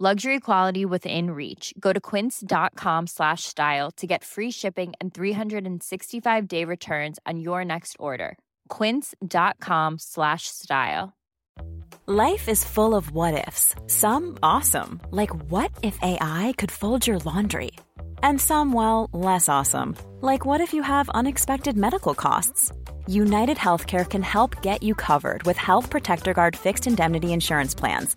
Luxury quality within reach. Go to quince.com slash style to get free shipping and 365-day returns on your next order. quince.com slash style. Life is full of what ifs. Some awesome, like what if AI could fold your laundry? And some, well, less awesome, like what if you have unexpected medical costs? United Healthcare can help get you covered with Health Protector Guard fixed indemnity insurance plans.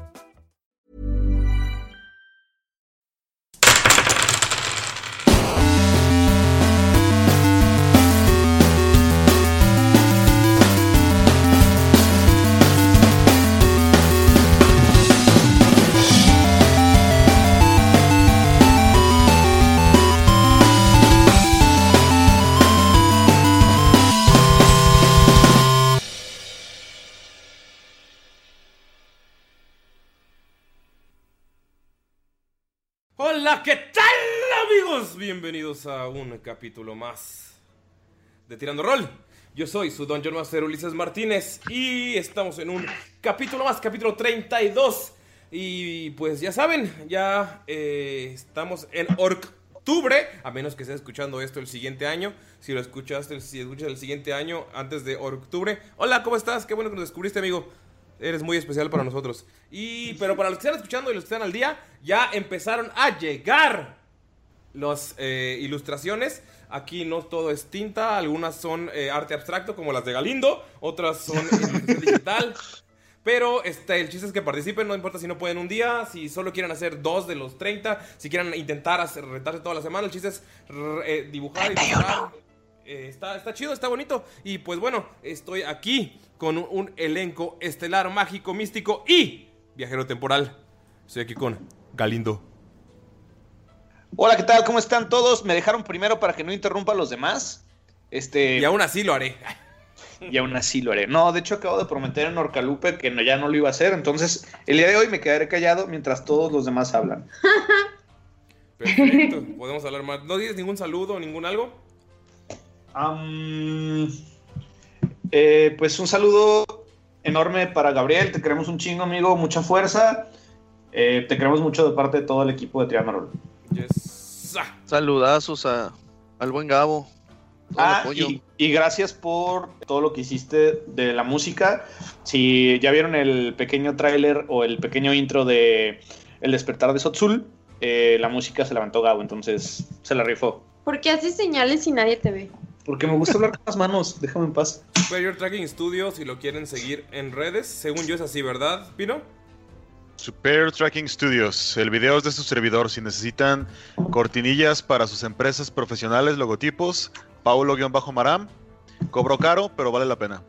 Hola, ¿qué tal amigos? Bienvenidos a un capítulo más de Tirando Roll. Yo soy su Dungeon Master Ulises Martínez y estamos en un capítulo más, capítulo 32. Y pues ya saben, ya eh, estamos en octubre, a menos que estés escuchando esto el siguiente año. Si lo escuchaste, si escuchas el siguiente año antes de octubre. Hola, ¿cómo estás? Qué bueno que nos descubriste, amigo. Eres muy especial para nosotros. Y, pero para los que están escuchando y los que están al día, ya empezaron a llegar las eh, ilustraciones. Aquí no todo es tinta, algunas son eh, arte abstracto como las de Galindo, otras son digital. Pero este, el chiste es que participen, no importa si no pueden un día, si solo quieren hacer dos de los 30, si quieren intentar hacer, retarse toda la semana, el chiste es eh, dibujar y dibujar. Eh, está, está chido, está bonito. Y pues bueno, estoy aquí con un, un elenco estelar, mágico, místico y viajero temporal. Estoy aquí con Galindo. Hola, ¿qué tal? ¿Cómo están todos? Me dejaron primero para que no interrumpa a los demás. Este, Y aún así lo haré. y aún así lo haré. No, de hecho acabo de prometer en Orcalupe que no- ya no lo iba a hacer. Entonces, el día de hoy me quedaré callado mientras todos los demás hablan. Perfecto, podemos hablar más. ¿No dices ningún saludo, ningún algo? Eh, pues un saludo enorme para Gabriel. Te queremos un chingo, amigo. Mucha fuerza. Eh, te queremos mucho de parte de todo el equipo de. Yes. Ah, Saludazos a, al buen Gabo. Ah, y, y gracias por todo lo que hiciste de la música. Si ya vieron el pequeño tráiler o el pequeño intro de El despertar de Sotzul, eh, la música se levantó Gabo, entonces se la rifó. ¿Por qué haces señales y nadie te ve? Porque me gusta hablar con las manos, déjame en paz. Superior Tracking Studio, si lo quieren seguir en redes. Según yo es así, ¿verdad, Pino? Super Tracking Studios. El video es de su servidor. Si necesitan cortinillas para sus empresas profesionales, logotipos, Paulo-Maram. Cobro caro, pero vale la pena.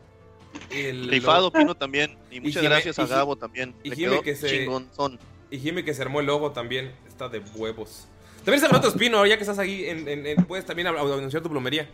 El- Rifado, Pino también. Y muchas Jime- gracias a Gabo también. y Le quedó que se- chingonzón. Y Jimmy que se armó el logo también. Está de huevos. También está con otros Pino, ya que estás ahí. En, en- en- puedes también anunciar tu plomería.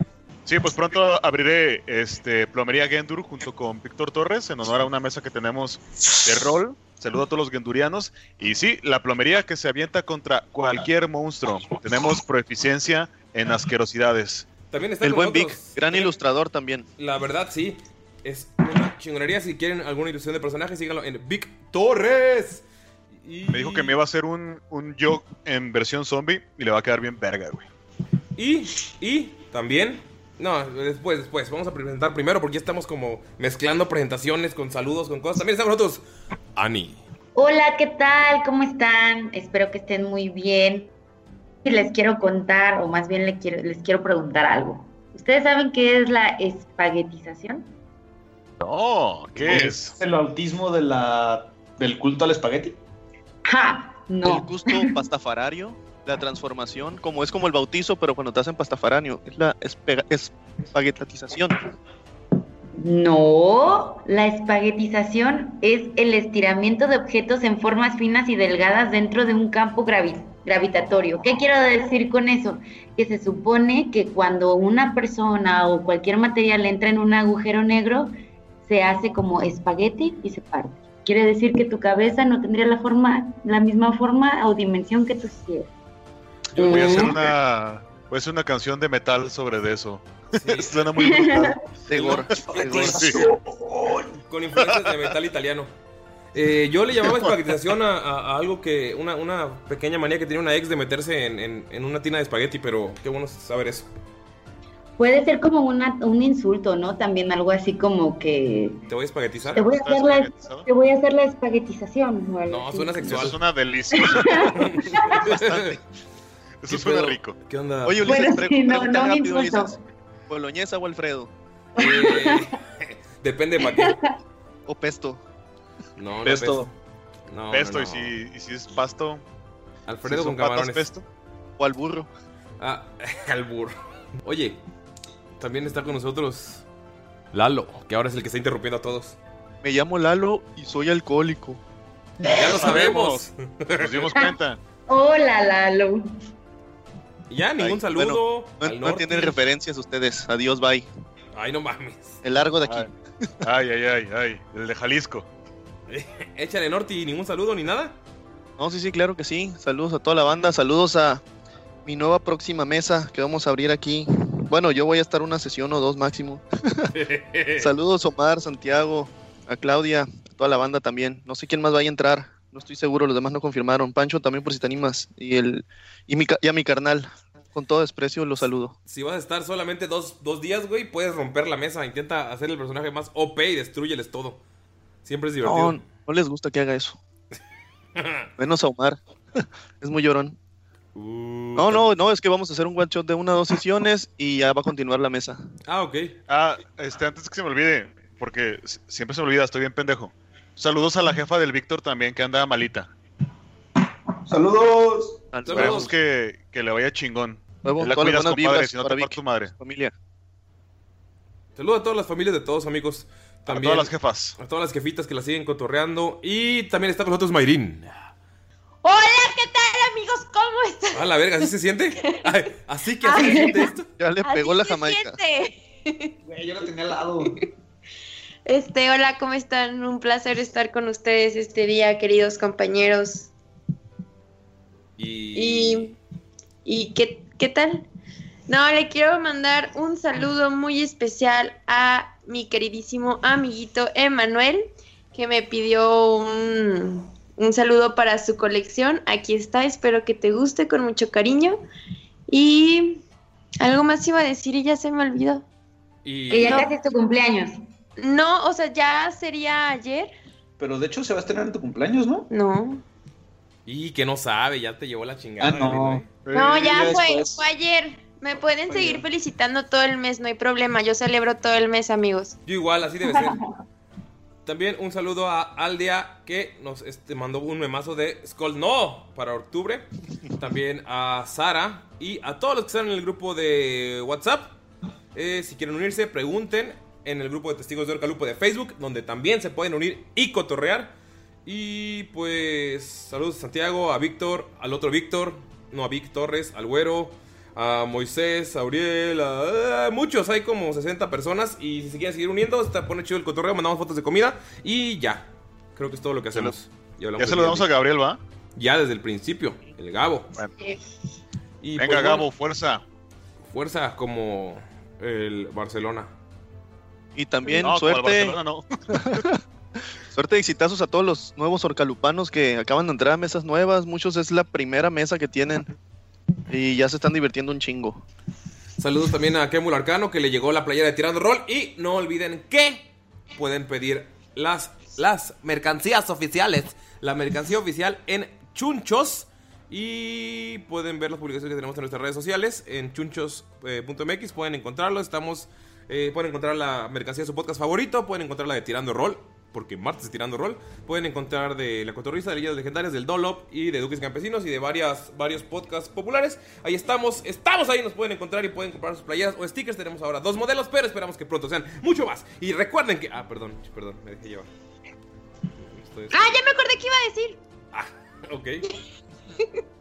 Sí, pues pronto abriré este Plomería Gendur junto con Víctor Torres en honor a una mesa que tenemos de rol. Saludo a todos los gendurianos. Y sí, la plomería que se avienta contra cualquier monstruo. Tenemos proeficiencia en asquerosidades. También está El buen Vic, gran ilustrador también. La verdad, sí. Es una chingonería. Si quieren alguna ilustración de personaje, síganlo en Vic Torres. Y... Me dijo que me iba a hacer un, un yo en versión zombie y le va a quedar bien verga, güey. Y, y también No, después, después. Vamos a presentar primero porque ya estamos como mezclando presentaciones con saludos, con cosas. También estamos nosotros. Ani. Hola, ¿qué tal? ¿Cómo están? Espero que estén muy bien. Y les quiero contar, o más bien les quiero, les quiero preguntar algo. ¿Ustedes saben qué es la espaguetización? No, ¿qué es? ¿El autismo de la, del culto al espagueti? ¡Ja! El No. gusto pastafarario, la transformación, como es como el bautizo, pero cuando te hacen pastafarario, es la espaguetización. No, la espaguetización es el estiramiento de objetos en formas finas y delgadas dentro de un campo gravi- gravitatorio. ¿Qué quiero decir con eso? Que se supone que cuando una persona o cualquier material entra en un agujero negro, se hace como espagueti y se parte. Quiere decir que tu cabeza no tendría la forma, la misma forma o dimensión que tú quieres. Voy a hacer Mm. una, voy a hacer una canción de metal sobre de eso. Sí, Suena muy brutal. De gore. Sí. con influencias de metal italiano. Eh, yo le llamaba espaguetización a, a- a algo que. Una, una pequeña manía que tenía una ex de meterse en, en- en una tina de espagueti, pero qué bueno saber eso. Puede ser como una, un insulto, ¿no? También algo así como que ¿Te voy a espaguetizar? te voy a ¿Estás hacer la, te voy a hacer la espaguetización. No, así. suena Eso sexual. suena delicioso. Bastante. Eso ¿Qué suena pedo? rico. ¿Qué onda? Oye, Ulises, Bueno, sí, no, pregunta no un rápido. Ulises. ¿Boloñesa o Alfredo? Eh, depende para qué. ¿O pesto? No, no Pesto. pesto. No, Pesto, no, y si, y si es pasto, Alfredo si con camarones. pesto. ¿O al burro? Ah, al burro. Oye, también está con nosotros Lalo, que ahora es el que está interrumpiendo a todos. Me llamo Lalo y soy alcohólico. Ya lo sabemos. Nos dimos cuenta. Hola, Lalo. Y ya, ningún Ay, saludo. No, al no norte. tienen referencias ustedes. Adiós, bye. Ay, no mames. El largo de aquí. Ay, ay, ay, ay. El de Jalisco. Échale Norti, ningún saludo ni nada. No, sí, sí, claro que sí. Saludos a toda la banda. Saludos a mi nueva próxima mesa que vamos a abrir aquí. Bueno, yo voy a estar una sesión o dos máximo. Saludos Omar, Santiago, a Claudia, a toda la banda también. No sé quién más vaya a entrar. No estoy seguro, los demás no confirmaron. Pancho también por si te animas. Y el y, mi, ca- y a mi carnal. Con todo desprecio los saludo. Si vas a estar solamente dos, dos días, güey, puedes romper la mesa. Intenta hacer el personaje más OP y destruyeles todo. Siempre es divertido. No, no les gusta que haga eso. Menos a Omar. es muy llorón. Uh, No, no, no, es que vamos a hacer un one shot de una o dos sesiones y ya va a continuar la mesa. Ah, ok. Ah, este, antes que se me olvide, porque siempre se me olvida, estoy bien pendejo. Saludos a la jefa del Víctor también, que anda malita. Saludos. Al Saludos. Esperemos que, que le vaya chingón. nuevo, la cuidas, compadre, vibras si no te tu madre. familia. Saludos a todas las familias de todos, amigos. A También todas las jefas. a todas las jefitas que la siguen cotorreando. Y también está con nosotros Mayrin. Hola, ¿qué tal amigos? ¿Cómo están? A la verga, ¿así se siente? Ay, así que así se siente esto. Ya le pegó la Jamaica. siente. Güey, yo lo tenía al lado. Este, hola, ¿cómo están? Un placer estar con ustedes este día, queridos compañeros. Y. Y, y ¿qué, ¿qué tal? No, le quiero mandar un saludo muy especial a mi queridísimo amiguito Emanuel, que me pidió un, un saludo para su colección. Aquí está, espero que te guste con mucho cariño. Y algo más iba a decir y ya se me olvidó. y- Que ya No. casi es tu cumpleaños. No, o sea, ya sería ayer. Pero de hecho se va a estrenar en tu cumpleaños, ¿no? No. Y que no sabe, ya te llevó la chingada. Ah, no. No, ya fue, fue ayer. Me pueden seguir ayer. felicitando todo el mes, no hay problema. Yo celebro todo el mes, amigos. Yo igual, así debe ser. También un saludo a Aldea que nos este, mandó un memazo de Skull No para octubre. También a Sara y a todos los que están en el grupo de WhatsApp. Eh, si quieren unirse, pregunten en el grupo de Testigos de Orcalupo de Facebook, donde también se pueden unir y cotorrear. Y pues saludos a Santiago, a Víctor, al otro Víctor, no a Vic Torres, al Güero, a Moisés, a Uriel, a, a muchos, hay como 60 personas y si se quieren seguir uniendo, está pone chido el cotorreo, mandamos fotos de comida y ya. Creo que es todo lo que hacemos. Y hablamos Ya se lo damos a. Gabriel, ¿va? Ya desde el principio, el Gabo. Bueno. Y Venga, pues, Gabo, bueno, fuerza. fuerza como el Barcelona. Y también No, como el suerte, Barcelona no. suerte exitazos a todos los nuevos orcalupanos que acaban de entrar a mesas nuevas. Muchos es la primera mesa que tienen y ya se están divirtiendo un chingo. Saludos también a Kemul Arcano que le llegó la playera de Tirando Roll. Y no olviden que pueden pedir las, las mercancías oficiales. La mercancía oficial en Chunchos. Y pueden ver las publicaciones que tenemos en nuestras redes sociales. En chunchos.mx pueden encontrarlo. Estamos. eh, pueden encontrar la mercancía de su podcast favorito. Pueden encontrar la de Tirando Roll. Porque martes es Tirando Roll. Pueden encontrar de La Cotorrista, de Leyendas Legendarias, del Dolop y de Duques Campesinos y de varias, varios podcasts populares. Ahí estamos, estamos ahí, nos pueden encontrar y pueden comprar sus playeras o stickers. Tenemos ahora dos modelos, pero esperamos que pronto sean mucho más. Y recuerden que. Ah, perdón, perdón, me dejé llevar. Estoy- Ah, ya me acordé que iba a decir. Ok.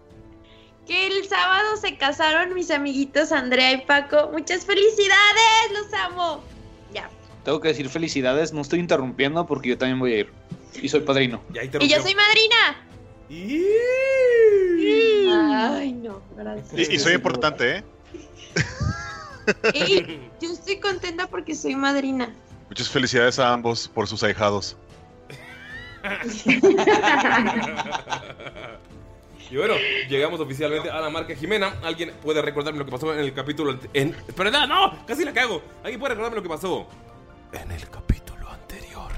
Que el sábado se casaron mis amiguitos Andrea y Paco. Muchas felicidades, los amo. Tengo que decir felicidades, no estoy interrumpiendo porque yo también voy a ir. Y soy padrino. Y yo soy madrina. Ay, no, gracias. Y, y soy importante, ¿eh? Y yo estoy contenta porque soy madrina. Muchas felicidades a ambos por sus ahijados. Y bueno, llegamos oficialmente a la marca Jimena. ¿Alguien puede recordarme lo que pasó en el capítulo en Pero no, no, casi la cago. ¿Alguien puede recordarme lo que pasó? En el capítulo anterior.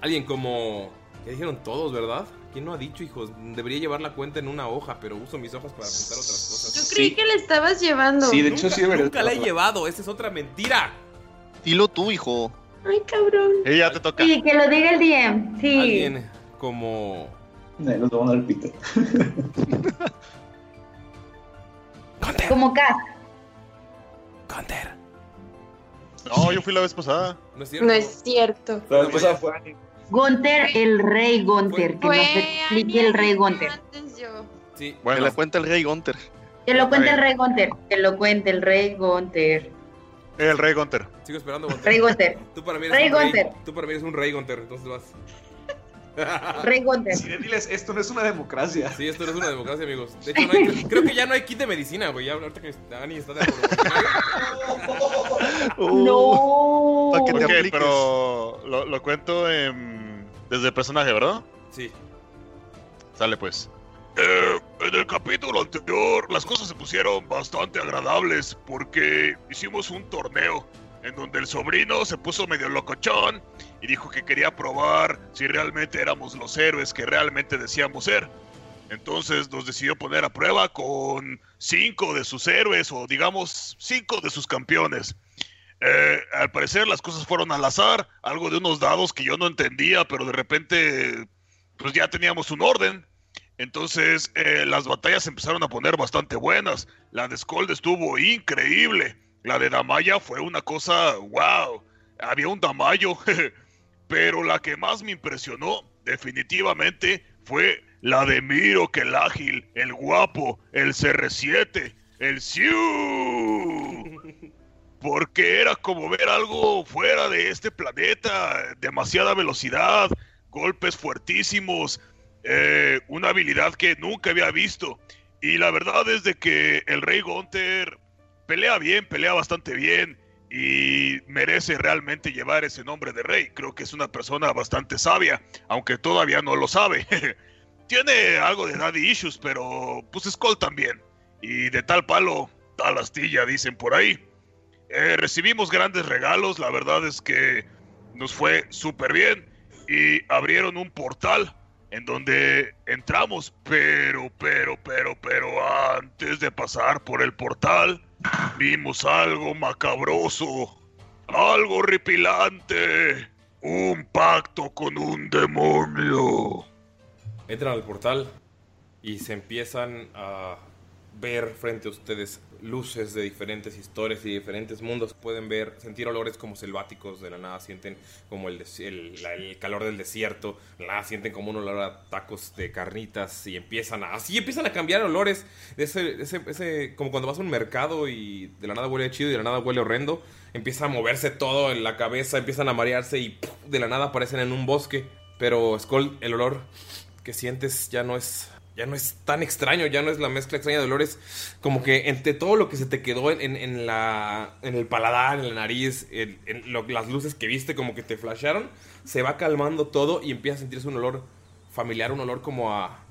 Alguien como... Que dijeron todos, ¿verdad? ¿Quién no ha dicho, hijos? Debería llevar la cuenta en una hoja, pero uso mis hojas para apuntar otras cosas. Yo creí que le estabas llevando. nunca, Nunca la he llevado, esa es otra mentira. Dilo tú, hijo. Ay, cabrón. Y ya te toca. Sí, que lo diga el DM. Sí. Alguien como... Los dar pito. Como Kat. No, yo fui la vez pasada. No es No es cierto. La vez pasada fue Ani. Gunter, el rey Gunter. Que nos explique el rey Gunter. Antes yo. Sí. Que la cuenta el rey Gunter. Que lo cuente el rey Gunter. Que lo cuente el rey Gunter. El rey Gunter. Sigo esperando, Gunter. Rey Gunter. Tú para mí eres Rey un rey. Tú para mí eres un rey, Gunter. Entonces vas. Rey Gunter. Sí, diles, esto no es una democracia. Sí, esto no es una democracia, amigos. De hecho, no hay- creo que ya no hay kit de medicina, güey. Ya ahorita que Dani está de No. Ok, pero lo, lo cuento en- desde el personaje, ¿verdad? Sí. Sale pues. Eh, en el capítulo anterior las cosas se pusieron bastante agradables porque hicimos un torneo en donde el sobrino se puso medio locochón y dijo que quería probar si realmente éramos los héroes que realmente decíamos ser. Entonces nos decidió poner a prueba con cinco de sus héroes o digamos cinco de sus campeones. Eh, al parecer las cosas fueron al azar, algo de unos dados que yo no entendía, pero de repente pues ya teníamos un orden. Entonces eh, las batallas empezaron a poner bastante buenas. La de Skold estuvo increíble. La de Damaya fue una cosa, wow. Había un Damayo. Pero la que más me impresionó definitivamente fue la de Miro, que el ágil, el guapo, el CR7, el Siu. Porque era como ver algo fuera de este planeta, demasiada velocidad, golpes fuertísimos, eh, una habilidad que nunca había visto. Y la verdad es de que el Rey Gunther pelea bien, pelea bastante bien y merece realmente llevar ese nombre de rey. Creo que es una persona bastante sabia, aunque todavía no lo sabe. Tiene algo de daddy issues, pero pues Skull también. Y de tal palo, tal astilla, dicen por ahí. Eh, recibimos grandes regalos, la verdad es que nos fue súper bien. Y abrieron un portal en donde entramos, pero, pero, pero, pero antes de pasar por el portal, vimos algo macabroso, algo horripilante, un pacto con un demonio. Entran al portal y se empiezan a ver frente a ustedes luces de diferentes historias y diferentes mundos. Pueden ver, sentir olores como selváticos, de la nada sienten como el, calor del desierto, de la nada sienten como un olor a tacos de carnitas y empiezan a, así empiezan a cambiar olores. Ese, ese, ese- como cuando vas a un mercado y de la nada huele chido y de la nada huele horrendo. Empieza a moverse todo en la cabeza, empiezan a marearse y de la nada aparecen en un bosque. Pero Skull, el olor que sientes ya no es ya no es tan extraño, ya no es la mezcla extraña de olores, como que entre todo lo que se te quedó en, en- el paladar, en la nariz, en, las luces que viste como que te flasharon, se va calmando todo y empieza a sentirse un olor familiar, un olor como a,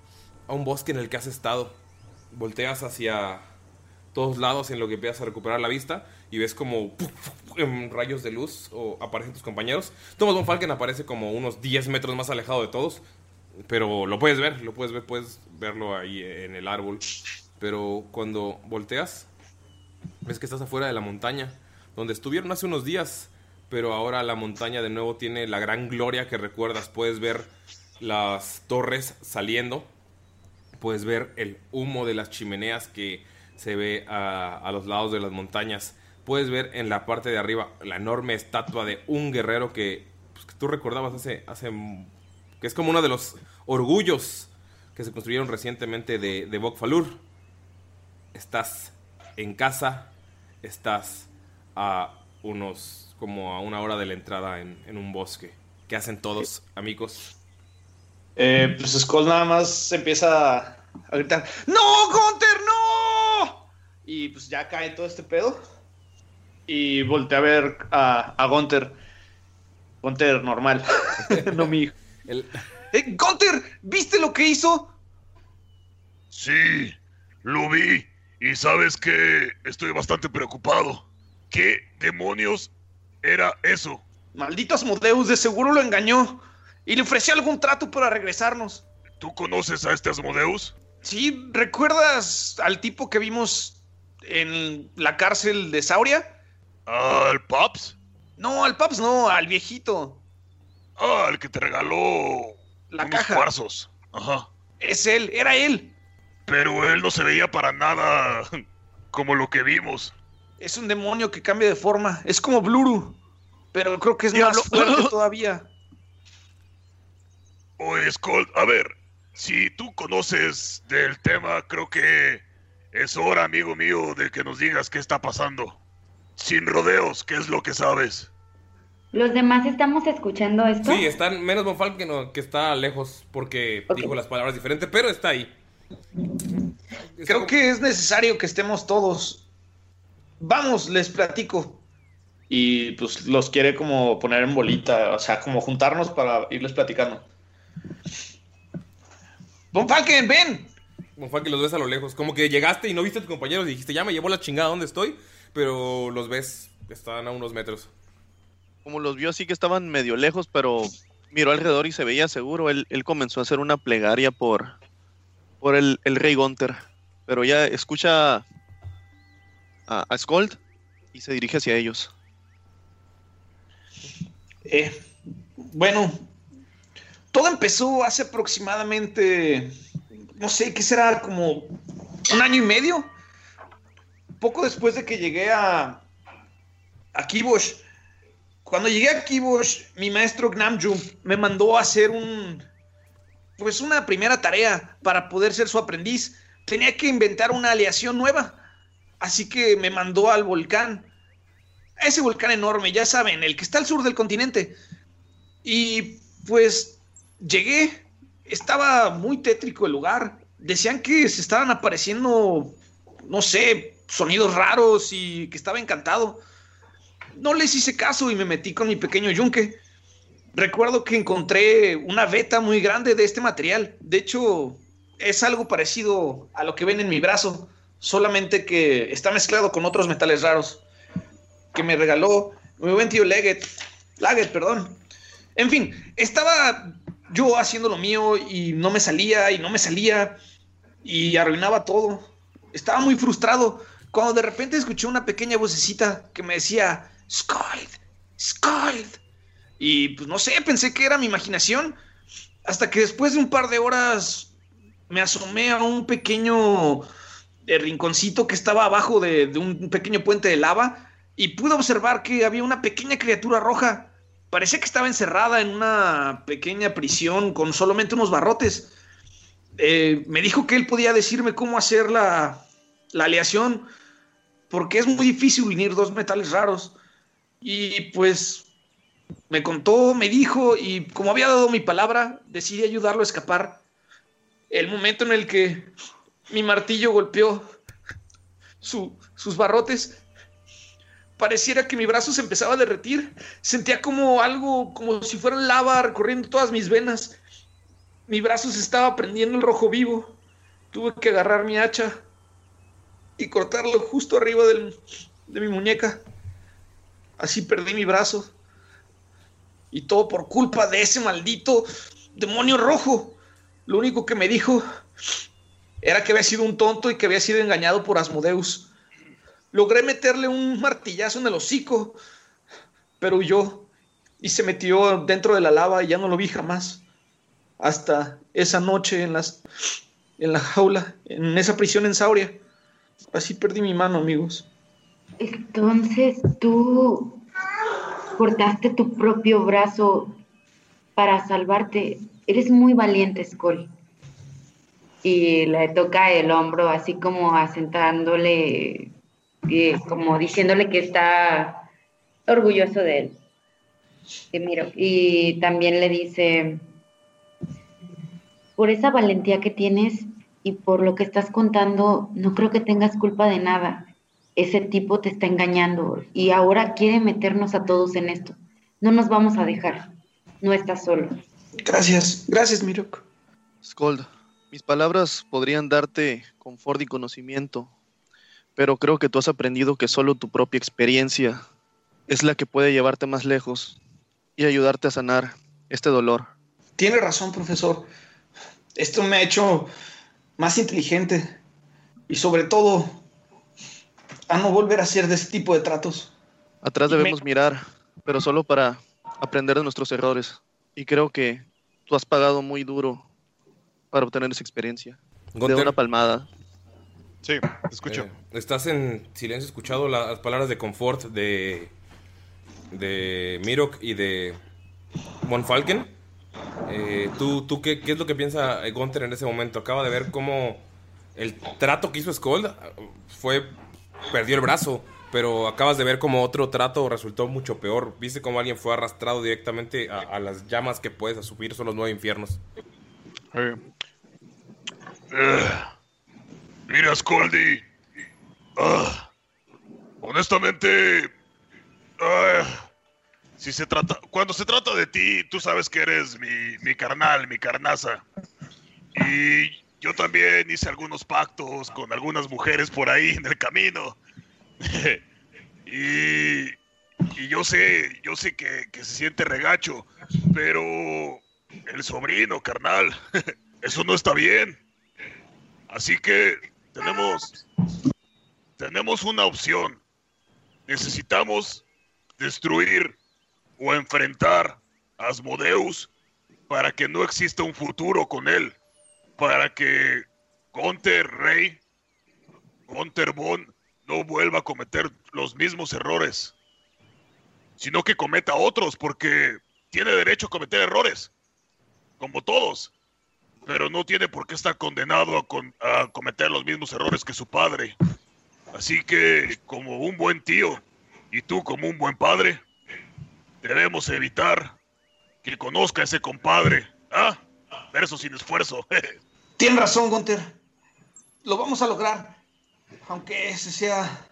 a un bosque en el que has estado. Volteas hacia, todos lados en lo que empiezas a recuperar la vista y ves como en rayos de luz o aparecen tus compañeros. Thomas Von Falken aparece como unos 10 metros más alejado de todos, pero lo puedes ver, lo puedes ver, puedes verlo ahí en el árbol. Pero cuando volteas, ves que estás afuera de la montaña, donde estuvieron hace unos días, pero ahora la montaña de nuevo tiene la gran gloria que recuerdas. Puedes ver las torres saliendo, puedes ver el humo de las chimeneas que se ve a, los lados de las montañas. Puedes ver en la parte de arriba la enorme estatua de un guerrero que, pues, que tú recordabas hace, hace... que es como uno de los orgullos que se construyeron recientemente de, de Bokfalur. Estás en casa, estás a unos, como a una hora de la entrada en, en un bosque. ¿Qué hacen todos, amigos? Eh, pues Skull nada más empieza a gritar: ¡No, Gunter, no! Y pues ya cae todo este pedo. Y voltea a ver a, a Gunter. Gunter normal, no mi hijo. El- Eh, ¡Gunter! ¿Viste lo que hizo? Sí, lo vi. Y sabes que estoy bastante preocupado. ¿Qué demonios era eso? Maldito Asmodeus, de seguro lo engañó. Y le ofreció algún trato para regresarnos. ¿Tú conoces a este Asmodeus? Sí, ¿recuerdas al tipo que vimos en la cárcel de Sauria? ¿Al Paps? No, al Paps no, al viejito. Ah, el que te regaló La unos caja. cuarzos. Ajá. Es él, era él. Pero él no se veía para nada como lo que vimos. Es un demonio que cambia de forma. Es como Bluru. Pero creo que es Diablo. más fuerte todavía. Oye, Skull, a ver, si tú conoces del tema, creo que es hora, amigo mío, de que nos digas qué está pasando. Sin rodeos, ¿qué es lo que sabes? ¿Los demás estamos escuchando esto? Sí, están menos Von Falken que, que está lejos porque dijo las palabras diferentes, pero está ahí. Está Creo como- que es necesario que estemos todos. Vamos, les platico. Y pues los quiere como poner en bolita, o sea, como juntarnos para irles platicando. Von Falken, ven. Von Falken los ves a lo lejos. Como que llegaste y no viste a tus compañeros y dijiste, ya me llevó la chingada donde estoy, pero los ves, están a unos metros. Como los vio así que estaban medio lejos, pero miró alrededor y se veía seguro, él, él comenzó a hacer una plegaria por, por el, el rey Gunther. Pero ya escucha a, a y se dirige hacia ellos. Eh, bueno, todo empezó hace aproximadamente, no sé, ¿qué será? Como un año y medio. Poco después de que llegué a, a Kibosh. Cuando llegué a Kibosh, mi maestro Gnamju me mandó a hacer un, pues una primera tarea para poder ser su aprendiz. Tenía que inventar una aleación nueva. Así que me mandó al volcán a ese volcán enorme, ya saben, el que está al sur del continente. Y pues llegué, estaba muy tétrico el lugar. Decían que se estaban apareciendo, no sé, sonidos raros y que estaba encantado. No les hice caso y me metí con mi pequeño yunque. Recuerdo que encontré una veta muy grande de este material. De hecho, es algo parecido a lo que ven en mi brazo, solamente que está mezclado con otros metales raros que me regaló mi buen tío Leggett. Laggett, perdón. En fin, estaba yo haciendo lo mío y no me salía y no me salía y arruinaba todo. Estaba muy frustrado cuando de repente escuché una pequeña vocecita que me decía, Scold, Scold. Y pues no sé, pensé que era mi imaginación. Hasta que después de un par de horas me asomé a un pequeño eh, rinconcito que estaba abajo de, un pequeño puente de lava y pude observar que había una pequeña criatura roja. Parecía que estaba encerrada en una pequeña prisión con solamente unos barrotes. Eh, me dijo que él podía decirme cómo hacer la, la aleación, porque es muy difícil unir dos metales raros. Y pues me contó, me dijo, y como había dado mi palabra, decidí ayudarlo a escapar. El momento en el que mi martillo golpeó su- sus barrotes, pareciera que mi brazo se empezaba a derretir. Sentía como algo, como si fuera lava recorriendo todas mis venas. Mi brazo se estaba prendiendo el rojo vivo. Tuve que agarrar mi hacha y cortarlo justo arriba del- de mi muñeca. Así perdí mi brazo. Y todo por culpa de ese maldito demonio rojo. Lo único que me dijo era que había sido un tonto y que había sido engañado por Asmodeus. Logré meterle un martillazo en el hocico, pero huyó y se metió dentro de la lava y ya no lo vi jamás. Hasta esa noche en, las, en la jaula, en esa prisión en Sauria. Así perdí mi mano, amigos. Entonces tú cortaste tu propio brazo para salvarte. Eres muy valiente, Skull. Y le toca el hombro así como asentándole, como diciéndole que está orgulloso de él. Que miro. Y también le dice, por esa valentía que tienes y por lo que estás contando, no creo que tengas culpa de nada. Ese tipo te está engañando y ahora quiere meternos a todos en esto. No nos vamos a dejar. No estás solo. Gracias, gracias, Mirok. Skold, mis palabras podrían darte confort y conocimiento, pero creo que tú has aprendido que solo tu propia experiencia es la que puede llevarte más lejos y ayudarte a sanar este dolor. Tiene razón, profesor. Esto me ha hecho más inteligente y sobre todo a no volver a hacer de ese tipo de tratos. Atrás me- debemos mirar, pero solo para aprender de nuestros errores. Y creo que tú has pagado muy duro para obtener esa experiencia. De Gunther. una palmada. Sí, te escucho. Eh, estás en silencio escuchado las palabras de confort de de Mirok y de Von Falken. Eh, ¿Tú, tú qué, qué es lo que piensa Gunther en ese momento? Acaba de ver cómo el trato que hizo Skold fue perdió el brazo, pero acabas de ver cómo otro trato resultó mucho peor. Viste cómo alguien fue arrastrado directamente a, a las llamas que puedes subir son los nueve infiernos. Eh, mira, Scoldy. Ah, honestamente, ah, si se trata, cuando se trata de ti, tú sabes que eres mi, mi carnal, mi carnaza. Y yo también hice algunos pactos con algunas mujeres por ahí en el camino. y, y yo sé, yo sé que, que se siente regacho, pero el sobrino, carnal, eso no está bien. Así que tenemos tenemos una opción. Necesitamos destruir o enfrentar a Asmodeus para que no exista un futuro con él. Para que Gunther Rey, Gunther Von, no vuelva a cometer los mismos errores. Sino que cometa otros, porque tiene derecho a cometer errores. Como todos. Pero no tiene por qué estar condenado a, con- a cometer los mismos errores que su padre. Así que, como un buen tío, y tú como un buen padre, debemos evitar que conozca a ese compadre. ¿Ah? Verso sin esfuerzo. Tienes razón, Gunter. Lo vamos a lograr. Aunque ese sea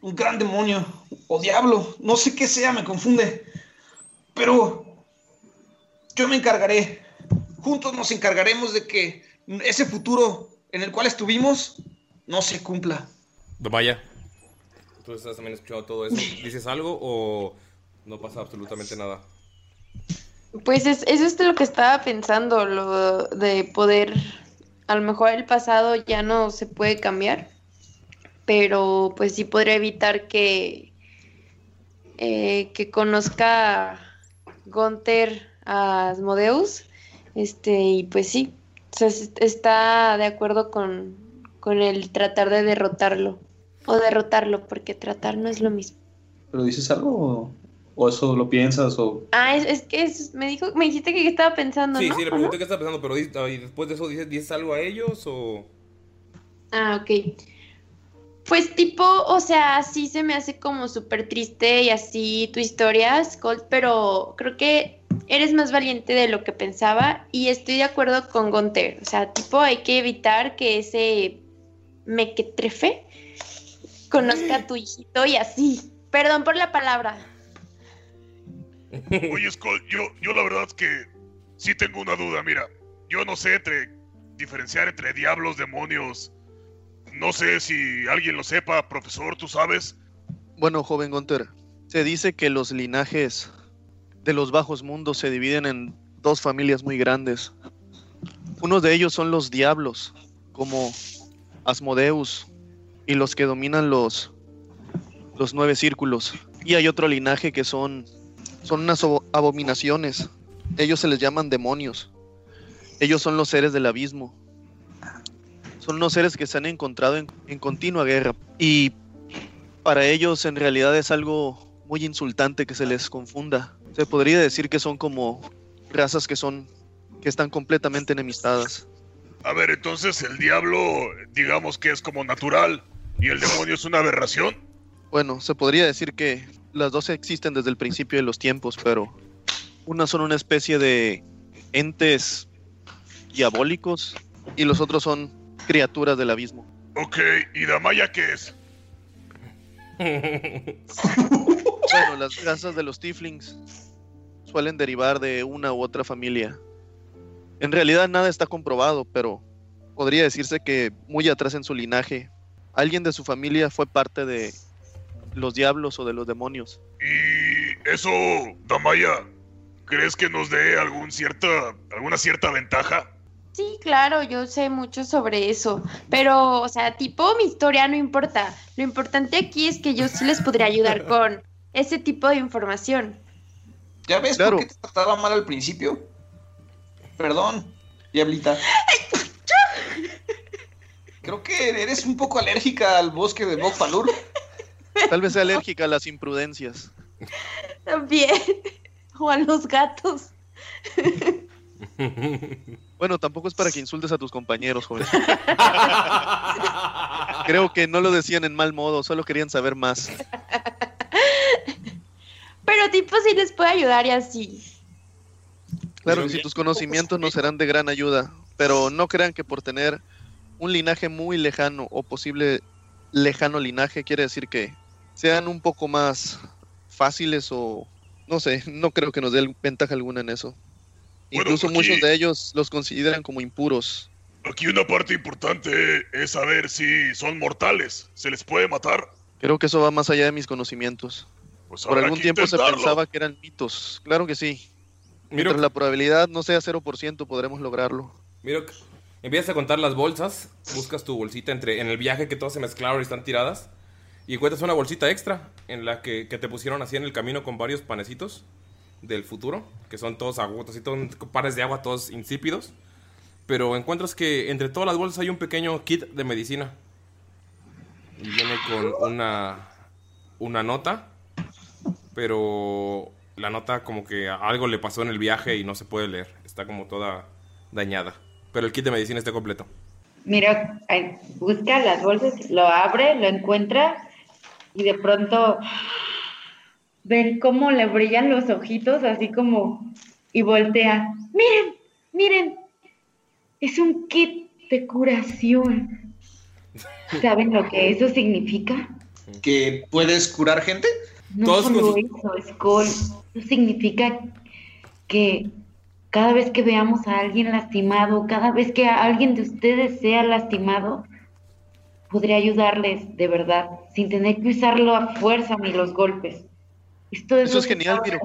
un gran demonio o diablo. No sé qué sea, me confunde. Pero yo me encargaré. Juntos nos encargaremos de que ese futuro en el cual estuvimos no se cumpla. Vaya. ¿Tú estás también escuchando todo eso? ¿Dices algo o no pasa absolutamente nada? Pues es, eso es lo que estaba pensando, lo de poder, a lo mejor el pasado ya no se puede cambiar, pero pues sí podría evitar que, eh, que conozca Gunther a Asmodeus, este, y pues sí, está de acuerdo con, con el tratar de derrotarlo, o derrotarlo, porque tratar no es lo mismo. ¿Pero dices algo o eso lo piensas o... Ah, es, es que es- me dijo, me dijiste que estaba pensando, Sí, ¿no? sí, le pregunté qué estás pensando, pero y después de eso dices, dices algo a ellos o... Ah, ok. Pues tipo, o sea, sí se me hace como súper triste y así tu historia, Skull, pero creo que eres más valiente de lo que pensaba y estoy de acuerdo con Gunter. O sea, tipo, hay que evitar que ese mequetrefe conozca a tu hijito y así. Perdón por la palabra. Oye, Skull, yo, yo la verdad es que sí tengo una duda. Mira, yo no sé entre diferenciar entre diablos, demonios, No sé si alguien lo sepa, profesor, ¿tú sabes? Bueno, joven Gunter, se dice que los linajes de los bajos mundos se dividen en dos familias muy grandes. Uno de ellos son los diablos, como Asmodeus, y los que dominan los, los nueve círculos. Y hay otro linaje que son, son unas abo- abominaciones. Ellos se les llaman demonios. Ellos son los seres del abismo. Son unos seres que se han encontrado en, en continua guerra. Y para ellos en realidad es algo muy insultante que se les confunda. Se podría decir que son como razas que son que están completamente enemistadas. A ver, entonces el diablo, digamos que es como natural y el demonio es una aberración. Bueno, se podría decir que las dos existen desde el principio de los tiempos, pero unas son una especie de entes diabólicos y los otros son criaturas del abismo. Ok, ¿y Damaya qué es? Bueno, las razas de los tieflings suelen derivar de una u otra familia. En realidad nada está comprobado, pero podría decirse que muy atrás en su linaje, alguien de su familia fue parte de los diablos o de los demonios. Y eso, Damaya, ¿crees que nos dé algún cierta, alguna cierta ventaja? Sí, claro, yo sé mucho sobre eso, pero, o sea, tipo, mi historia no importa. Lo importante aquí es que yo sí les podría ayudar con ese tipo de información. ¿Ya ves Claro. por qué te trataba mal al principio? Perdón, Diablita. Creo que eres un poco alérgica al bosque de Bokfalur. Tal vez sea alérgica a las imprudencias. También. O a los gatos. Bueno, tampoco es para que insultes a tus compañeros, joven. Creo que no lo decían en mal modo, solo querían saber más. Pero tipo sí les puede ayudar y así. Claro que si tus conocimientos nos serán de gran ayuda, pero no crean que por tener un linaje muy lejano o posible lejano linaje quiere decir que sean un poco más fáciles o no sé, no creo que nos dé ventaja alguna en eso. Bueno, Incluso aquí- muchos de ellos los consideran como impuros. Aquí una parte importante es saber si son mortales. ¿Se les puede matar? Creo que eso va más allá de mis conocimientos. Pues Por algún tiempo se pensaba que eran mitos. Claro que sí. Miro, Mientras la probabilidad no sea 0%, podremos lograrlo. miro, empiezas a contar las bolsas, buscas tu bolsita entre en el viaje que todas se mezclaron y están tiradas y encuentras una bolsita extra en la que, te pusieron así en el camino con varios panecitos del futuro, que son todos aguatos y todos pares de agua todos insípidos. Pero encuentras que entre todas las bolsas hay un pequeño kit de medicina. Y viene con una una nota, pero la nota como que algo le pasó en el viaje y no se puede leer. Está como toda dañada. Pero el kit de medicina está completo. Mira, busca las bolsas, lo abre, lo encuentra y de pronto ven cómo le brillan los ojitos, así como, y voltea. Miren, miren, es un kit de curación. ¿Saben lo que eso significa? ¿Que puedes curar gente? No Todos solo con eso, Skull. Eso significa que cada vez que veamos a alguien lastimado, cada vez que a alguien de ustedes sea lastimado, podría ayudarles de verdad, sin tener que usarlo a fuerza ni los golpes. Esto Eso lo es genial, Miro.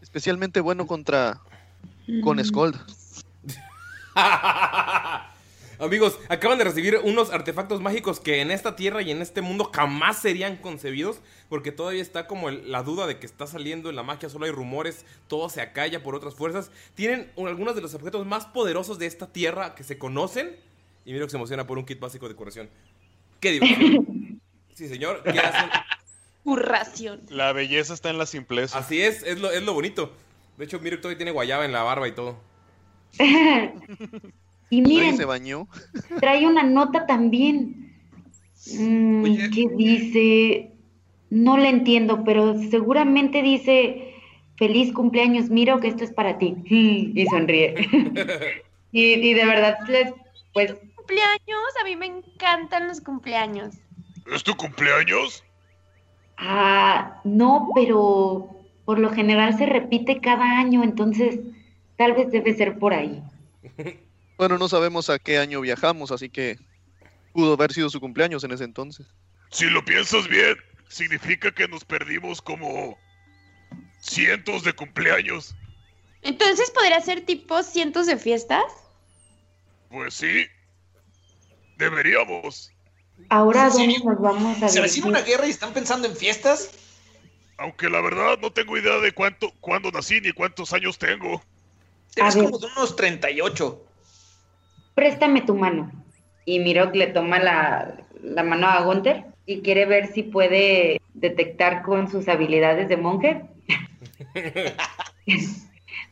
Especialmente bueno contra con. Scold. Amigos, acaban de recibir unos artefactos mágicos que en esta tierra y en este mundo jamás serían concebidos, porque todavía está como el- la duda de que está saliendo en la magia, solo hay rumores, todo se acalla por otras fuerzas. Tienen un- algunos de los objetos más poderosos de esta tierra que se conocen, y miro que se emociona por un kit básico de curación. ¿Qué diversión? Sí, señor, ¿qué hacen? Curración. La belleza está en la simpleza. Así es, es lo, es lo bonito. De hecho, miro que todavía tiene guayaba en la barba y todo. y miren, se bañó. trae una nota también. Mm, Oye. ¿Qué dice? No le entiendo, pero seguramente dice feliz cumpleaños, Miro, que esto es para ti. Y sonríe. y, y de verdad, les, pues, ¿Cumpleaños? A mí me encantan los cumpleaños. ¿Es tu cumpleaños? ah, no, pero por lo general se repite cada año, entonces tal vez debe ser por ahí. Bueno, no sabemos a qué año viajamos, así que Pudo haber sido su cumpleaños en ese entonces. Si lo piensas bien, significa que nos perdimos como cientos de cumpleaños. Entonces, ¿podría ser tipo cientos de fiestas? Pues sí. Deberíamos. Ahora, ¿En ¿dónde nos vamos a ¿Se avecina una guerra y están pensando en fiestas? Aunque la verdad no tengo idea de cuánto, cuándo nací ni cuántos años tengo. Ver. como de unos 38. Préstame tu mano. Y Mirok le toma la, la mano a Gunther y quiere ver si puede detectar con sus habilidades de monje.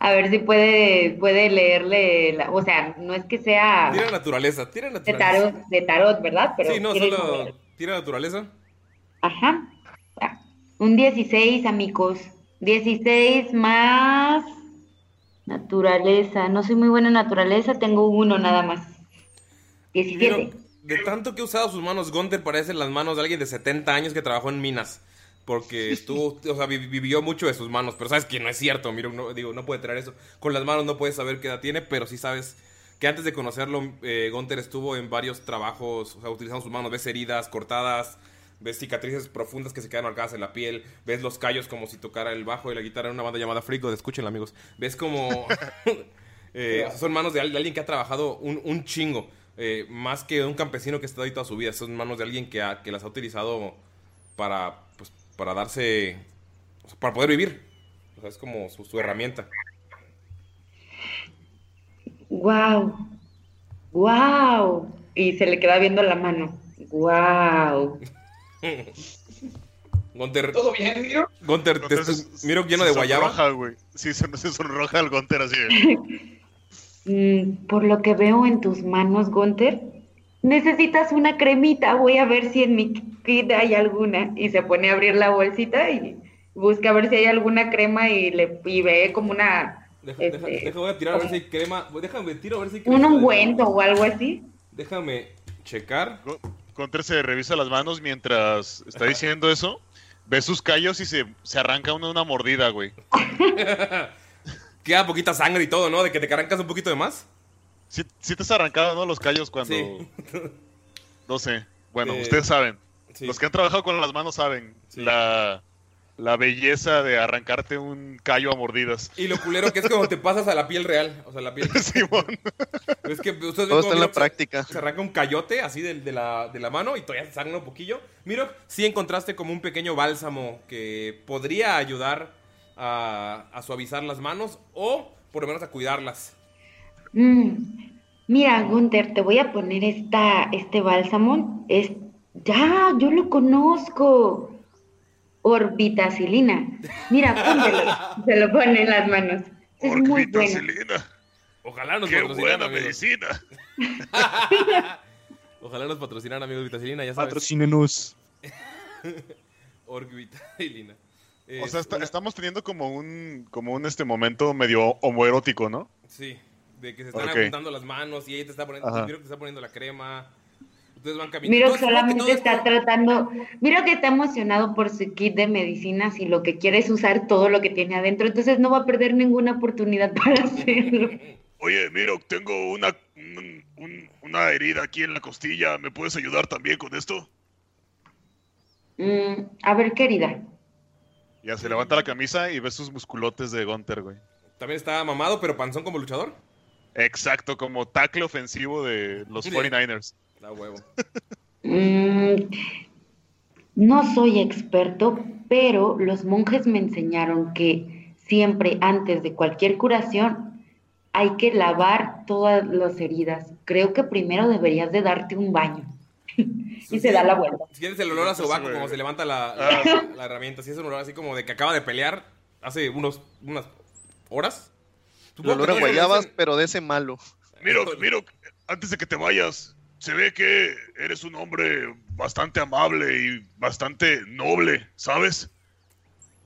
a ver si puede, puede leerle, la- o sea, no es que sea Tira naturaleza, tira de naturaleza. tarot, de tarot, ¿verdad? Pero sí, no, solo saber. tira naturaleza. Ajá. Ah, Un 16, amigos. 16 más naturaleza. No soy muy buena en naturaleza, tengo uno nada más. 17. Miro, de tanto que ha usado sus manos, Gunther parecen las manos de alguien de 70 años que trabajó en minas. Porque estuvo, o sea, vi- vivió mucho de sus manos. Pero sabes que no es cierto, Miro, no, digo, no puede traer eso. Con las manos no puedes saber qué edad tiene, pero sí sabes que antes de conocerlo, eh, Gunther estuvo en varios trabajos, o sea, utilizando sus manos. Ves heridas cortadas, ves cicatrices profundas que se quedan marcadas en la piel, ves los callos como si tocara el bajo de la guitarra en una banda llamada Freak, escúchenla, amigos. Ves como... Eh, son manos de, al- de alguien que ha trabajado un, un chingo. eh, más que un campesino que estado ahí toda su vida. Son manos de alguien que, ha- que las ha utilizado para, pues, para darse. o sea, para poder vivir. O sea, es como su, su herramienta. Wow. Wow. Y se le queda viendo la mano. Wow. Gunter, ¿Todo bien, Miro? Gunter, te estoy- miro lleno de se guayaba. sonroja, güey. Sí, se, se sonroja el Gunter así. Mm, por lo que veo en tus manos, Gunther, necesitas una cremita. Voy a ver si en mi kit hay alguna. Y se pone a abrir la bolsita y busca a ver si hay alguna crema y le y ve como una Deja, Este, deja- voy a tirar a ver si hay crema. Déjame, tiro a ver si hay un crema. ungüento o algo así. Déjame checar. Gunter se revisa las manos mientras está diciendo eso. Ve sus callos y se, se arranca una, una mordida, güey. Queda poquita sangre y todo, ¿no? De que te arrancas un poquito de más. Sí, sí te has arrancado, ¿no? Los callos cuando... Sí. No sé. Bueno, Eh, ustedes saben. sí. Los que han trabajado con las manos saben Sí. la, la belleza de arrancarte un callo a mordidas. Y lo culero que es cuando te pasas a la piel real. O sea, la piel. Simón. Es que ustedes Todo está en la práctica. Se arranca un cayote así de, de la, de la mano y todavía se sangra un poquillo. Miro, sí encontraste como un pequeño bálsamo que podría ayudar a, a suavizar las manos o por lo menos a cuidarlas. Mm, Mira, Gunther, te voy a poner esta, este bálsamo. Es, ya, yo lo conozco. Orbitacilina. Mira, póntelo. Se lo pone en las manos. Es muy bueno. Ojalá nos Qué buena amigos. medicina. Ojalá nos patrocinaran, amigos, Vitacilina, ya sabes. Patrocínenos. Orgvitacilina. O sea, Es está- una- estamos teniendo como un, como un este momento medio homoerótico, ¿no? Sí, de que se están Ok. apuntando las manos y ella te está poniendo, Ajá. miro que te está poniendo la crema. Ustedes van caminando. Miro No, que supongo que solamente está esto- tratando, miro que está emocionado por su kit de medicinas y lo que quiere es usar todo lo que tiene adentro, entonces no va a perder ninguna oportunidad para hacerlo. Oye, miro, tengo una, un- un- una herida aquí en la costilla. ¿Me puedes ayudar también con esto? Mm, a ver, querida. Ya se levanta la camisa y ves sus musculotes de Gunter, güey. También está mamado, pero panzón como luchador. Exacto, como tackle ofensivo de los 49ers. Da huevo. Mm, no soy experto, pero los monjes me enseñaron que siempre antes de cualquier curación hay que lavar todas las heridas. Creo que primero deberías de darte un baño. y se da la vuelta. Si quieres el olor a sobaco, güey. como se levanta la, Ah, la, la herramienta. Si es un olor así como de que acaba de pelear hace unos, unas horas. El olor a guayabas, dicen- pero de ese malo. Miro, miro, antes de que te vayas, se ve que eres un hombre bastante amable y bastante noble, ¿sabes?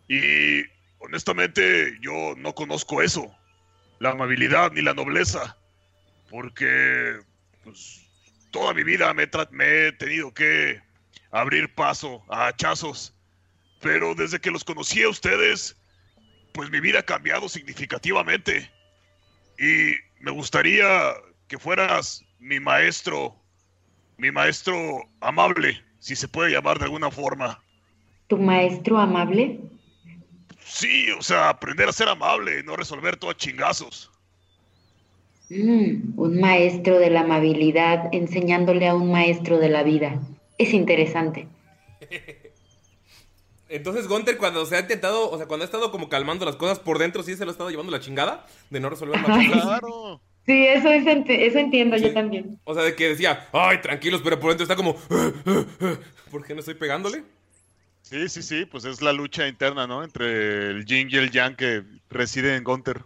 Y honestamente yo no conozco eso, la amabilidad ni la nobleza, porque pues toda mi vida me, me he tenido que abrir paso a hachazos, pero desde que los conocí a ustedes, pues mi vida ha cambiado significativamente. Y me gustaría que fueras mi maestro mi maestro amable, si se puede llamar de alguna forma. ¿Tu maestro amable? Sí, o sea, aprender a ser amable, no resolver todo a chingazos. Mm, un maestro de la amabilidad enseñándole a un maestro de la vida. Es interesante. Entonces Gunter cuando se ha intentado, o sea, cuando ha estado como calmando las cosas por dentro, sí se lo ha estado llevando la chingada de no resolver las cosas. Claro. Sí, eso, es eso entiendo yo también. O sea, de que decía, ay, tranquilos, pero por dentro está como, ¿por qué no estoy pegándole? Sí, sí, sí, pues es la lucha interna, ¿no? Entre el yin y el yang que reside en Gunter.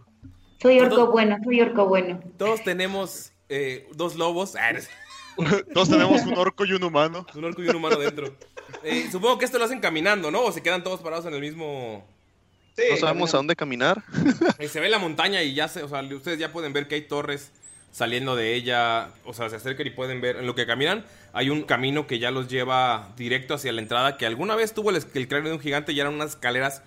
Soy orco bueno, soy orco bueno. Todos tenemos eh, dos lobos. Todos tenemos un orco y un humano. Un orco y un humano dentro. Eh, supongo que esto lo hacen caminando, ¿no? O se quedan todos parados en el mismo... No sabemos a dónde caminar. Eh, se ve la montaña y ya se, o sea, ustedes ya pueden ver que hay torres saliendo de ella, o sea, se acercan y pueden ver en lo que caminan. Hay un camino que ya los lleva directo hacia la entrada, que alguna vez tuvo el, el cráneo de un gigante y eran unas escaleras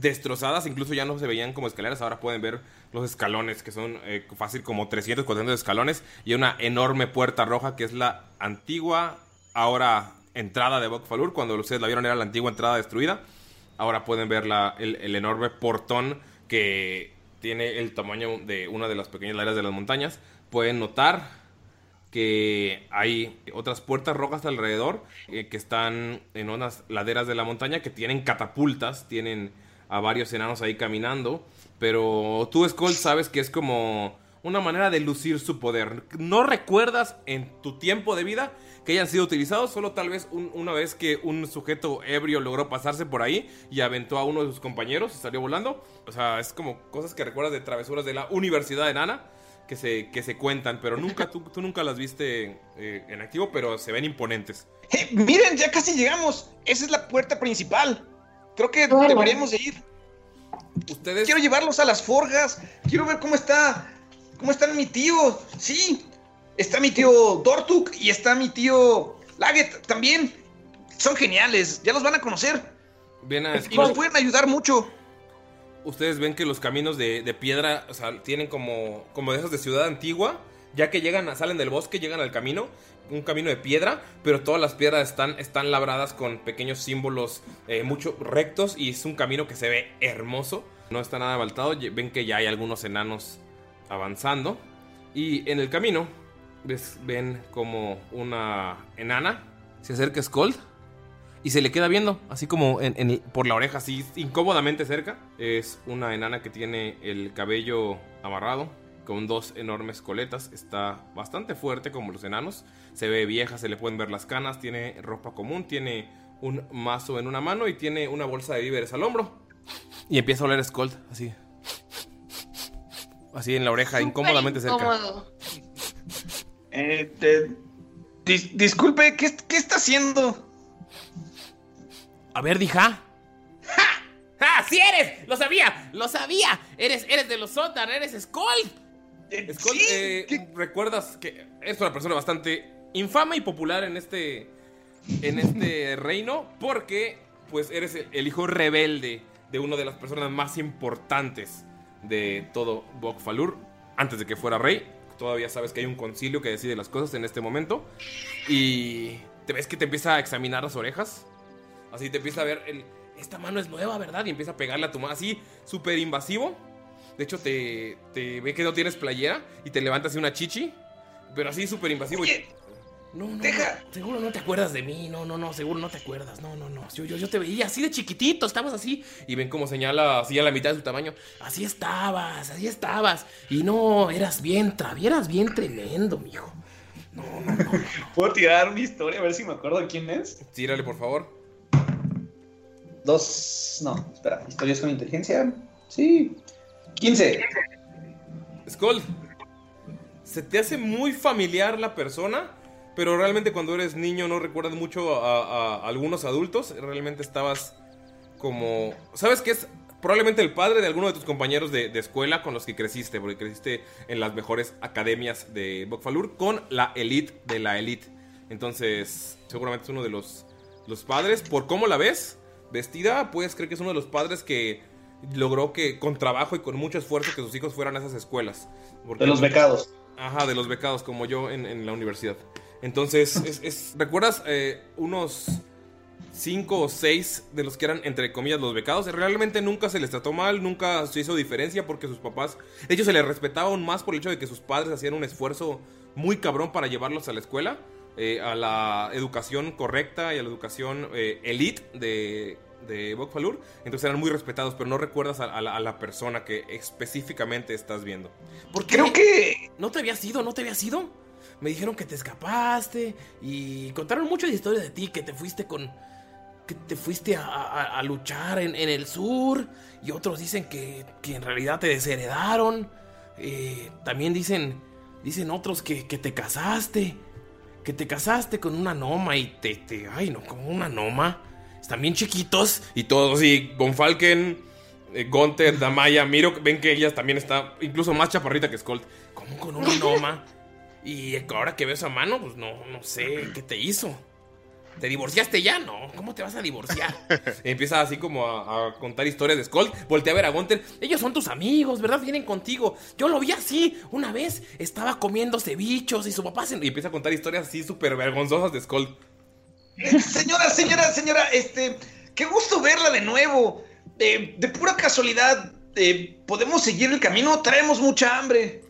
destrozadas, incluso ya no se veían como escaleras, ahora pueden ver los escalones, que son eh, fácil como 300, 400 escalones, y una enorme puerta roja que es la antigua, ahora entrada de Bokfalur, cuando ustedes la vieron era la antigua entrada destruida. Ahora pueden ver la- el, enorme portón que tiene el tamaño de una de las pequeñas laderas de las montañas. Pueden notar que hay otras puertas rojas alrededor eh, que están en unas laderas de la montaña que tienen catapultas, tienen a varios enanos ahí caminando, pero tú Skull sabes que es como una manera de lucir su poder. No recuerdas en tu tiempo de vida que hayan sido utilizados, solo tal vez un- una vez que un sujeto ebrio logró pasarse por ahí y aventó a uno de sus compañeros y salió volando. O sea, es como cosas que recuerdas de travesuras de la Universidad de Nana que se, que se cuentan, pero nunca, tú, tú nunca las viste eh, en activo, pero se ven imponentes. Eh, miren, ya casi llegamos. Esa es la puerta principal. Creo que deberíamos de ir. Ustedes... Quiero llevarlos a las forjas. Quiero ver cómo está. ¿Cómo está mi tío? Sí. Está mi tío Dortuk y está mi tío Laget también. Son geniales. Ya los van a conocer. Ven a Y nos pueden ayudar mucho. ustedes ven que los caminos de, de piedra, o sea, tienen como, como de esos de ciudad antigua, ya que llegan, a- salen del bosque, llegan al camino, un camino de piedra, pero todas las piedras están, están labradas con pequeños símbolos eh, mucho rectos y es un camino que se ve hermoso, no está nada baltado, ye- ven que ya hay algunos enanos avanzando. Y en el camino ves- ven como una enana se acerca a Skold y se le queda viendo, así como en- en- por la oreja, así incómodamente cerca. Es una enana que tiene el cabello amarrado, con dos enormes coletas. Está bastante fuerte como los enanos. Se ve vieja, se le pueden ver las canas. Tiene ropa común, tiene un mazo en una mano y tiene una bolsa de víveres al hombro. Y empieza a oler Skold, así. Así en la oreja, incómodamente cerca. Incómodo. Eh, te- dis- disculpe, ¿qué, ¿qué está haciendo? A ver, dija. ¡Ja! ¡Sí eres! ¡Lo sabía! ¡Lo sabía! Eres, eres de los Sotar, eres Skull. Skull, eh, recuerdas que eres una persona bastante infame y popular en este. En este reino. Porque, pues, eres el, el hijo rebelde de una de las personas más importantes de todo Bokfalur. Antes de que fuera rey. Todavía sabes que hay un concilio que decide las cosas en este momento. Y. ¿Te ves que te empieza a examinar las orejas? Así te empieza a ver el. Esta mano es nueva, ¿verdad? Y empieza a pegarle a tu mano así, súper invasivo. De hecho, te, te ve que no tienes playera y te levanta así una chichi. Pero así súper invasivo. y- no, no, no, seguro no te acuerdas de mí. No, no, no, seguro no te acuerdas. No, no, no. Yo, yo, yo te veía así de chiquitito, estabas así. Y ven cómo señala así a la mitad de su tamaño. Así estabas, así estabas. Y no, eras bien, tra- eras bien tremendo, mijo. ¿Puedo tirar una historia a ver si me acuerdo de quién es? Tírale, por favor. Dos. No, espera. Historias con inteligencia. Sí. 15. Skull, se te hace muy familiar la persona, pero realmente cuando eres niño no recuerdas mucho a, algunos adultos. Realmente estabas como... ¿Sabes qué es? Probablemente el padre de alguno de tus compañeros de, de escuela con los que creciste, porque creciste en las mejores academias de Bokfalur con la elite de la elite. Entonces, seguramente es uno de los, los padres. Por cómo la ves vestida, puedes creer que es uno de los padres que logró que con trabajo y con mucho esfuerzo que sus hijos fueran a esas escuelas. Porque- De los becados. Ajá, de los becados, como yo en, en la universidad. Entonces, es, es- ¿recuerdas eh, unos cinco o seis de los que eran, entre comillas, los becados? Realmente nunca se les trató mal, nunca se hizo diferencia porque sus papás, de hecho, se les respetaba aún más por el hecho de que sus padres hacían un esfuerzo muy cabrón para llevarlos a la escuela, eh, a la educación correcta y a la educación eh, elite de, de Bokfalur. Entonces eran muy respetados, pero no recuerdas a, a la, a la persona que específicamente estás viendo. Creo que. ¿No te habías ido? ¿No te habías ido? Me dijeron que te escapaste y contaron muchas historias de ti, que te fuiste con... que te fuiste a, luchar en, en el sur y otros dicen que, que en realidad te desheredaron. Eh, también dicen, dicen otros que, que te casaste, que te casaste con una noma y te, te... Ay, no, como una noma. Están bien chiquitos y todos, y Gonfalken, eh, Gunther, Damaya, Miro, ven que ella también está incluso más chaparrita que Skolt. ¿Cómo con una noma? Y ahora que veo esa mano, pues no, no sé qué te hizo. ¿Te divorciaste ya? No, ¿cómo te vas a divorciar? Empieza así como a, a contar historias de Skolt. Voltea a ver a Gunther. Ellos son tus amigos, ¿verdad? Vienen contigo. Yo lo vi así. Una vez estaba comiendo cevichos y su papá se... Y empieza a contar historias así súper vergonzosas de Skolt. Eh, Señora, señora, señora, este. Qué gusto verla de nuevo. Eh, de pura casualidad, eh, ¿podemos seguir el camino? Traemos mucha hambre.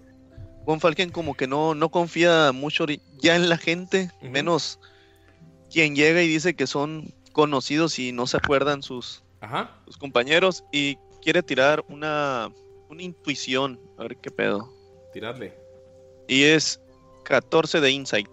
Von Falken como que no, no confía mucho ya en la gente, menos quien llega y dice que son conocidos y no se acuerdan sus, Ajá. sus compañeros y quiere tirar una, una intuición, a ver qué pedo. Tiradle. Y es 14 de insight.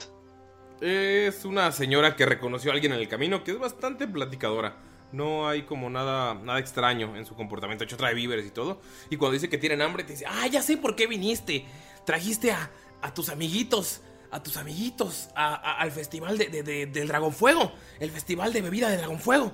Es una señora que reconoció a alguien en el camino que es bastante platicadora. No hay como nada, nada extraño en su comportamiento. De hecho, trae víveres y todo. Y cuando dice que tienen hambre, te dice: Ah, ya sé por qué viniste. Trajiste a, a tus amiguitos. A tus amiguitos. al festival de, de- de- del Dragonfuego. El festival de bebida de Dragonfuego.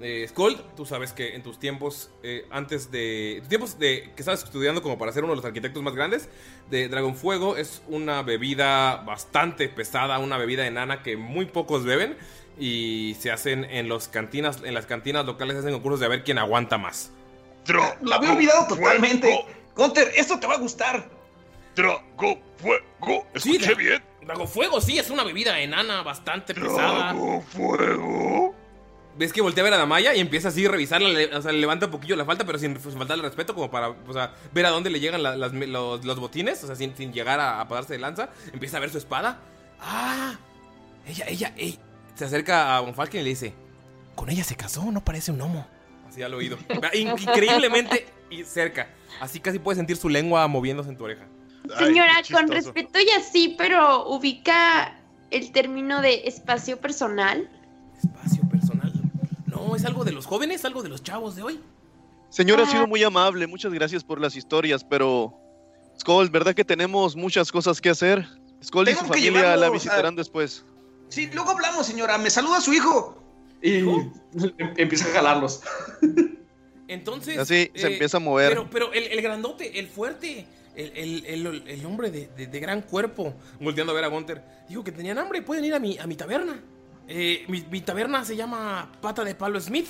Eh, Skold, tú sabes que en tus tiempos, eh, antes de. tus tiempos de que estabas estudiando como para ser uno de los arquitectos más grandes, de Dragonfuego es una bebida bastante pesada, una bebida enana que muy pocos beben. Y se hacen en los cantinas, en las cantinas locales se hacen concursos de a ver quién aguanta más. Lo había olvidado totalmente. Gunter, esto te va a gustar. Drago Fuego. Sí, ¿Escuché Dra- bien? Dragonfuego, sí, es una bebida enana bastante pesada. Dragonfuego. Ves que voltea a ver a Damaya y empieza así a revisarla, o sea, le levanta un poquillo la falta, pero sin, sin faltarle respeto, como para o sea, ver a dónde le llegan la- las- los, los botines, o sea, sin, sin llegar a, a pasarse de lanza. Empieza a ver su espada. ¡Ah! Ella, ella, ey. Se acerca a Von Falken y le dice: Con ella se casó, no parece un gnomo. Así al oído. In- Increíblemente y cerca. Así casi puedes sentir su lengua moviéndose en tu oreja. Señora, con respeto y así, pero ubica el término de espacio personal. No, es algo de los jóvenes, algo de los chavos de hoy. Señora, ha Ah. sido muy amable, muchas gracias por las historias, pero... Skull, ¿verdad que tenemos muchas cosas que hacer? Skull y su familia la a- visitarán después. Sí, luego hablamos, señora. Me saluda su hijo. Y em- empieza a jalarlos. Entonces. Así se eh, empieza a mover. Pero, pero el, el grandote, el fuerte, el, el- el- el hombre de, de- de gran cuerpo, volteando a ver a Gunter, dijo que tenían hambre, pueden ir a mi, a mi taberna. Eh, mi, mi taberna se llama Pata de Palo Smith.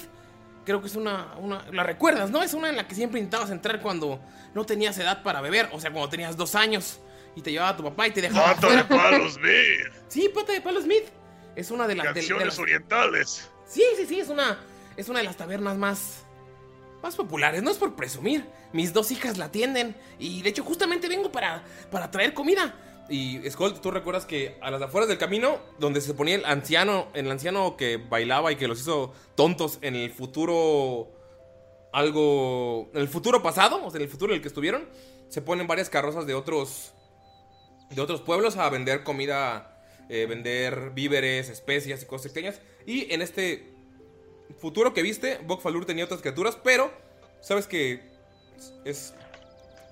Creo que es una, una. La recuerdas, ¿no? Es una en la que siempre intentabas entrar cuando no tenías edad para beber. O sea, cuando tenías dos años y te llevaba tu papá y te dejaba. Pata de. Palo Smith. Sí, Pata de Palo Smith. Es una de las. de- de Canciones las- orientales. Sí, sí, sí, es una, es una de las tabernas más, más populares. No es por presumir. Mis dos hijas la atienden. Y de hecho, justamente vengo para, para traer comida. Y Skull, ¿tú recuerdas que a las afueras del camino, donde se ponía el anciano, el anciano que bailaba y que los hizo tontos en el futuro. Algo. En el futuro pasado, o sea, en el futuro en el que estuvieron, se ponen varias carrozas de otros. De otros pueblos a vender comida eh, vender víveres, especias y cosas extrañas. Y en este futuro que viste, Bokfalur tenía otras criaturas, pero sabes que es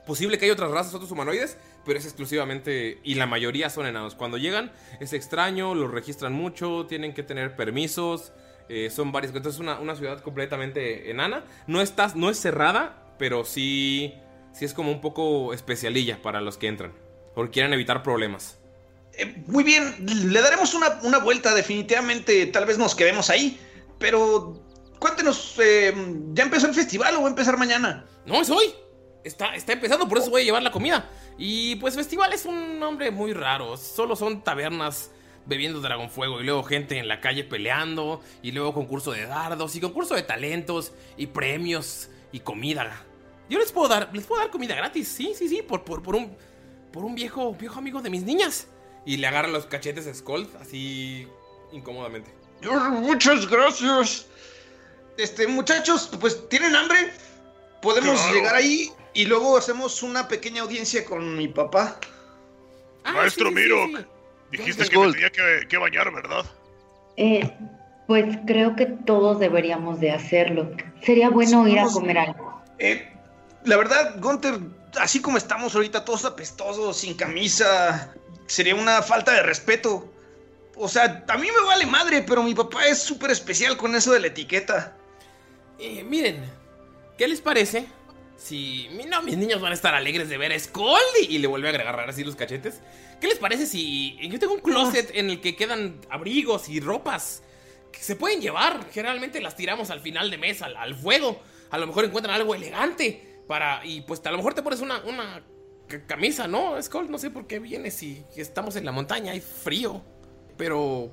posible que haya otras razas, otros humanoides, pero es exclusivamente, y la mayoría son enanos. Cuando llegan es extraño, los registran mucho, tienen que tener permisos, eh, son varias. Entonces es una, una ciudad completamente enana. No, está, no es cerrada, pero sí, sí es como un poco especialilla para los que entran, porque quieren evitar problemas. Muy bien, le daremos una, una vuelta. Definitivamente, tal vez nos quedemos ahí. Pero cuéntenos, eh, ¿ya empezó el festival o va a empezar mañana? No, es hoy. Está, está empezando, por eso voy a llevar la comida. Y pues festival es un nombre muy raro. Solo son tabernas bebiendo Dragon Fuego y luego gente en la calle peleando y luego concurso de dardos y concurso de talentos y premios y comida. Yo les puedo dar, les puedo dar comida gratis, sí, sí, sí, por, por, por un por un viejo viejo amigo de mis niñas. Y le agarra los cachetes a Skull así incómodamente. Muchas gracias. Este, muchachos, pues tienen hambre. Podemos Claro. llegar ahí y luego hacemos una pequeña audiencia con mi papá. Ah, Maestro sí, sí, Miro, sí. dijiste que me tenía que, que bañar, ¿verdad? Eh, pues creo que todos deberíamos de hacerlo. Sería bueno ir a comer algo. Eh, la verdad, Gunter, así como estamos ahorita, todos apestosos, sin camisa, sería una falta de respeto. O sea, a mí me vale madre, pero mi papá es súper especial con eso de la etiqueta. Eh, miren, ¿qué les parece? Si no, mis niños van a estar alegres de ver a Skull y, le vuelve a agarrar así los cachetes. ¿Qué les parece si yo tengo un closet en el que quedan abrigos y ropas que se pueden llevar? Generalmente las tiramos al final de mes al, al fuego. A lo mejor encuentran algo elegante para y pues a lo mejor te pones una, una ca- camisa, ¿no? Skull, no sé por qué vienes si estamos en la montaña, hay frío. Pero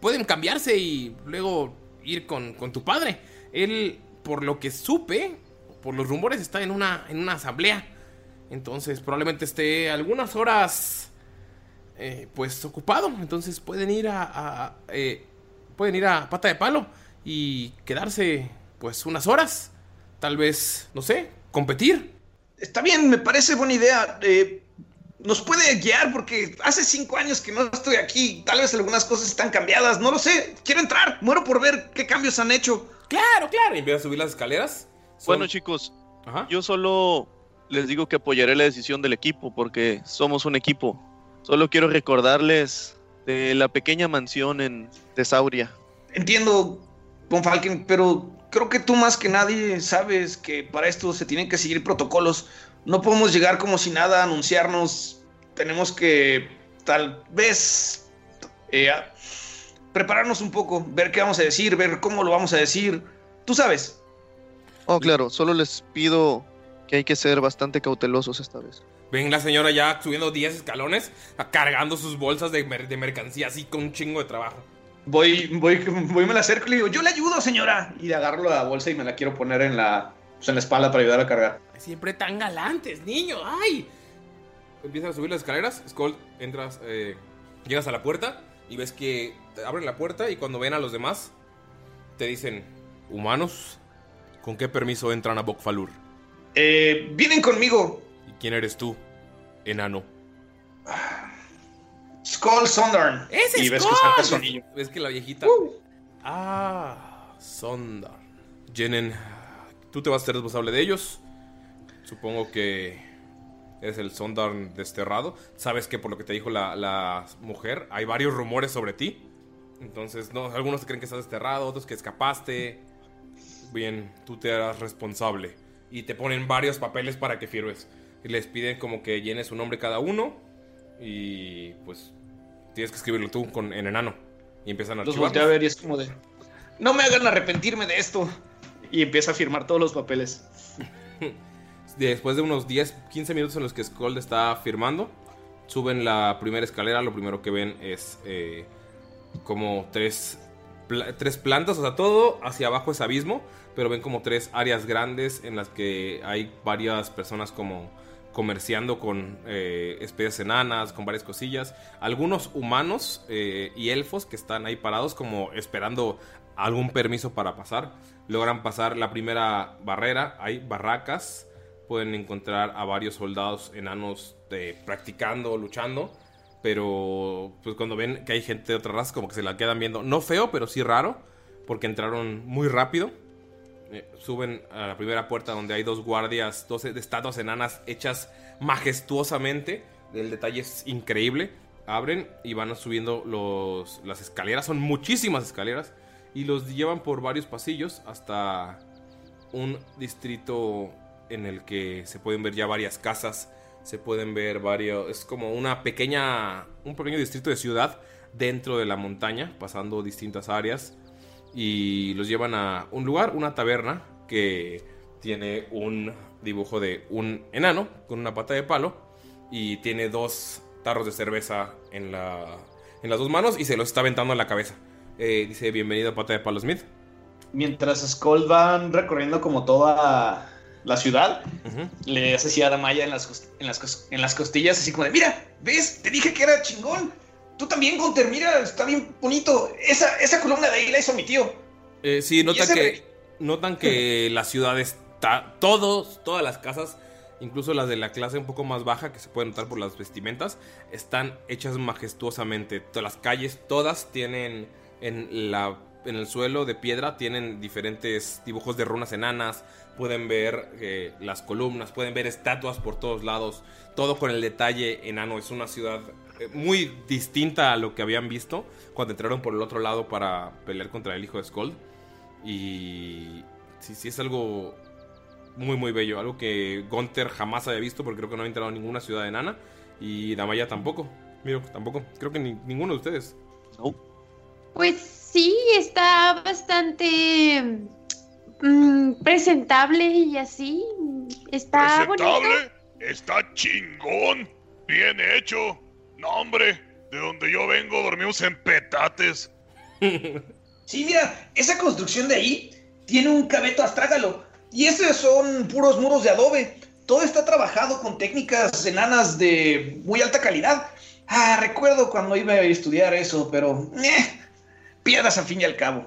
pueden cambiarse y luego ir con, con tu padre. Él, por lo que supe, por los rumores, está en una, en una asamblea. Entonces probablemente esté algunas horas, eh, pues ocupado. Entonces pueden ir a, a- eh, pueden ir a pata de palo y quedarse, pues unas horas. Tal vez, no sé, competir. Está bien, me parece buena idea. Eh, nos puede guiar porque hace cinco años que no estoy aquí. Tal vez algunas cosas están cambiadas. No lo sé. Quiero entrar. Muero por ver qué cambios han hecho. Claro, claro. Y empieza a subir las escaleras. Son- Bueno, chicos, Ajá. yo solo les digo que apoyaré la decisión del equipo porque somos un equipo. Solo quiero recordarles de la pequeña mansión en Tesauria. Entiendo, Von Falken, pero creo que tú más que nadie sabes que para esto se tienen que seguir protocolos. No podemos llegar como si nada, anunciarnos. Tenemos que tal vez eh, a- prepararnos un poco, ver qué vamos a decir, ver cómo lo vamos a decir. Tú sabes. Oh, claro, solo les pido que hay que ser bastante cautelosos esta vez. Ven la señora ya subiendo 10 escalones, cargando sus bolsas de, mer- de mercancía así con un chingo de trabajo. Voy, voy, voy, me la acerco y le digo, yo le ayudo, señora. Y le agarro la bolsa y me la quiero poner en la, pues, en la espalda para ayudar a cargar. Siempre tan galantes, niño. ¡Ay! Empiezan a subir las escaleras. Skull, entras, eh, llegas a la puerta y ves que te abren la puerta y cuando ven a los demás, te dicen, humanos, ¿con qué permiso entran a Bokfalur? Eh, vienen conmigo. ¿Y quién eres tú, enano? Skull Sondern. ¡Ese y ves Skull! que saca su anillo. Ves que la viejita... Ah, Sondar. Jenen, tú te vas a ser responsable de ellos. Supongo que eres el Sondar desterrado. Sabes que por lo que te dijo la, la mujer, hay varios rumores sobre ti. Entonces, no, algunos creen que estás desterrado, otros que escapaste. Bien, tú te harás responsable. Y te ponen varios papeles para que firmes. Y les piden como que llenes un nombre cada uno. Y pues tienes que escribirlo tú con, en enano. Y empiezan a Los volteé a ver y es como de. No me hagan arrepentirme de esto. Y empieza a firmar todos los papeles. Después de unos 10, 15 minutos en los que Skull está firmando, suben la primera escalera. Lo primero que ven es eh, como tres, pla- tres plantas, o sea, todo hacia abajo es abismo, pero ven como tres áreas grandes en las que hay varias personas como comerciando con eh, especies enanas, con varias cosillas. Algunos humanos eh, y elfos que están ahí parados como esperando algún permiso para pasar. Logran pasar la primera barrera, hay barracas, pueden encontrar a varios soldados enanos eh, practicando, luchando. Pero pues cuando ven que hay gente de otra raza como que se la quedan viendo, no feo, pero sí raro, porque entraron muy rápido. Eh, suben a la primera puerta donde hay dos guardias, dos estatuas enanas hechas majestuosamente. El detalle es increíble. Abren y van subiendo los, las escaleras. Son muchísimas escaleras. Y los llevan por varios pasillos hasta un distrito en el que se pueden ver ya varias casas. Se pueden ver varios... Es como una pequeña... Un pequeño distrito de ciudad dentro de la montaña, pasando distintas áreas y los llevan a un lugar, una taberna que tiene un dibujo de un enano con una pata de palo y tiene dos tarros de cerveza en la en las dos manos y se los está aventando en la cabeza. Eh, dice, bienvenido pata de palo Smith. Mientras Skull van recorriendo como toda la ciudad, le hace así a Damaya en las, en, las en las costillas, así como de, mira, ¿ves? Te dije que era chingón. Tú también, Gunter, mira, está bien bonito. Esa, esa columna de ahí la hizo mi tío. Eh, sí, notan que, notan que la ciudad está. Todos, todas las casas, incluso las de la clase un poco más baja, que se pueden notar por las vestimentas, están hechas majestuosamente. Todas las calles, todas tienen en, la, en el suelo de piedra, tienen diferentes dibujos de runas enanas. Pueden ver eh, las columnas, pueden ver estatuas por todos lados. Todo con el detalle enano. Es una ciudad muy distinta a lo que habían visto cuando entraron por el otro lado para pelear contra el hijo de Skull. Y sí, sí es algo muy, muy bello. Algo que Gunther jamás había visto porque creo que no había entrado en ninguna ciudad enana. Y Damaya tampoco. Miro, tampoco. Creo que ni- ninguno de ustedes. Pues sí, está bastante mm, presentable y así. Está bonito. ¿Presentable? Está chingón. Bien hecho. No, hombre. De donde yo vengo dormimos en petates. Sí, mira, esa construcción de ahí tiene un cabeto astrágalo. Y esos son puros muros de adobe. Todo está trabajado con técnicas enanas de muy alta calidad. Ah, recuerdo cuando iba a estudiar eso, pero... eh, piedras al fin y al cabo.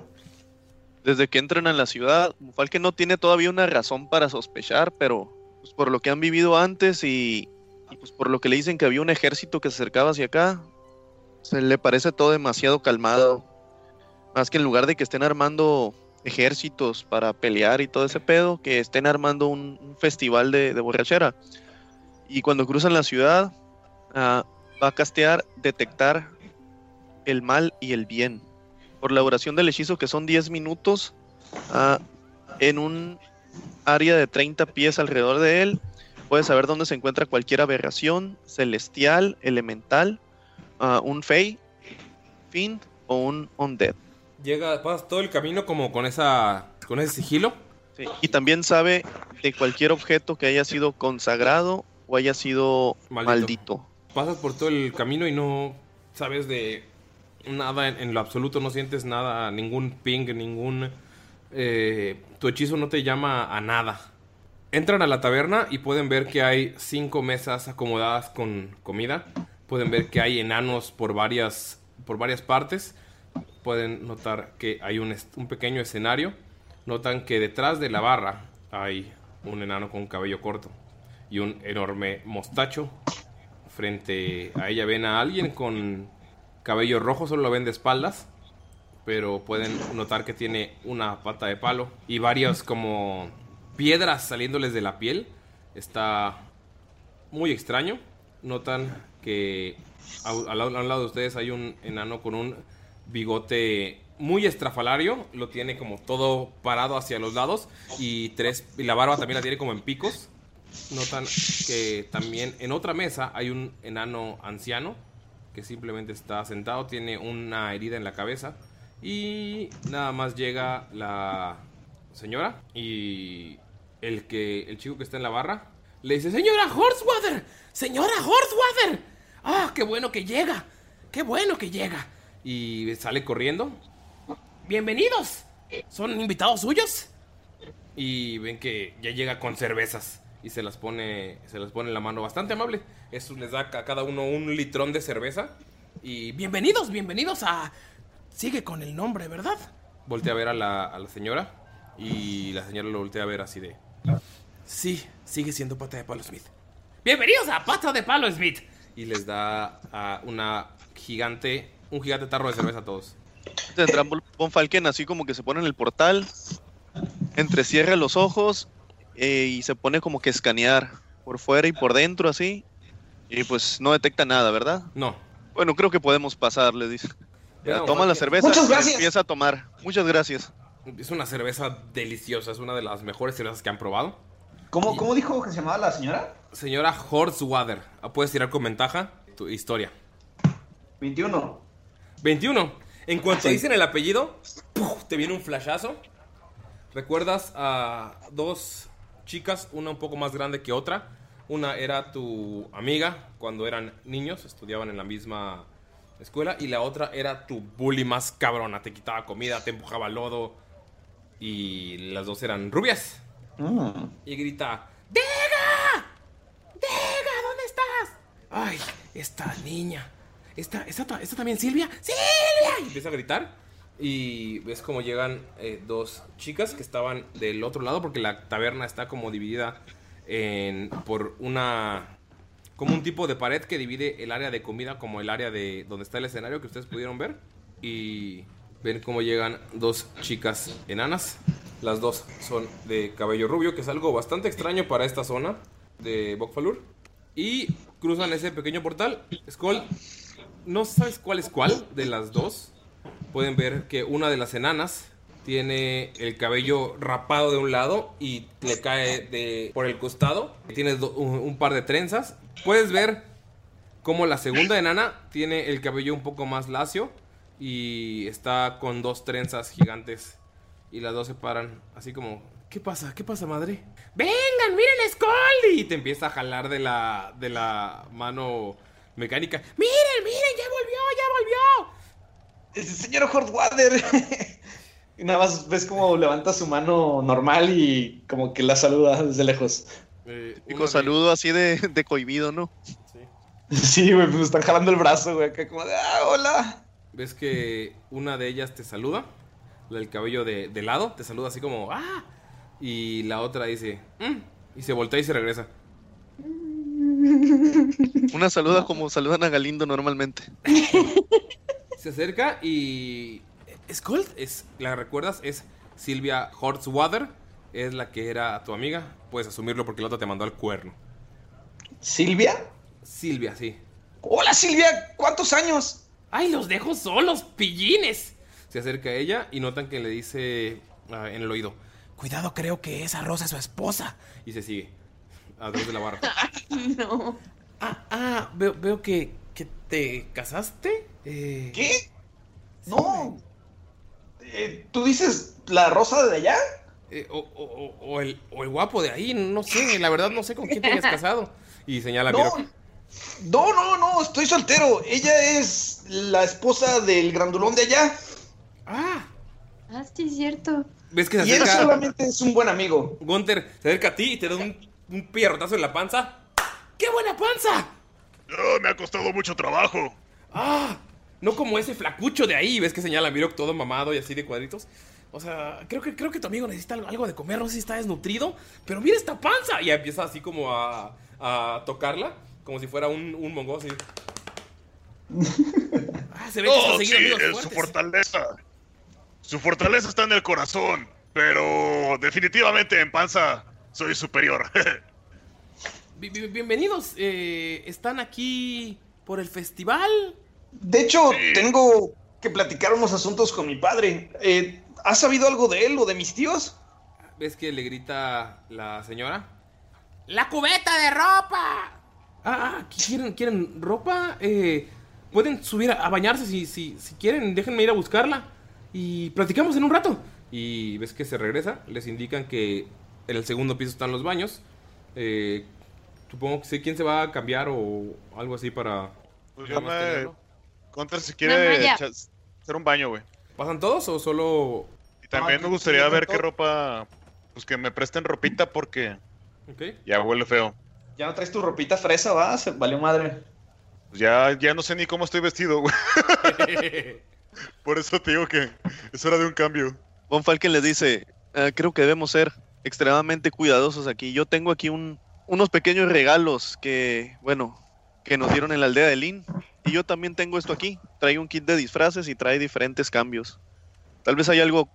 Desde que entran a la ciudad, Falke no tiene todavía una razón para sospechar, pero pues, por lo que han vivido antes y, y, pues por lo que le dicen que había un ejército que se acercaba hacia acá, se le parece todo demasiado calmado. Más que en lugar de que estén armando ejércitos para pelear y todo ese pedo, que estén armando un, festival de, borrachera. Y cuando cruzan la ciudad, ah, va a castear detectar el mal y el bien por la duración del hechizo, que son 10 minutos, ah, en un área de 30 pies alrededor de él. Puedes saber dónde se encuentra cualquier aberración celestial, elemental, ah, un fey, fiend o un undead. Llega, pasas todo el camino como con esa. con ese sigilo. Sí, Y también sabe de cualquier objeto que haya sido consagrado o haya sido Maldito. maldito. Pasas por todo el camino y no sabes de nada en, en lo absoluto, no sientes nada, ningún ping, ningún... eh, tu hechizo no te llama a nada. Entran a la taberna y pueden ver que hay cinco mesas acomodadas con comida. Pueden ver que hay enanos por varias, por varias partes. Pueden notar que hay un, un pequeño escenario. Notan que detrás de la barra hay un enano con cabello corto y un enorme mostacho. Frente a ella ven a alguien con cabello rojo, solo lo ven de espaldas. Pero pueden notar que tiene una pata de palo y varias como piedras saliéndoles de la piel. Está muy extraño. Notan que a, un lado de ustedes hay un enano con un bigote muy estrafalario. Lo tiene como todo parado hacia los lados. Y, tres, y la barba también la tiene como en picos. Notan que también en otra mesa hay un enano anciano que simplemente está sentado, tiene una herida en la cabeza y nada más llega la señora y el que el chico que está en la barra le dice, "Señora Horsewater, señora Horsewater. Ah, qué bueno que llega. Qué bueno que llega." Y sale corriendo. "Bienvenidos. ¿Son invitados suyos?" Y ven que ya llega con cervezas y se las pone se las pone en la mano bastante amable. Eso les da a cada uno un litrón de cerveza y bienvenidos, bienvenidos a sigue con el nombre, ¿verdad? Voltea a ver a la, a la señora y la señora lo voltea a ver así de Sí, sigue siendo Pata de Palo Smith. Bienvenidos a Pata de Palo Smith y les da a una gigante un gigante tarro de cerveza a todos. Tendrá Von Von Falken así como que se pone en el portal, entrecierra los ojos eh, y se pone como que escanear por fuera y por dentro así. Y pues no detecta nada, ¿verdad? No. Bueno, creo que podemos pasar, le dice. Ya, Bueno, toma la cerveza Muchas y gracias. empieza a tomar. Muchas gracias. Es una cerveza deliciosa, es una de las mejores cervezas que han probado. ¿Cómo, ¿Cómo dijo que se llamaba la señora? Señora Horsewater, puedes tirar con ventaja tu historia. 21. 21. En cuanto Sí. dicen el apellido, ¡puf! te viene un flashazo. Recuerdas a dos chicas, una un poco más grande que otra. Una era tu amiga cuando eran niños, estudiaban en la misma escuela. Y la otra era tu bully más cabrona. Te quitaba comida, te empujaba lodo. Y las dos eran rubias. Y grita: ¡Dega! ¡Dega! ¿Dónde estás? ¡Ay! Esta niña. ¿Esta, esta, ta- esta también Silvia? ¡Silvia! Y empieza a gritar. Y ves como llegan eh, dos chicas que estaban del otro lado. Porque la taberna está como dividida en, por una. Como un tipo de pared que divide el área de comida como el área de donde está el escenario que ustedes pudieron ver. Y ven cómo llegan dos chicas enanas. Las dos son de cabello rubio, que es algo bastante extraño para esta zona de Bokfalur. Y cruzan ese pequeño portal. Skull, no sabes cuál es cuál de las dos. Pueden ver que una de las enanas tiene el cabello rapado de un lado y le cae por el costado. Tiene un par de trenzas. Puedes ver cómo la segunda enana tiene el cabello un poco más lacio y está con dos trenzas gigantes. Y las dos se paran así como, ¿qué pasa? ¿Qué pasa, madre? Vengan, miren Skull. Y te empieza a jalar de la, de la mano mecánica. Miren, miren, ya volvió, ya volvió. El señor Hordwater. y nada más ves como levanta su mano normal y como que la saluda desde lejos. Y con saludo así de, de cohibido, ¿no? Sí, güey, pues me están jalando el brazo, güey, acá como de, ah, hola. Ves que una de ellas te saluda, la del cabello de, de lado, te saluda así como, ¡ah! Y la otra dice, "Mm", y se voltea y se regresa. Una saluda como saludan a Galindo normalmente. Se acerca y. Skull, es, ¿la recuerdas? Es Silvia Hortzwater, es la que era tu amiga. Puedes asumirlo porque la otra te mandó al cuerno. ¿Silvia? Silvia, sí. Hola Silvia, ¿cuántos años? ¡Ay, los dejo solos, pillines! Se acerca a ella y notan que le dice ah, en el oído: Cuidado, creo que esa Rosa es su esposa. Y se sigue. A través de la barra. No. Ah, ah, veo, veo que, que te casaste. Eh, ¿Qué? No. Eh, ¿Tú dices la rosa de allá? eh, o, o- o- o el, o el guapo de ahí, no sé, la verdad no sé con quién te hayas casado. Y señala a No. Miro. No, no, no, estoy soltero. Ella es la esposa del grandulón de allá. Ah, Ah, sí, es cierto. ¿Ves que se Y él solamente es un buen amigo. Gunter se acerca a ti y te da un, un pierrotazo en la panza. ¡Qué buena panza! Ah, me ha costado mucho trabajo. ¡Ah! No como ese flacucho de ahí, ves que señala a Miro todo mamado y así de cuadritos. O sea, creo que, creo que tu amigo necesita algo, algo de comer, no sé si está desnutrido, pero mira esta panza. Y empieza así como a, a tocarla, como si fuera un, un mongo así. Ah, se ve que sí, amigos es su fortaleza. Su fortaleza está en el corazón, pero definitivamente en panza soy superior. Bi- bi- Bienvenidos, eh, ¿están aquí por el festival? De hecho, tengo que platicar unos asuntos con mi padre. Eh, ¿Has sabido algo de él o de mis tíos? ¿Ves que le grita la señora? ¡La cubeta de ropa! Ah, ¿quieren, ¿quieren ropa? Eh, pueden subir a, a bañarse si, si, si quieren. Déjenme ir a buscarla. Y platicamos en un rato. Y ves que se regresa. Les indican que en el segundo piso están los baños. Eh, supongo que sé quién se va a cambiar o algo así para... Pues yo me... Contra si quiere no, hacer un baño, güey. ¿Pasan todos o solo...? Y también Ah, me gustaría ver todo. qué ropa... Pues que me presten ropita porque Ok. ya huele feo. Ya no traes tu ropita fresa, va, se valió madre. Pues ya, ya no sé ni cómo estoy vestido, güey. Por eso te digo que es hora de un cambio. Von Falken les dice, "Ah, creo que debemos ser extremadamente cuidadosos aquí. Yo tengo aquí un, unos pequeños regalos que, bueno, que nos dieron en la aldea de Lin. Y yo también tengo esto aquí. Trae un kit de disfraces y trae diferentes cambios. Tal vez hay algo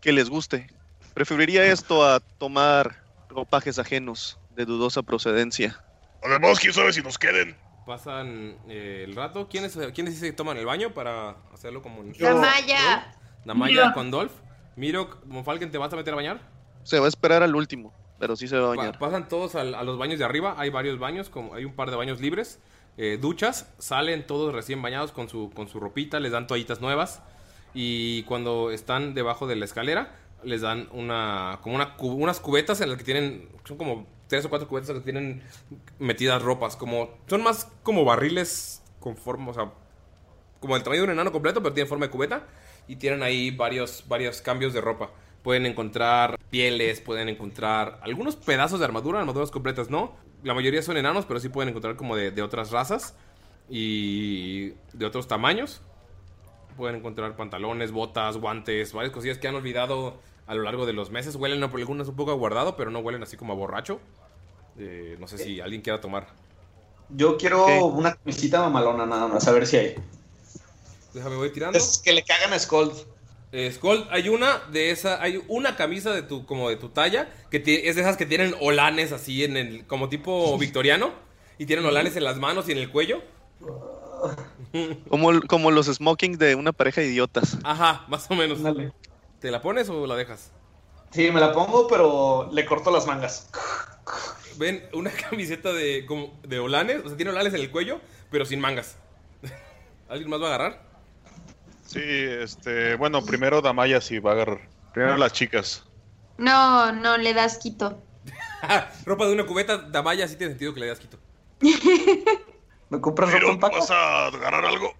que les guste. Preferiría esto a tomar ropajes ajenos de dudosa procedencia. Además, quién sabe si nos queden. Pasan eh, el rato. ¿Quiénes, ¿Quiénes se toman el baño para hacerlo como en... La Maya. Namaya con Dolph. Miro, Monfalken, ¿te vas a meter a bañar? Se va a esperar al último, pero sí se va a Pa- bañar. pasan todos al- a, los baños de arriba. Hay varios baños, como hay un par de baños libres. eh, duchas, salen todos recién bañados con su, con su ropita, les dan toallitas nuevas. Y cuando están debajo de la escalera, les dan una como una cu- unas cubetas en las que tienen, son como tres o cuatro cubetas que tienen metidas ropas. Como, son más como barriles con forma, o sea, como el tamaño de un enano completo, pero tiene forma de cubeta. Y tienen ahí varios, varios cambios de ropa. Pueden encontrar pieles, pueden encontrar algunos pedazos de armadura, armaduras completas no. La mayoría son enanos, pero sí pueden encontrar como de, de otras razas y de otros tamaños. Pueden encontrar pantalones, botas, guantes, varias cosillas que han olvidado a lo largo de los meses. Huelen por algunas un poco aguardado, pero no huelen así como a borracho. Eh, no sé si alguien quiera tomar. Yo quiero una camisita mamalona nada más, a ver si hay. Déjame, voy tirando. Es que le cagan a Scold. Eh, Skull, hay una de esa, hay una camisa de tu, como de tu talla, que es de esas que tienen olanes así en el, como tipo victoriano, y tienen olanes en las manos y en el cuello. Como, como los smoking de una pareja de idiotas. Ajá, más o menos. ¿Te la pones o la dejas? Sí, me la pongo, pero le corto las mangas. Ven, una camiseta de, como, de olanes, o sea, tiene olanes en el cuello, pero sin mangas. ¿Alguien más va a agarrar? Sí, este, bueno, primero Damaya sí va a agarrar. Primero las chicas. No, no, le das quito. Ropa de una cubeta, Damaya sí tiene sentido que le das quito. ¿Me compras Pero, ¿vas a agarrar algo?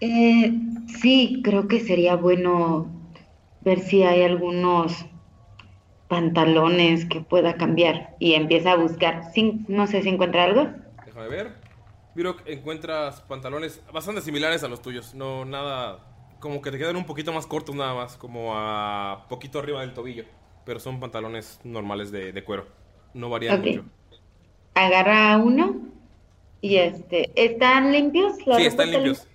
Eh, sí, creo que sería bueno ver si hay algunos pantalones que pueda cambiar y empieza a buscar. Sí, no sé si encuentra algo. Déjame ver. Miro que encuentras pantalones bastante similares a los tuyos. No, nada. Como que te quedan un poquito más cortos, nada más. Como a poquito arriba del tobillo. Pero son pantalones normales de, de cuero. No varían mucho. Agarra uno y este, ¿están limpios? ¿La Sí, están está limpios.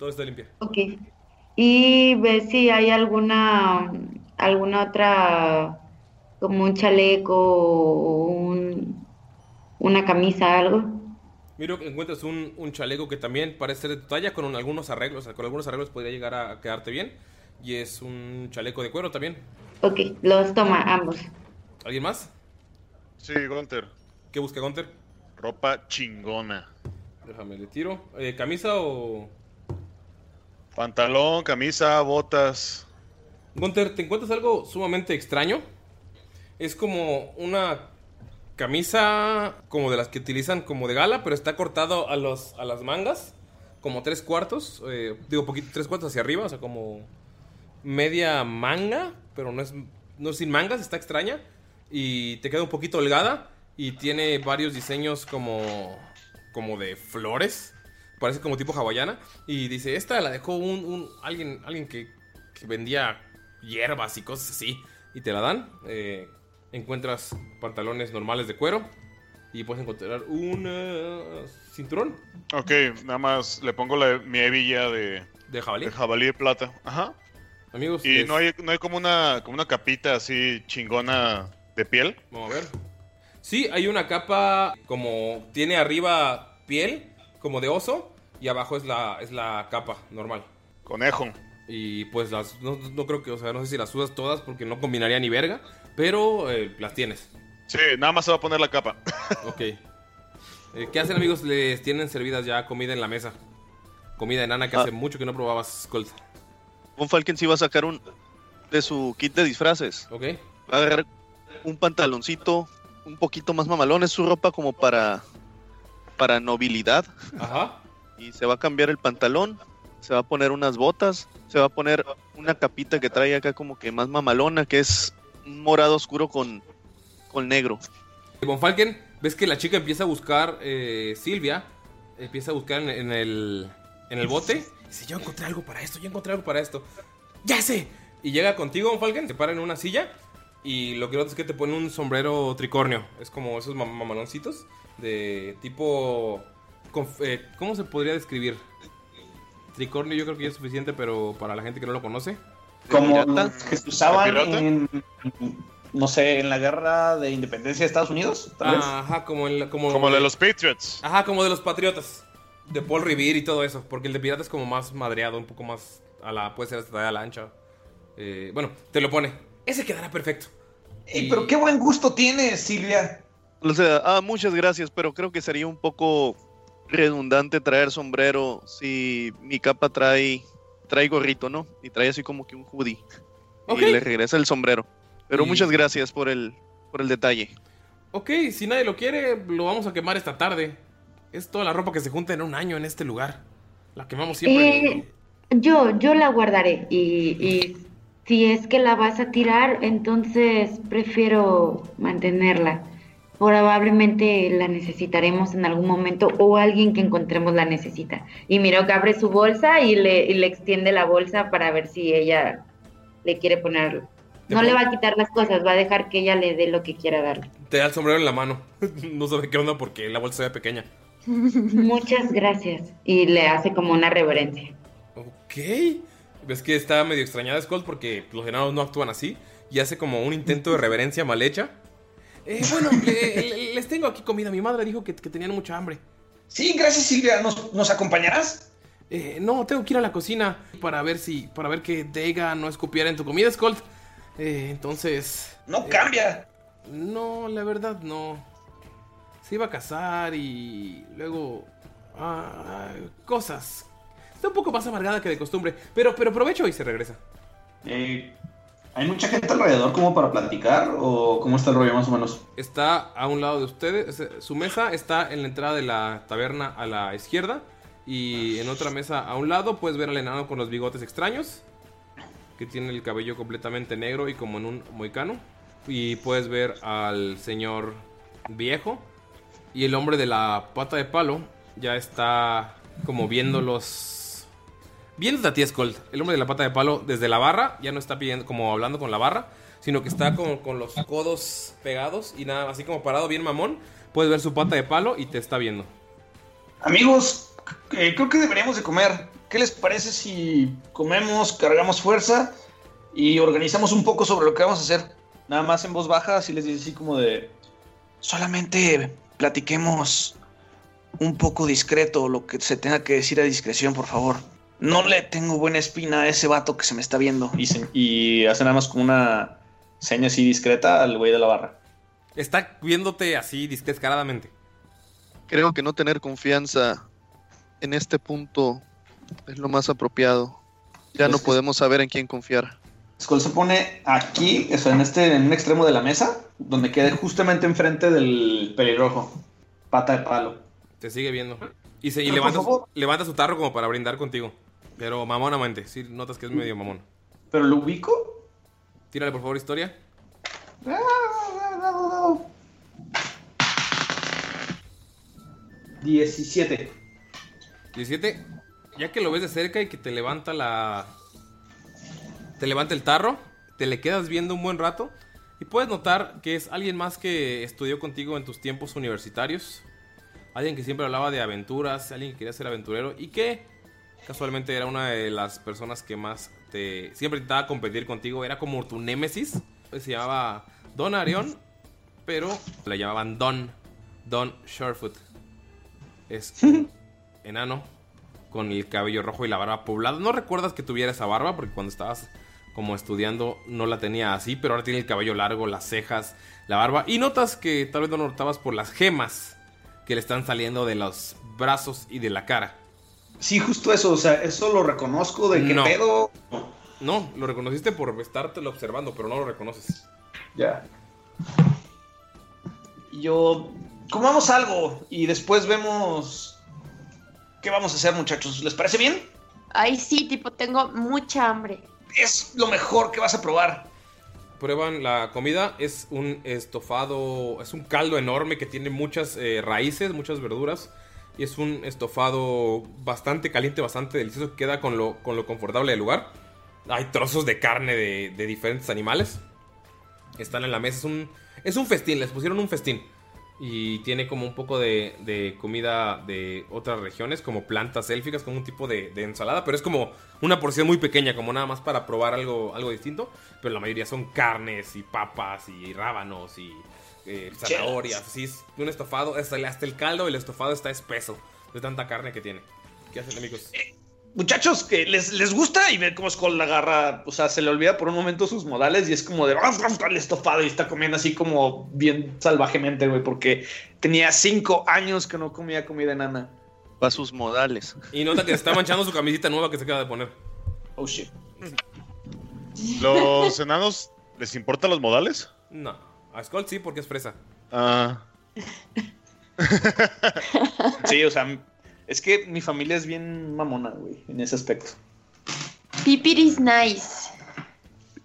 Todo está limpio. Ok. Y ve si hay alguna, alguna otra, como un chaleco o un, una camisa, algo. Miro que encuentras un, un chaleco que también parece ser de tu talla, con un- algunos arreglos. O sea, con algunos arreglos podría llegar a quedarte bien. Y es un chaleco de cuero también. Ok, los toma ambos. ¿Alguien más? Sí, Gunter. ¿Qué busca Gunter? Ropa chingona. Déjame, le tiro. Eh, ¿Camisa o...? Pantalón, camisa, botas. Gunter, ¿te encuentras algo sumamente extraño? Es como una camisa como de las que utilizan como de gala, pero está cortado a, los, a las mangas, como tres cuartos, eh, digo poquito, tres cuartos hacia arriba, o sea, como media manga, pero no es, no es sin mangas, está extraña, y te queda un poquito holgada, y tiene varios diseños como, como de flores, parece como tipo hawaiana, y dice, esta la dejó un, un- alguien, alguien que, que vendía hierbas y cosas así, y te la dan, eh, encuentras pantalones normales de cuero, y puedes encontrar un eh, cinturón Ok, nada más le pongo la, mi hebilla de, de jabalí. de jabalí de plata. Ajá. Amigos, Y les- no hay, no hay como una, como una capita así chingona de piel. Vamos a ver. Sí, hay una capa como tiene arriba piel, como de oso, y abajo es la, es la capa normal. Conejo. Y pues las, no, no creo que, o sea, no sé si las usas todas porque no combinaría ni verga, pero eh, las tienes. Sí, nada más se va a poner la capa. Ok. Eh, ¿Qué hacen amigos? Les tienen servidas ya comida en la mesa. Comida enana que Ah. hace mucho que no probabas, Colt. Von Falken sí va a sacar un de su kit de disfraces. Ok. Va a agarrar un pantaloncito un poquito más mamalón, es su ropa como para para nobilidad. Ajá. Y se va a cambiar el pantalón, se va a poner unas botas, se va a poner una capita que trae acá como que más mamalona, que es un morado oscuro con, con negro. Von Falken, ves que la chica empieza a buscar, eh, Silvia, empieza a buscar en, el, en el bote. Dice, yo encontré algo para esto, yo encontré algo para esto. ¡Ya sé! Y llega contigo, Von Falken, te para en una silla. Y lo que es que te pone un sombrero tricornio. Es como esos mam- mamaloncitos de tipo... eh, ¿Cómo se podría describir? Tricornio yo creo que ya es suficiente, pero para la gente que no lo conoce. Como los que se usaban en, no sé, en la guerra de independencia de Estados Unidos, tal vez. Ajá, como, en la- como, Como de los Patriots. Ajá, como de los Patriotas. De Paul Revere y todo eso. Porque el de pirata es como más madreado, un poco más a la. Puede ser hasta a la ancha. Eh, bueno, te lo pone. Ese quedará perfecto. Ey, pero qué buen gusto tienes, Silvia. O sea, ah, muchas gracias, pero creo que sería un poco redundante traer sombrero si mi capa trae trae gorrito, ¿no? Y trae así como que un hoodie. Y le regresa el sombrero. Pero Y- muchas gracias por el por el detalle. Ok, si nadie lo quiere, lo vamos a quemar esta tarde. Es toda la ropa que se junta en un año en este lugar. La quemamos siempre. Eh, yo, yo la guardaré y, y si es que la vas a tirar, entonces prefiero mantenerla. Probablemente la necesitaremos en algún momento o alguien que encontremos la necesita. Y miro que abre su bolsa y le, y le extiende la bolsa para ver si ella le quiere poner. No le va a quitar las cosas, va a dejar que ella le dé lo que quiera darle. Te da el sombrero en la mano. no sabe qué onda porque la bolsa se ve pequeña. Muchas gracias. Y le hace como una reverencia. Ok. Ves que está medio extrañada Skull porque los enanos no actúan así. Y hace como un intento de reverencia mal hecha. Eh, bueno, le- les tengo aquí comida. Mi madre dijo que, que tenían mucha hambre. Sí, gracias Silvia. ¿Nos, nos acompañarás? Eh, no, tengo que ir a la cocina para ver si, para ver que Deiga no escupiera en tu comida, Skull. Eh, entonces. No cambia. No, la verdad no. Se iba a casar y luego ah, cosas. Está un poco más amargada que de costumbre, pero pero aprovecho y se regresa. Eh, ¿Hay mucha gente alrededor como para platicar o cómo está el rollo más o menos? Está a un lado de ustedes. es- Su mesa está en la entrada de la taberna a la izquierda. Y en otra mesa a un lado puedes ver al enano con los bigotes extraños. Que tiene el cabello completamente negro y como en un moicano. Y puedes ver al señor viejo. Y el hombre de la pata de palo ya está como viendo los... Viendo a Skull. El hombre de la pata de palo desde la barra. Ya no está pidiendo como hablando con la barra. Sino que está como con los codos pegados y nada, así como parado bien mamón. Puedes ver su pata de palo y te está viendo. Amigos, eh, creo que deberíamos de comer. ¿Qué les parece si comemos, cargamos fuerza y organizamos un poco sobre lo que vamos a hacer? Nada más en voz baja, así les dice así como de... Solamente platiquemos un poco discreto lo que se tenga que decir a discreción, por favor. No le tengo buena espina a ese vato que se me está viendo. Y, se- y hace nada más como una seña así discreta al güey de la barra. Está viéndote así descaradamente. Creo que no tener confianza en este punto es lo más apropiado. Ya no podemos saber en quién confiar. Skull se pone aquí, o sea, en este, en un extremo de la mesa, donde quede justamente enfrente del pelirrojo. Pata de palo. Te sigue viendo. Y, se, y levanta su tarro como para brindar contigo. Pero mamonamente. Sí, notas que es medio mamón. ¿Pero lo ubico? Tírale por favor historia. 17. 17. Ya que lo ves de cerca y que te levanta la. Te levanta el tarro. Te le quedas viendo un buen rato. Y puedes notar que es alguien más que estudió contigo en tus tiempos universitarios. Alguien que siempre hablaba de aventuras. Alguien que quería ser aventurero. Y que casualmente era una de las personas que más te. Siempre intentaba competir contigo. Era como tu némesis. Se llamaba Don Arión. Pero le llamaban Don. Don Surefoot. Es un enano con el cabello rojo y la barba poblada. No recuerdas que tuviera esa barba porque cuando estabas como estudiando no la tenía así, pero ahora tiene el cabello largo, las cejas, la barba. Y notas que tal vez no notabas por las gemas que le están saliendo de los brazos y de la cara. Sí, justo eso, o sea, eso lo reconozco de qué No. pedo. No, lo reconociste por estártelo observando, pero no lo reconoces. Ya. Yo, comamos algo y después vemos qué vamos a hacer, muchachos. ¿Les parece bien? Ay, sí, tipo, tengo mucha hambre. Es lo mejor que vas a probar. Prueban la comida, es un estofado, es un caldo enorme que tiene muchas eh, raíces, muchas verduras. Y es un estofado bastante caliente, bastante delicioso, que queda con lo, con lo confortable del lugar. Hay trozos de carne de, diferentes animales. Están en la mesa, es un, es un festín, les pusieron un festín. Y tiene como un poco de, de comida de otras regiones, como plantas élficas, como un tipo de, de ensalada, pero es como una porción muy pequeña, como nada más para probar algo, algo distinto. Pero la mayoría son carnes y papas y rábanos y eh, zanahorias. Así es un estofado, hasta el, hasta el caldo el estofado está espeso de tanta carne que tiene. ¿Qué hacen amigos? Muchachos, que les, les gusta y ven cómo Skull la agarra, o sea, se le olvida por un momento sus modales y es como de el estofado y está comiendo así como bien salvajemente, güey, porque tenía cinco años que no comía comida enana. Va sus modales. Y nota que se está manchando su camisita nueva que se acaba de poner. Oh shit. ¿Los enanos les importan los modales? No, a Skull sí porque es fresa. Ah. Sí, o sea, es que mi familia es bien mamona, güey, en ese aspecto. Pipir is nice.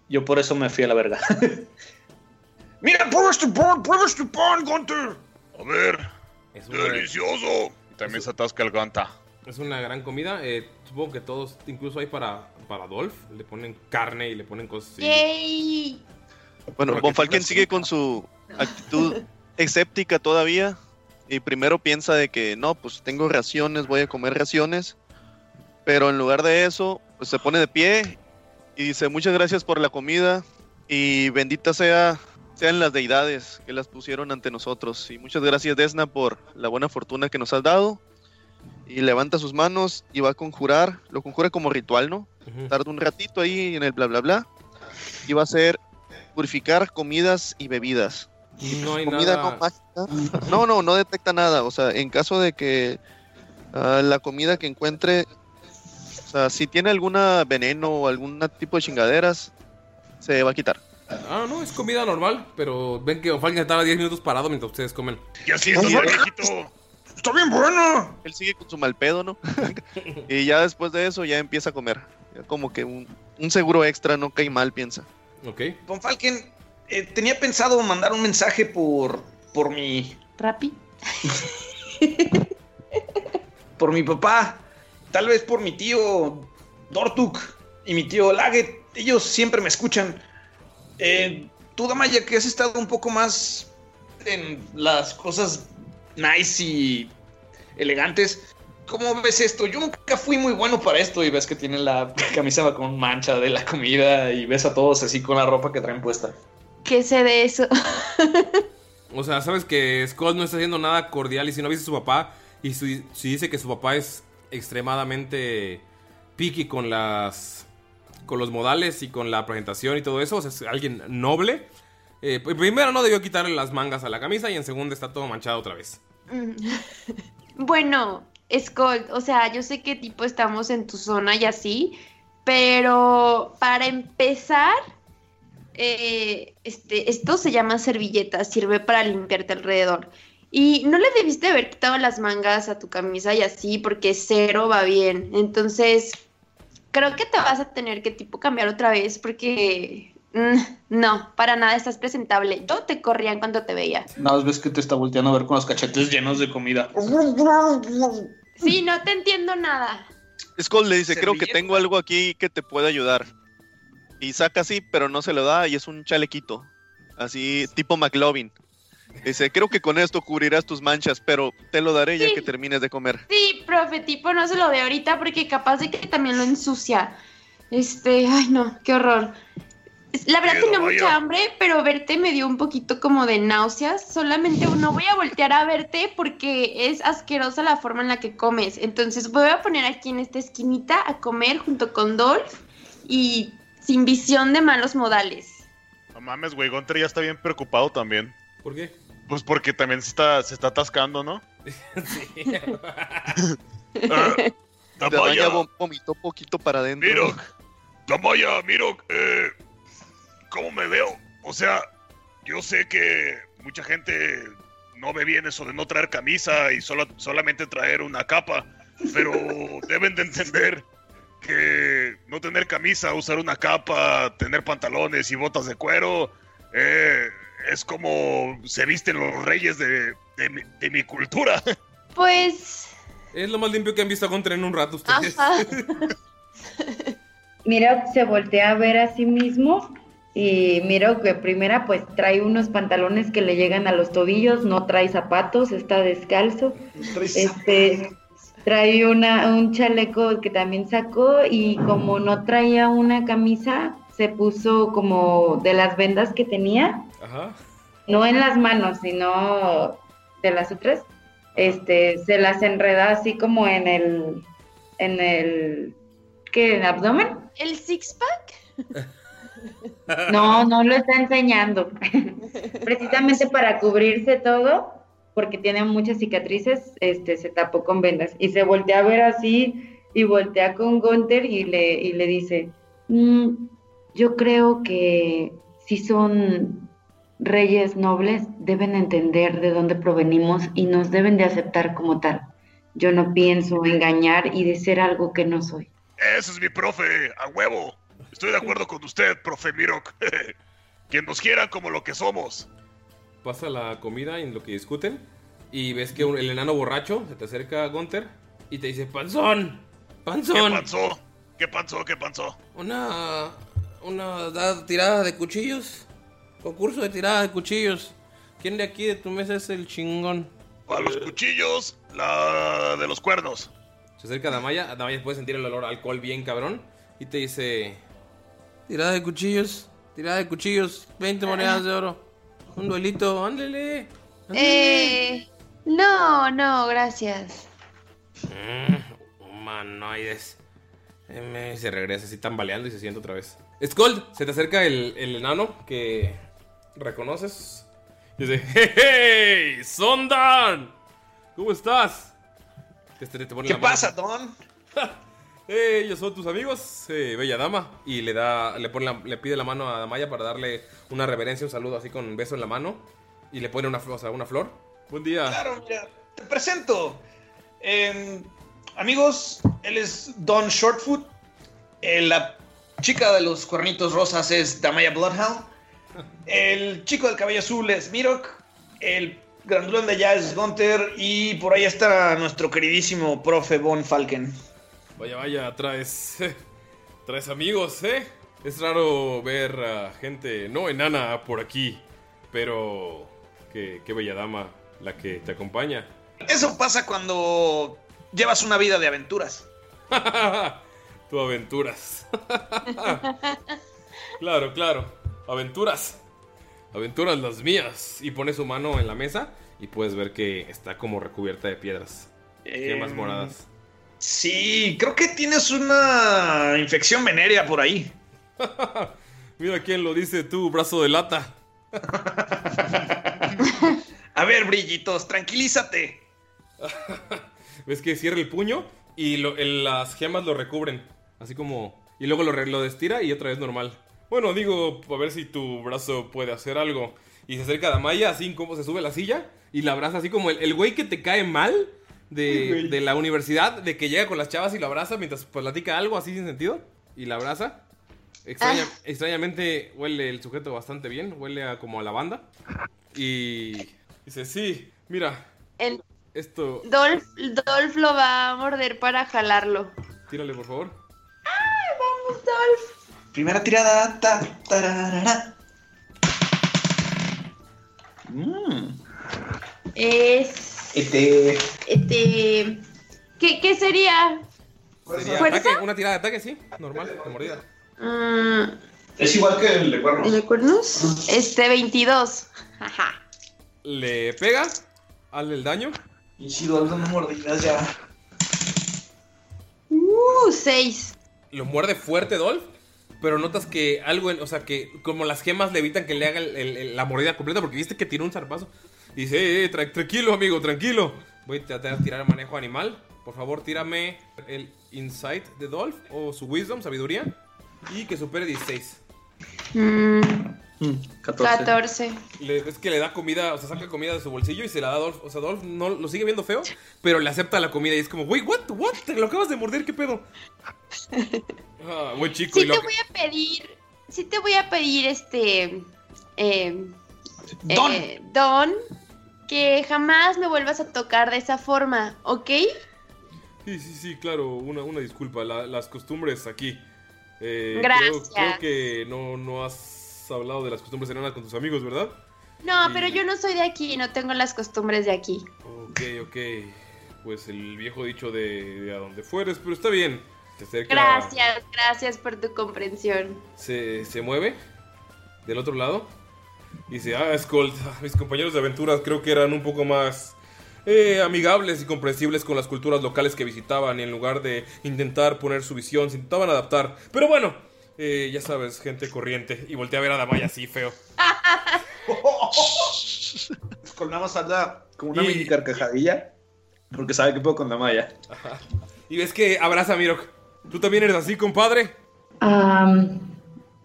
Yo por eso me fui a la verga. Mira, prueba este pan, prueba este pan, Gunter. A ver, Es delicioso. Y también se atasca el Ganta. es una gran comida. eh, supongo que todos, incluso hay para, para Dolph. Le ponen carne y le ponen cosas así. Yay. Bueno, Porque Von Falken tienes sigue con su actitud escéptica todavía. Y primero piensa de que no, pues tengo raciones, voy a comer raciones. Pero en lugar de eso, pues se pone de pie y dice muchas gracias por la comida y bendita sea sean las deidades que las pusieron ante nosotros. Y muchas gracias Desna por la buena fortuna que nos has dado. Y levanta sus manos y va a conjurar, lo conjura como ritual, ¿no? Ujú. Tarda un ratito ahí en el bla bla bla. Y va a ser purificar comidas y bebidas. No hay Comida nada. no mágica. No, no, no detecta nada. O sea, en caso de que ah, la comida que encuentre, o sea, si tiene alguna veneno o algún tipo de chingaderas, se va a quitar. Ah, no, es comida normal. Pero ven que Von Falken estaba 10 minutos parado mientras ustedes comen. Y así está Oye, viejito. Está bien bueno. Él sigue con su mal pedo, ¿no? y ya después de eso ya empieza a comer. Ya como que un, un seguro extra no cae mal, piensa. Ok. Von Falken, eh, tenía pensado mandar un mensaje por, por mi, Rappi. por mi papá, tal vez por mi tío Dortuk y mi tío Laget. Ellos siempre me escuchan. Eh, tú, Damaya, que has estado un poco más en las cosas nice y elegantes. ¿Cómo ves esto? Yo nunca fui muy bueno para esto y ves que tiene la camisa con mancha de la comida y ves a todos así con la ropa que traen puesta. ¿Qué sé de eso? O sea, sabes que Skull no está haciendo nada cordial y si no viste a su papá y si, si dice que su papá es extremadamente picky con las con los modales y con la presentación y todo eso, o sea, es alguien noble. Eh, pr- primero no debió quitarle las mangas a la camisa y en segunda está todo manchado otra vez. Bueno, Skull, o sea, yo sé que tipo estamos en tu zona y así, pero para empezar, eh, este, esto se llama servilleta, sirve para limpiarte alrededor. Y no le debiste haber quitado las mangas a tu camisa y así, porque cero va bien. Entonces, creo que te vas a tener que tipo cambiar otra vez, porque no, para nada estás presentable. Yo te corría en cuanto te veía. Nada más ves que te está volteando a ver con los cachetes llenos de comida. Sí, no te entiendo nada. Skull le dice, creo que tengo algo aquí que te puede ayudar. Y saca así, pero no se lo da y es un chalequito. Así, tipo McLovin. Dice, creo que con esto cubrirás tus manchas, pero te lo daré ya que termines de comer. Sí, profe, tipo no se lo ve ahorita porque capaz de que también lo ensucia. Este, ay no, qué horror. La verdad tenía vaya. mucha hambre, pero verte me dio un poquito como de náuseas. Solamente no voy a voltear a verte porque es asquerosa la forma en la que comes. Entonces voy a poner aquí en esta esquinita a comer junto con Dolph y sin visión de malos modales. No mames, güey, Gunter ya está bien preocupado también. ¿Por qué? Pues porque también se está, se está atascando, ¿no? Sí. Ah, Damaya Damaya, vom- vomitó poquito para adentro. Mirok. Damaya, Mirok. Eh, ¿Cómo me veo? O sea, yo sé que mucha gente no ve bien eso de no traer camisa y solo, solamente traer una capa, pero deben de entender que no tener camisa, usar una capa, tener pantalones y botas de cuero, eh, es como se visten los reyes de, de mi, de mi cultura. Pues, Es lo más limpio que han visto a Gunter en un rato ustedes. ajá. Mira, se voltea a ver a sí mismo y miro que primera pues trae unos pantalones que le llegan a los tobillos, no trae zapatos, está descalzo. Este trae una, un chaleco que también sacó y como no traía una camisa, se puso como de las vendas que tenía, Ajá. no en las manos, sino de las otras. Este, se las enreda así como en el en el ¿qué? ¿En el abdomen? ¿El six-pack? No, no lo está enseñando. Precisamente para cubrirse todo, porque tiene muchas cicatrices, este, se tapó con vendas. Y se voltea a ver así, y voltea con Gunther y le, y le dice, "Mm, yo creo que sí son reyes nobles deben entender de dónde provenimos y nos deben de aceptar como tal. Yo no pienso engañar y de ser algo que no soy. Ese es mi profe, a huevo. Estoy de acuerdo con usted, profe Mirok. que nos quieran como lo que somos. Pasa la comida en lo que discuten y ves que un- el enano borracho se te acerca a Gunter y te dice, panzón, panzón. ¿Qué pasó? ¿Qué pasó? ¿Qué pasó? Una, una da- tirada de cuchillos. Concurso de tirada de cuchillos. ¿Quién de aquí de tu mesa es el chingón? Para los cuchillos, la de los cuernos. Se acerca a Damaya. Damaya puede sentir el olor a alcohol bien cabrón. Y te dice: Tirada de cuchillos. Tirada de cuchillos. 20 monedas de oro. Un duelito. Ándele. ándele. Eh, no, no, gracias. Mm, humanoides. M se regresa así tambaleando y se sienta otra vez. Skull, se te acerca el, el enano que reconoces. Y dice: ¡Hey, hey! ¡Sondan! ¿Cómo estás? Te- te- te pone ¿Qué pasa, Don? Eh, ellos son tus amigos, eh, bella dama. Y le da, le pide la mano a Damaya para darle una reverencia, un saludo así con un beso en la mano. Y le pone una, o sea, una flor. Buen día. Claro, mira, te presento. Eh, amigos, él es Don Shortfoot. Eh, la chica de los cuernitos rosas es Damaya Bloodhound. El chico del cabello azul es Mirok. El grandulón de allá es Gunter. Y por ahí está nuestro queridísimo profe Von Falken. Vaya, vaya, traes, traes amigos, ¿eh? Es raro ver a gente no enana por aquí, pero qué, qué bella dama la que te acompaña. Eso pasa cuando llevas una vida de aventuras. tu aventuras. claro, claro, aventuras. Aventuras las mías. Y pone su mano en la mesa y puedes ver que está como recubierta de piedras. Gemas Em, moradas. Sí, creo que tienes una infección venérea por ahí. Mira quién lo dice tú, brazo de lata. A ver, brillitos, tranquilízate. ¿Ves que cierra el puño y lo- el- las gemas lo recubren? Así como... Y luego lo, lo destira y otra vez normal. Bueno, digo, a ver si tu brazo puede hacer algo. Y se acerca a Damaya, así como se sube a la silla y la abraza, así como el, el güey que te cae mal de, de la universidad, de que llega con las chavas y lo abraza mientras platica algo así sin sentido. Y la abraza. Extraña- Extrañamente huele el sujeto bastante bien, huele a, como a lavanda. Y dice, sí, mira, El esto... Dolph, Dolph lo va a morder para jalarlo. Tírale, por favor. Vamos, Dolph. Primera tirada. Ta, tararara. Mm, Es. Este. Este. ¿Qué, qué sería? Sería ¿Fuerza? ataque, una tirada de ataque, sí, normal, de mordida. Mm, Es igual que el de cuernos. ¿El de cuernos? Este, 22. Ajá. Le pega, hazle el daño. Y si dando mordidas ya. Uh, 6. Lo muerde fuerte Dolph, pero notas que algo, en- o sea, que como las gemas le evitan que le haga el- el- el- la mordida completa porque viste que tiró un zarpazo. Y dice, eh, eh, tra- tranquilo, amigo, tranquilo. Voy a tratar de tirar el manejo animal. Por favor, tírame el Insight de Dolph o su Wisdom, sabiduría. Y que supere 16. Mm, 14. 14. Le, es que le da comida, o sea, saca comida de su bolsillo y se la da a Dolph. O sea, Dolph no, lo sigue viendo feo, pero le acepta la comida y es como, güey, what, what, te lo acabas de morder, ¿qué pedo? Ah, buen chico. Sí y te voy a pedir. Sí te voy a pedir este. eh, Don. eh, Don. Que jamás me vuelvas a tocar de esa forma, ¿ok? Sí, sí, sí, claro, una, una disculpa, la- las costumbres aquí. Eh, Gracias. Creo, creo que no, no has hablado de las costumbres enanas con tus amigos, ¿verdad? No, Y- pero yo no soy de aquí, no tengo las costumbres de aquí. Ok, ok. Pues el viejo dicho de, de a donde fueres, pero está bien. Acerca. Gracias, gracias por tu comprensión. Se, se mueve del otro lado. Y dice, ah, Skull, mis compañeros de aventuras creo que eran un poco más eh, amigables y comprensibles con las culturas locales que visitaban y en lugar de intentar poner su visión, se intentaban adaptar. Pero bueno, eh, ya sabes, gente corriente. Y voltea a ver a Damaya así feo. Con nada más anda como una Y- mini carcajadilla. Porque sabe que puedo con la malla. Y ves que abraza a Mirok. ¿Tú también eres así, compadre? Am,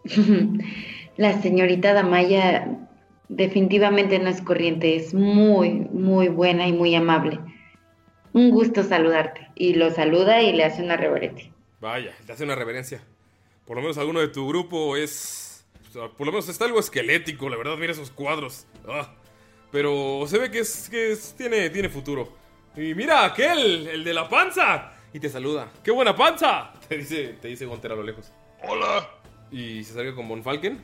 la señorita Damaya definitivamente no es corriente, es muy, muy buena y muy amable. Un gusto saludarte. Y lo saluda y le hace una reverencia. Vaya, te hace una reverencia. Por lo menos alguno de tu grupo es. o sea, por lo menos está algo esquelético, la verdad, mira esos cuadros. Ah, pero se ve que, es, que es- tiene, tiene futuro. Y mira, aquel, el de la panza. Y te saluda. ¡Qué buena panza! Te dice, te dice Gunter a lo lejos. Hola. Y se acerca con Von Falken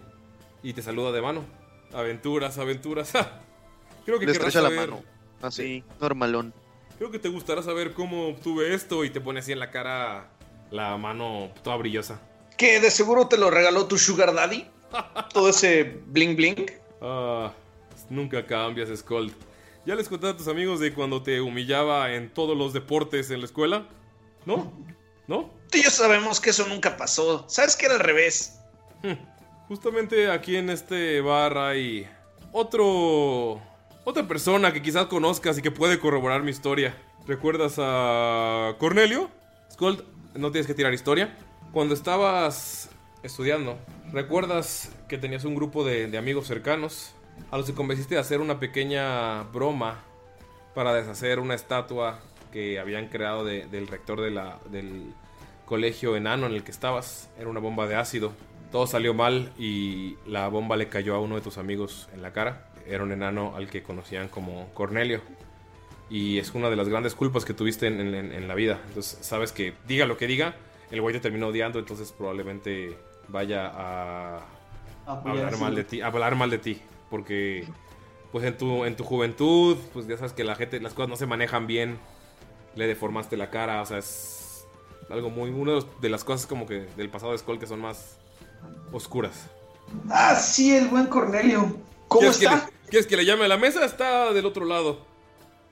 y te saluda de mano. Aventuras, aventuras. Creo que Le querrás estrecha la saber- mano. Así, normalón. Creo que te gustará saber cómo obtuve esto y te pone así en la cara la mano toda brillosa. Que de seguro te lo regaló tu Sugar Daddy. Todo ese bling bling. Ah, nunca cambias, Skull. ¿Ya les conté a tus amigos de cuando te humillaba en todos los deportes en la escuela? ¿No? ¿No? Tú y yo sabemos que eso nunca pasó. ¿Sabes que era al revés? Justamente aquí en este bar hay otro... Otra persona que quizás conozcas y que puede corroborar mi historia. ¿Recuerdas a Cornelio? Skull, no tienes que tirar historia. Cuando estabas estudiando, ¿recuerdas que tenías un grupo de, amigos cercanos a los que convenciste de hacer una pequeña broma para deshacer una estatua que habían creado de- del rector del colegio enano en el que estabas? Era una bomba de ácido. Todo salió mal y la bomba le cayó a uno de tus amigos en la cara. Era un enano al que conocían como Cornelio. Y es una de las grandes culpas que tuviste en, en- en la vida. Entonces, sabes que diga lo que diga, el güey te terminó odiando, entonces probablemente vaya a hablar mal de ti, a hablar mal de ti, porque pues en tu en tu juventud, pues ya sabes que la gente las cosas no se manejan bien. Le deformaste la cara, o sea, es algo muy una de las cosas como que del pasado de Skull que son más oscuras. Ah, sí, el buen Cornelio. ¿Cómo ¿Quieres que está? le- ¿Quieres que le llame a la mesa? Está del otro lado.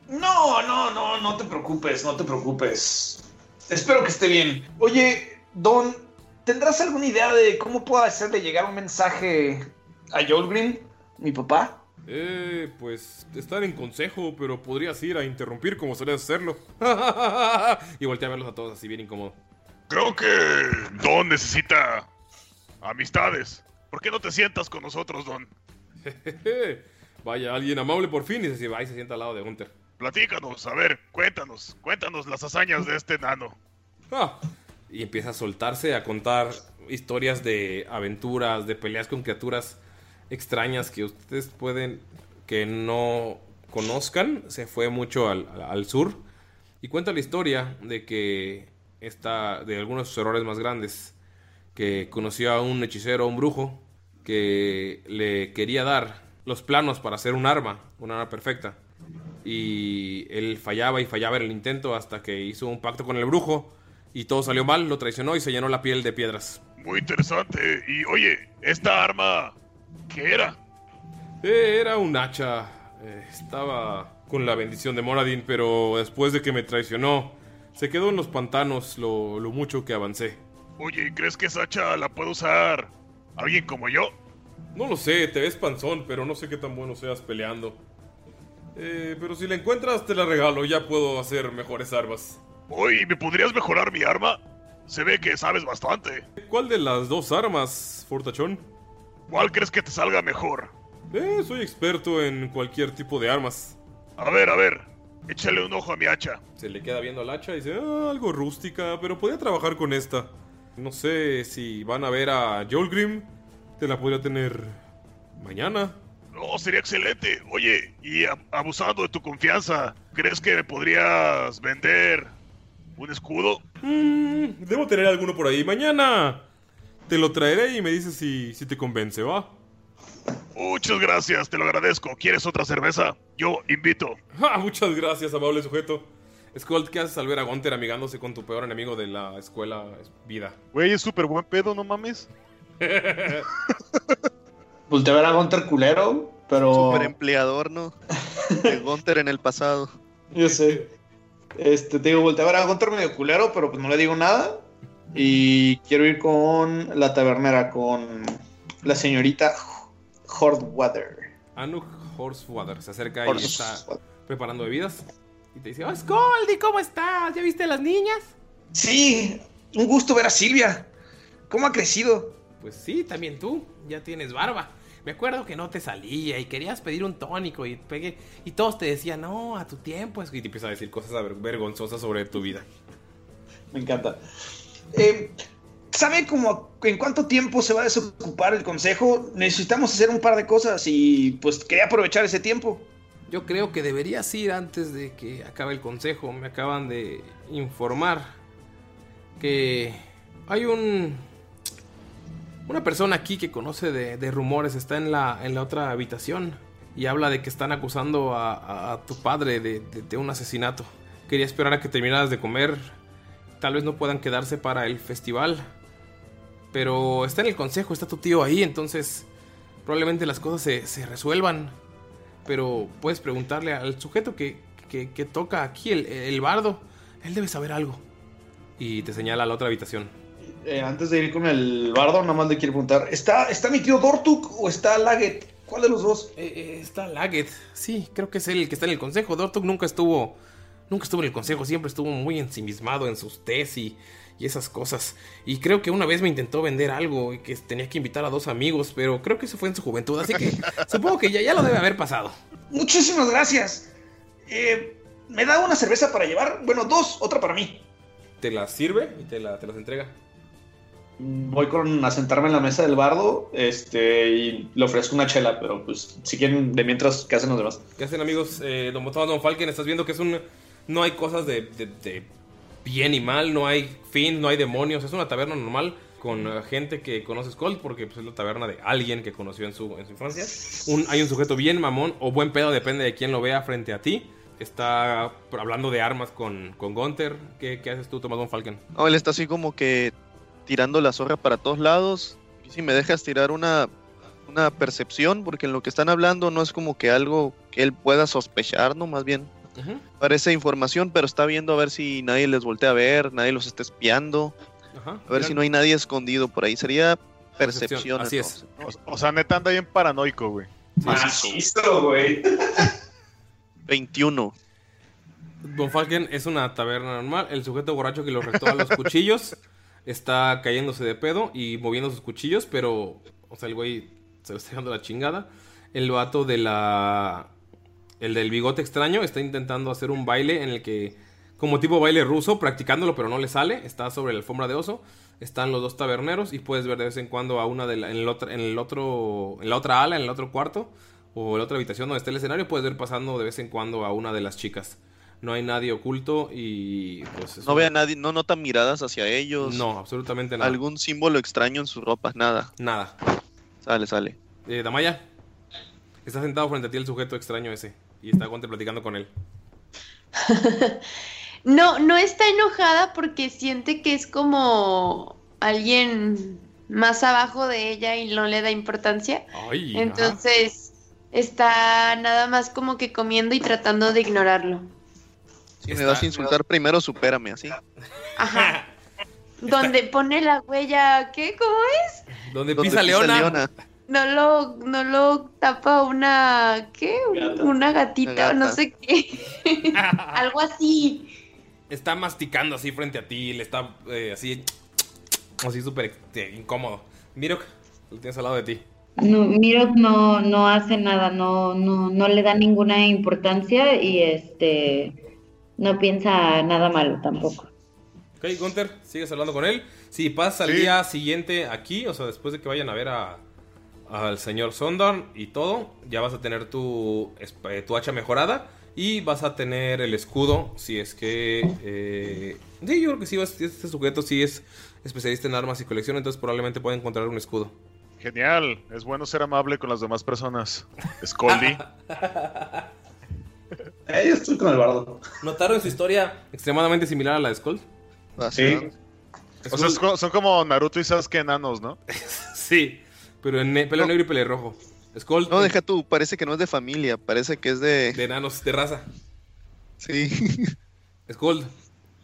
No, no, no, no te preocupes, no te preocupes. Espero que esté bien. Oye, Don, ¿tendrás alguna idea de cómo puedo hacerle llegar un mensaje a Joel Green, mi papá? Eh, pues estar en consejo, pero podrías ir a interrumpir como solías hacerlo. y volteé a verlos a todos así bien incómodo. Creo que Don necesita amistades. ¿Por qué no te sientas con nosotros, Don? Vaya, alguien amable por fin y se va y se sienta al lado de Hunter. Platícanos, a ver, cuéntanos, cuéntanos las hazañas de este nano. Ah, y empieza a soltarse, a contar historias de aventuras, de peleas con criaturas extrañas que ustedes pueden que no conozcan. Se fue mucho al, al sur y cuenta la historia de que está de algunos de sus errores más grandes, que conoció a un hechicero, a un brujo, que le quería dar los planos para hacer un arma, un arma perfecta. Y él fallaba y fallaba en el intento hasta que hizo un pacto con el brujo y todo salió mal, lo traicionó y se llenó la piel de piedras. Muy interesante. Y oye, ¿esta arma qué era? Eh, era un hacha. eh, estaba con la bendición de Moradin, pero después de que me traicionó, se quedó en los pantanos lo, lo mucho que avancé. Oye, ¿crees que esa hacha la puede usar alguien como yo? No lo sé, te ves panzón, pero no sé qué tan bueno seas peleando. Eh, pero si la encuentras, te la regalo, ya puedo hacer mejores armas. Oye, ¿me podrías mejorar mi arma? Se ve que sabes bastante. ¿Cuál de las dos armas, Fortachón? ¿Cuál crees que te salga mejor? Eh, soy experto en cualquier tipo de armas. A ver, a ver, échale un ojo a mi hacha. Se le queda viendo al hacha y dice, "Ah, algo rústica, pero podría trabajar con esta. No sé si van a ver a Joel Grimm, te la podría tener mañana. No, sería excelente. Oye, y abusando de tu confianza, ¿crees que me podrías vender un escudo? Mm, debo tener alguno por ahí. Mañana te lo traeré y me dices si, si te convence, ¿va? Muchas gracias, te lo agradezco. ¿Quieres otra cerveza? Yo invito. Ah, muchas gracias, amable sujeto. Skull, ¿qué haces al ver a Gunter amigándose con tu peor enemigo de la escuela es vida? Güey, es súper buen pedo, no mames. Volteé a ver a Gunter culero, pero. Super empleador, ¿no? De Gunter en el pasado. Yo sé. Este, te digo, volteé a ver a Gunter medio culero, pero pues no le digo nada. Y quiero ir con la tabernera, con la señorita Hordwater. Anuk Horsewater se acerca y está preparando bebidas. Y te dice, oh, Scoldy, ¿cómo estás? ¿Ya viste a las niñas? Sí, un gusto ver a Silvia. ¿Cómo ha crecido? Pues sí, también tú. Ya tienes barba. Me acuerdo que no te salía y querías pedir un tónico y pegué. Y todos te decían, no, a tu tiempo. Y te empiezan a decir cosas ver- vergonzosas sobre tu vida. Me encanta. Eh, ¿Sabe como en cuánto tiempo se va a desocupar el consejo? Necesitamos hacer un par de cosas y pues quería aprovechar ese tiempo. Yo creo que deberías ir antes de que acabe el consejo. Me acaban de informar que hay un una persona aquí que conoce de, de rumores. Está en la en la otra habitación y habla de que están acusando a, a- tu padre de, de- de un asesinato. Quería esperar a que terminaras de comer. Tal vez no puedan quedarse para el festival. Pero está en el consejo, está tu tío ahí, entonces probablemente las cosas se, se resuelvan pero puedes preguntarle al sujeto que, que- que toca aquí, el, el bardo. Él debe saber algo. Y te señala a la otra habitación. Eh, antes de ir con el bardo, nada más le quiero preguntar: ¿está, ¿está mi tío Dortuk o está Laget? ¿Cuál de los dos? Eh, está Laget. Sí, creo que es él el que está en el consejo. Dortuk nunca estuvo. Nunca estuvo en el consejo, siempre estuvo muy ensimismado en sus y, y esas cosas. Y creo que una vez me intentó vender algo y que tenía que invitar a dos amigos, pero creo que eso fue en su juventud, así que supongo que ya, ya lo debe haber pasado. Muchísimas gracias. Eh, ¿Me da una cerveza para llevar? Bueno, dos, otra para mí. Te las sirve y te, la- te las entrega. Voy con a sentarme en la mesa del bardo este, y le ofrezco una chela, pero pues si quieren, de mientras, ¿qué hacen los demás? ¿Qué hacen amigos? Eh, don Tomás Don Falken, estás viendo que es un... No hay cosas de, de- de bien y mal, no hay fin, no hay demonios, es una taberna normal con gente que conoce Skull porque pues, es la taberna de alguien que conoció en su, en su infancia. Un- hay un sujeto bien mamón o buen pedo, depende de quién lo vea frente a ti. Está hablando de armas con, con Gunther. ¿Qué, qué haces tú, Tomás Don Falken? No, él está así como que tirando la zorra para todos lados. Y si me dejas tirar una, una percepción, porque en lo que están hablando no es como que algo que él pueda sospechar, ¿no? Más bien Parece información, pero está viendo a ver si nadie les voltea a ver, nadie los está espiando, Ajá. a ver si no hay nadie escondido por ahí. Sería percepción. Así es. O, o sea, neta anda bien paranoico, güey. Macizo, güey. 21. Don Falken es una taberna normal. El sujeto borracho que lo retó a los cuchillos está cayéndose de pedo y moviendo sus cuchillos, pero, o sea, el güey se lo está dando la chingada. El vato de la. El del bigote extraño está intentando hacer un baile en el que, como tipo baile ruso, practicándolo, pero no le sale. Está sobre la alfombra de oso. Están los dos taberneros y puedes ver de vez en cuando a una de la- en, el otro, en el otro, en la otra ala, en el otro cuarto o en la otra habitación donde está el escenario, puedes ver pasando de vez en cuando a una de las chicas. No hay nadie oculto y pues es No ve a nadie, no nota miradas hacia ellos. No, absolutamente nada. Algún símbolo extraño en sus ropas, nada. Nada. Sale, sale. Eh, Damaya, está sentado frente a ti el sujeto extraño ese y está Gonte platicando con él. No, no está enojada porque siente que es como alguien más abajo de ella y no le da importancia. Ay, Entonces está nada más como que comiendo y tratando de ignorarlo. Si me vas a insultar primero, supérame, así. Ajá. Donde pone la huella, ¿qué? ¿Cómo es? Donde Donde pisa Leona. No lo, no lo tapa una, ¿qué? Una gatita, gata. no sé qué. Algo así. Está masticando así frente a ti, le está eh, así, así súper este, incómodo. Mirok, lo tienes al lado de ti. No, Mirok no, no hace nada, no, no, no le da ninguna importancia y este no piensa nada malo tampoco. Ok, Gunther, sigues hablando con él. Si pasas al Sí. día siguiente aquí, o sea, después de que vayan a ver a, al señor Sondorn y todo, ya vas a tener tu, eh, tu hacha mejorada y vas a tener el escudo. Si es que. eh, sí, yo creo que sí, vas- este sujeto sí es especialista en armas y colección, entonces probablemente puede encontrar un escudo. Genial, es bueno ser amable con las demás personas. Scoldy. Eh, yo estoy con el bardo. ¿Notaron su historia extremadamente similar a la de Skull? Sí. O sea, son como Naruto y Sasuke enanos, ¿no? Sí, pero en ne- pelo negro y pelirrojo. Skull. No, deja tú, parece que no es de familia, parece que es de... De enanos, de raza. Sí. Skull,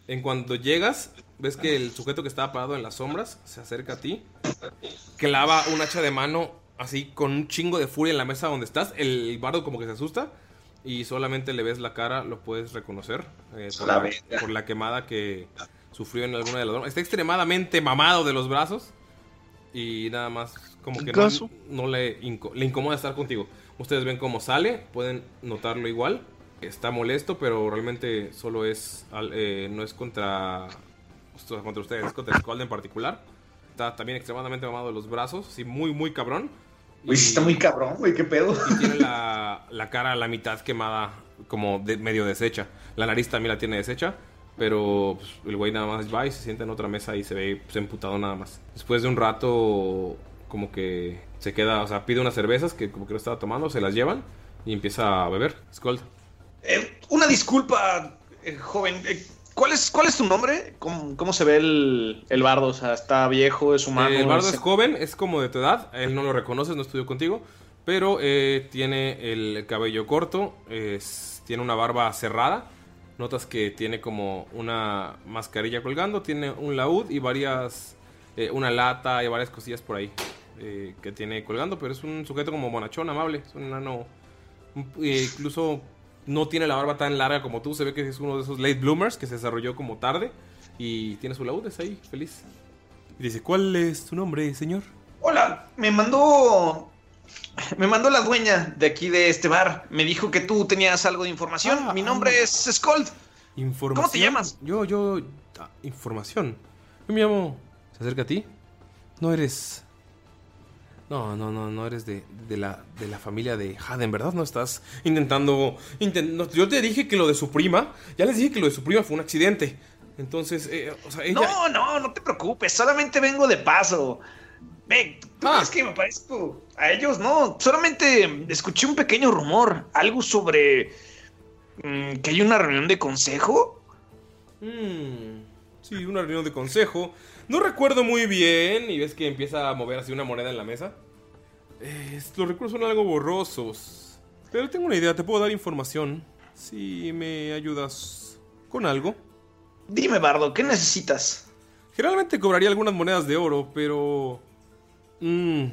en cuanto llegas, ves que el sujeto que estaba parado en las sombras se acerca a ti, clava un hacha de mano así con un chingo de furia en la mesa donde estás. El bardo como que se asusta y solamente le ves la cara, lo puedes reconocer eh, por, La por la quemada que sufrió en alguna de las. Está extremadamente mamado de los brazos y nada más como ¿En que caso? no, no le, inco- le incomoda estar contigo. Ustedes ven cómo sale, pueden notarlo igual. Está molesto, pero realmente solo es. eh, no es contra. contra ustedes, es contra Skull en particular. Está también extremadamente mamado de los brazos, así muy, muy cabrón. Güey, sí está muy cabrón, güey, qué pedo. Y tiene la, la cara a la mitad quemada, como de, medio deshecha. La nariz también la tiene deshecha. Pero pues, el güey nada más va y se sienta en otra mesa y se ve pues, emputado nada más. Después de un rato, como que se queda, o sea, pide unas cervezas que como que no estaba tomando, se las llevan y empieza a beber. Skull. Eh, una disculpa, eh, joven. eh, ¿cuál, es, ¿Cuál es tu nombre? ¿Cómo, cómo se ve el, el bardo? O sea, ¿está viejo? ¿Es humano? el bardo ¿Es- joven, es como de tu edad. Él no lo reconoces, no estudió contigo. Pero eh, tiene el cabello corto, es- tiene una barba cerrada. Notas que tiene como una mascarilla colgando, tiene un laúd y varias. eh, una lata y varias cosillas por ahí eh, que tiene colgando. Pero es un sujeto como bonachón, amable. Es un enano. eh, incluso no tiene la barba tan larga como tú. Se ve que es uno de esos late bloomers que se desarrolló como tarde. Y tiene su laúd, es ahí, feliz. Y dice: ¿Cuál es tu nombre, señor? Hola, me mandó. Me mandó la dueña de aquí de este bar. Me dijo que tú tenías algo de información. Ah, Mi nombre es. Información. ¿Cómo te llamas? Yo, yo. ah, información. Yo me llamo. ¿Se acerca a ti? No eres. No, no, no, no eres de, de la, de la familia de Haden, ¿verdad? No estás intentando. inten- no, yo te dije que lo de su prima. Ya les dije que lo de su prima fue un accidente. Entonces, eh, o sea, ella. No, no, no te preocupes. Solamente vengo de paso. Ve, ¿tú Ah. crees que me parezco a ellos? No, solamente escuché un pequeño rumor. Algo sobre. mm, que hay una reunión de consejo. Mm, sí, una reunión de consejo. No recuerdo muy bien. Y ves que empieza a mover así una moneda en la mesa. Eh, los recuerdos son algo borrosos. Pero tengo una idea, te puedo dar información. Si me ayudas con algo. Dime, Bardo, ¿qué necesitas? Generalmente cobraría algunas monedas de oro, pero... mm,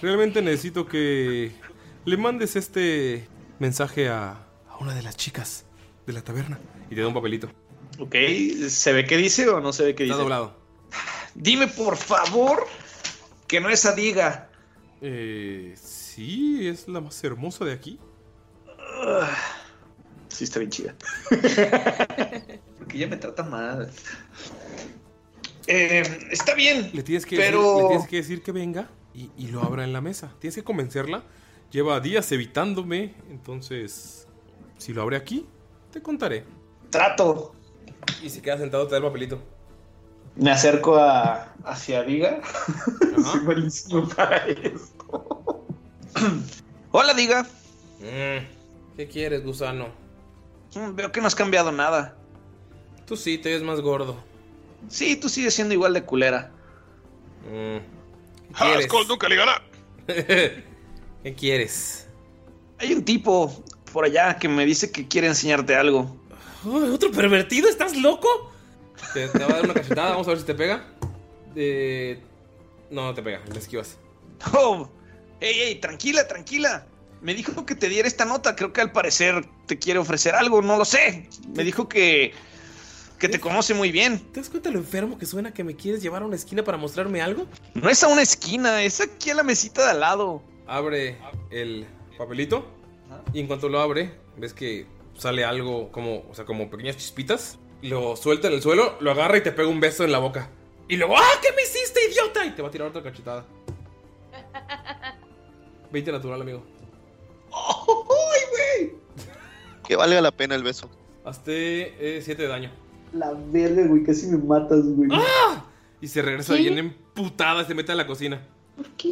realmente necesito que le mandes este mensaje a, a una de las chicas de la taberna. Y te da un papelito. Ok, ¿se ve qué dice o no se ve qué Está dice? doblado. Dime, por favor, que no esa diga. Eh, sí, es la más hermosa de aquí. Sí, está bien chida. Porque ella me trata mal. Eh, está bien. Le tienes que, Pero- decir, le tienes que decir que venga y, y lo abra en la mesa. Tienes que convencerla. Lleva días evitándome. Entonces, si lo abre aquí, te contaré. Trato. Y si queda sentado, te da el papelito. Me acerco a, hacia Diga. Soy malísimo para esto. Hola, Diga. Mm, ¿Qué quieres, gusano? Mm, Veo que no has cambiado nada. Tú sí, te ves más gordo. Sí, tú sigues siendo igual de culera. Mm, Ah, Skull nunca le gana. ¿Qué quieres? Hay un tipo por allá que me dice que quiere enseñarte algo. ¿Otro pervertido? ¿Estás loco? Te, te va a dar una cachetada, vamos a ver si te pega. Eh, no, no te pega, le esquivas. Oh, ey, ey, tranquila, tranquila. Me dijo que te diera esta nota. Creo que al parecer te quiere ofrecer algo, no lo sé. Me dijo que. que te conoce muy bien. ¿Te das cuenta lo enfermo que suena que me quieres llevar a una esquina para mostrarme algo? No es a una esquina, es aquí a la mesita de al lado. Abre el papelito y en cuanto lo abre, ves que sale algo como, o sea, como pequeñas chispitas. Lo suelta en el suelo, lo agarra y te pega un beso en la boca. Y luego, ¡ah! ¿Qué me hiciste, idiota? Y te va a tirar otra cachetada. 20 natural, amigo. ¡Ay, güey! Que valga la pena el beso. Hazte 7 de daño. La verga, güey, casi me matas, güey. ¡Ah! Y se regresa ¿Qué? bien emputada, se mete a la cocina.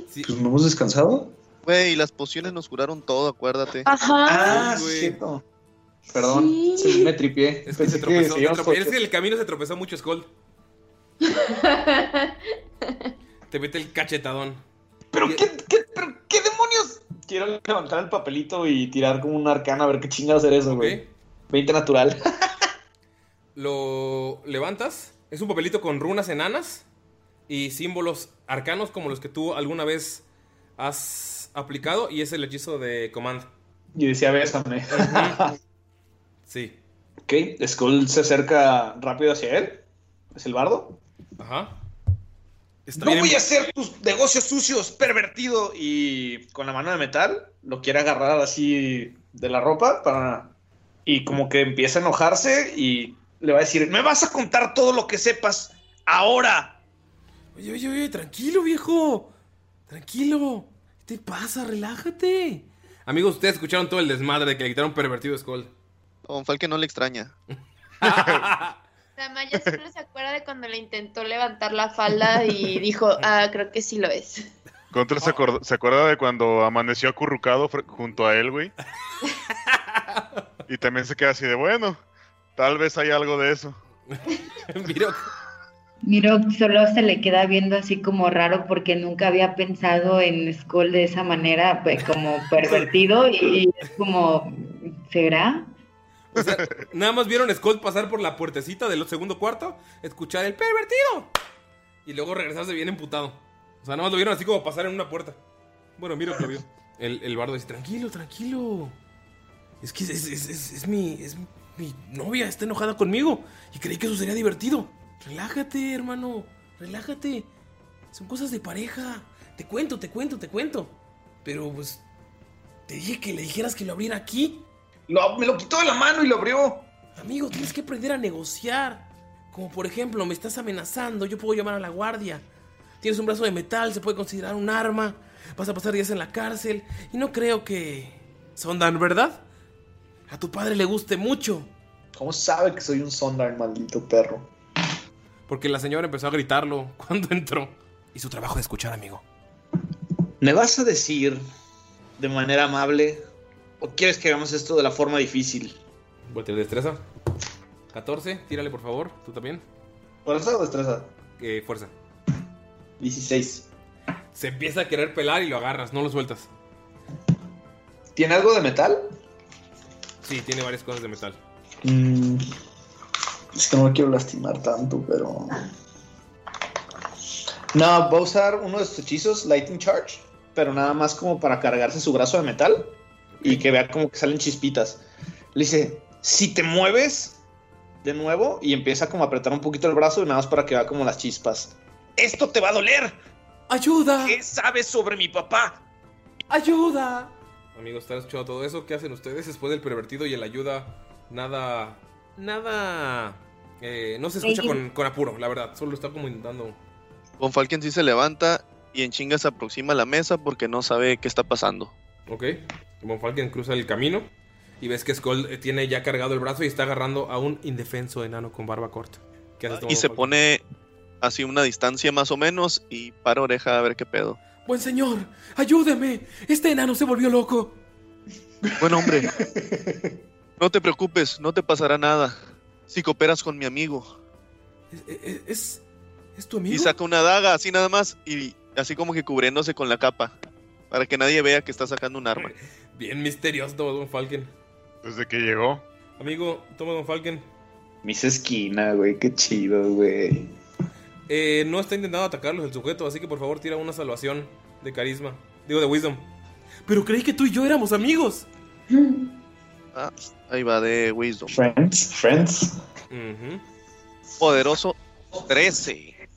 Sí. Pues no hemos descansado. Güey, las pociones nos curaron todo, acuérdate. Ajá. Ah, sí, cierto. Perdón, se me tripié. Es que se tropezó. se es que en el camino se tropezó mucho Skull. Te mete el cachetadón. ¿Pero qué, qué, pero qué demonios? Quiero levantar el papelito y tirar como un arcano a ver qué chingados era eso, güey. 20 natural. Lo levantas. Es un papelito con runas enanas y símbolos arcanos como los que tú alguna vez has aplicado. Y es el hechizo de Command. Y decía, bésame. Sí. Ok, Skull se acerca rápido hacia él. ¿Es el bardo? Ajá. no voy a hacer tus negocios sucios, pervertido. Y con la mano de metal lo quiere agarrar así de la ropa para... Y como que empieza a enojarse y le va a decir, me vas a contar todo lo que sepas ahora. Oye, oye, oye, tranquilo, viejo. Tranquilo. ¿Qué te pasa? Relájate. Amigos, ustedes escucharon todo el desmadre de que le quitaron pervertido a Skull. Don Falken no le extraña. Damaya solo se acuerda de cuando le intentó levantar la falda y dijo, ah, creo que sí lo es. Contra se, acuerda de cuando amaneció acurrucado junto a él, güey. Y también se queda así de, bueno, tal vez hay algo de eso. Miro, Miro solo se le queda viendo así como raro porque nunca había pensado en Skull de esa manera, pues, como pervertido y es como, ¿será? Nada más vieron a Skull pasar por la puertecita del segundo cuarto, escuchar el pervertido. Y luego regresarse bien emputado. O sea, nada más lo vieron así como pasar en una puerta. Bueno, que lo. El, el bardo dice, tranquilo, tranquilo. Es que es, es- es- es mi novia, está enojada conmigo. Y creí que eso sería divertido. Relájate, hermano. Relájate. Son cosas de pareja. Te cuento, te cuento, te cuento. Pero pues... Te dije que le dijeras que lo abriera aquí. Lo- me lo quitó de la mano y lo abrió. Amigo, tienes que aprender a negociar. Como por ejemplo, me estás amenazando, yo puedo llamar a la guardia. Tienes un brazo de metal, se puede considerar un arma. Vas a pasar días en la cárcel. Y no creo que... Sondan, ¿verdad? A tu padre le guste mucho. ¿Cómo sabe que soy un Sondar, maldito perro? Porque la señora empezó a gritarlo cuando entró. Y su trabajo de escuchar, amigo. ¿Me vas a decir de manera amable o quieres que hagamos esto de la forma difícil? Vuelta de destreza. 14, tírale por favor, tú también. ¿Fuerza o destreza? Eh, fuerza. 16. Se empieza a querer pelar y lo agarras, no lo sueltas. ¿Tiene algo de metal? Sí, tiene varias cosas de metal. Mm, es que no lo quiero lastimar tanto, pero. No, va a usar uno de sus hechizos, Lightning Charge, pero nada más como para cargarse su brazo de metal y que vea como que salen chispitas. Le dice: Si te mueves de nuevo y empieza como a apretar un poquito el brazo y nada más para que vea como las chispas. ¡Esto te va a doler! ¡Ayuda! ¿Qué sabes sobre mi papá? ¡Ayuda! Amigos, ¿están escuchando todo eso? ¿Qué hacen ustedes después del pervertido y el ayuda? Nada. Nada. eh, no se escucha con, con apuro, la verdad. Solo está como intentando. Von Falken sí se levanta y en chinga se aproxima a la mesa porque no sabe qué está pasando. Ok. Von Falken cruza el camino y ves que Skull eh, tiene ya cargado el brazo y está agarrando a un indefenso enano con barba corta. ¿Qué haces, Y se Falken? pone así una distancia más o menos y para oreja a ver qué pedo. Buen señor, ayúdeme. Este enano se volvió loco. Buen hombre. No te preocupes, no te pasará nada. Si cooperas con mi amigo. ¿Es, es, es tu amigo? Y saca una daga así nada más y así como que cubriéndose con la capa. Para que nadie vea que está sacando un arma. Bien misterioso, Don Falken. Desde que llegó. Amigo, toma Don Falken. Mis esquina, güey, qué chido, güey. Eh, no está intentando atacarlos el sujeto, así que por favor tira una salvación de carisma. Digo, de wisdom. Pero creí que tú y yo éramos amigos. Ah, ahí va de Wisdom. Friends, friends. Ujú. Poderoso 13.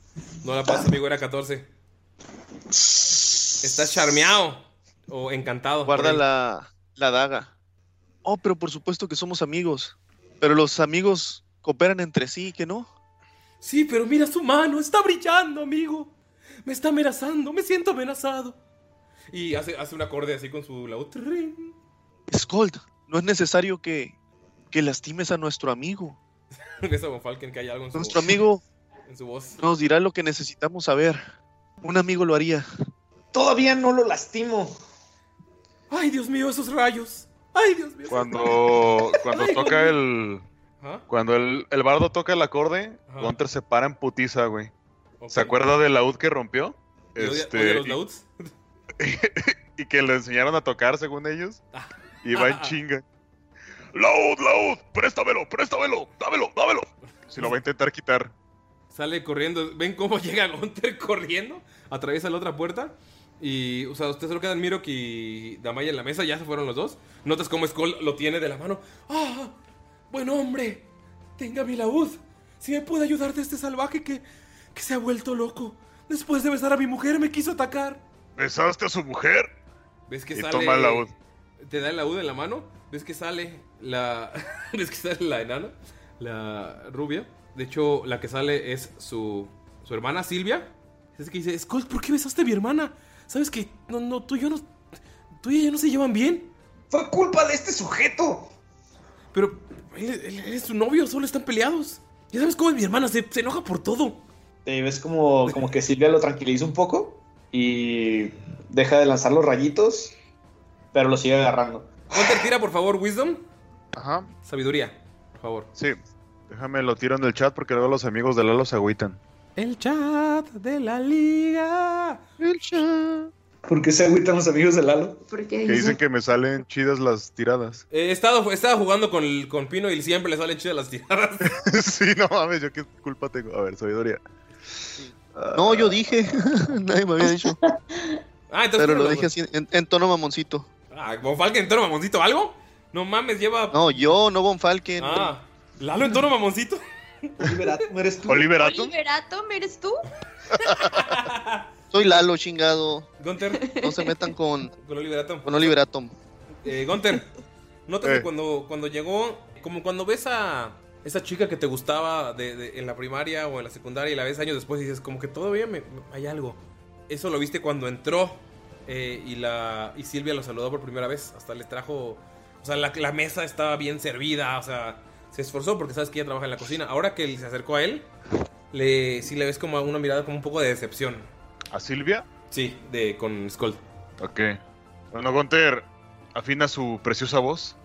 No la pasa, amigo, era 14. Estás charmeado o encantado. Guarda la, la daga. Oh, pero por supuesto que somos amigos. Pero los amigos cooperan entre sí, ¿que no? Sí, pero mira su mano, está brillando, amigo. Me está amenazando, me siento amenazado. Y hace, hace un acorde así con su laúd. Skold, no es necesario que, que lastimes a nuestro amigo. Ves a Von Falken que hay algo en su, Nuestro amigo en su voz. nos dirá lo que necesitamos saber. Un amigo lo haría. Todavía no lo lastimo. Ay, Dios mío, esos rayos. Ay, Dios mío. Cuando, cuando Ay, toca el. Ajá. Cuando el, el bardo toca el acorde, Ajá. Gunter se para en putiza, güey. ¿Se acuerda del laúd que rompió? ¿Y odia- Este, los y- laúds? y que le enseñaron a tocar según ellos. Y va en chinga. Laud, Laud, préstamelo, préstamelo, dámelo, dámelo. Si lo va a intentar quitar. Sale corriendo. ¿Ven cómo llega Gunter corriendo? Atraviesa la otra puerta. Y, o sea, ustedes solo quedan Mirok y Damaya en la mesa. Ya se fueron los dos. Notas cómo Skull lo tiene de la mano. ¡Ah! Buen hombre. Tenga mi laúd. Si me puede ayudar de este salvaje que, que se ha vuelto loco. Después de besar a mi mujer, me quiso atacar. ¿Besaste a su mujer? ¿Ves que Y sale. toma el laúd. Te da el laúd en la mano. ¿Ves que sale la. ¿Ves que sale la enana? La rubia. De hecho, la que sale es su. Su hermana Silvia. Es que dice: Skull, ¿por qué besaste a mi hermana? ¿Sabes que no, no, tú y yo no. Tú y ella no se llevan bien? Fue culpa de este sujeto. Pero él, él- él es su novio, solo están peleados. Ya sabes cómo es mi hermana, se, se enoja por todo. Te ves como, como que Silvia lo tranquiliza un poco y deja de lanzar los rayitos, pero lo sigue agarrando. Hunter, tira por favor, Wisdom. Ajá. Sabiduría, por favor. Sí. Déjame lo tiro en el chat porque luego los amigos de Lalo se agüitan. El chat de la liga. El chat. ¿Por qué se agüitan los amigos de Lalo? Porque Que dicen que me salen chidas las tiradas. Eh, he, estado, he estado jugando con, el- con Pino y siempre le salen chidas las tiradas. sí, no mames, yo qué culpa tengo. A ver, sabiduría. No, yo dije. Nadie me había dicho. Ah, entonces. Pero lo dije así, en, en tono mamoncito. Ah, ¿Von Falken en tono mamoncito algo? No mames, lleva. No, yo, no Von Falken. Ah, Lalo en tono mamoncito. Oliverato, ¿eres tú? ¿Oliverato? ¿Oliverato? ¿Eres tú? Soy Lalo, chingado. Gunter, No se metan con, con Oliver Atom. con Oliver Atom. Eh, Gunter, notas Eh. que cuando, cuando llegó, como cuando ves a esa chica que te gustaba de, de- en la primaria o en la secundaria y la ves años después y dices, como que todavía me, hay algo. Eso lo viste cuando entró eh, y, la, y Silvia lo saludó por primera vez. Hasta les trajo, o sea, la, la mesa estaba bien servida, o sea, se esforzó porque sabes que ella trabaja en la cocina. Ahora que se acercó a él, le, sí le ves como una mirada como un poco de decepción. ¿A Silvia? Sí, de, con Skull. Ok. Bueno, Gunter, afina su preciosa voz.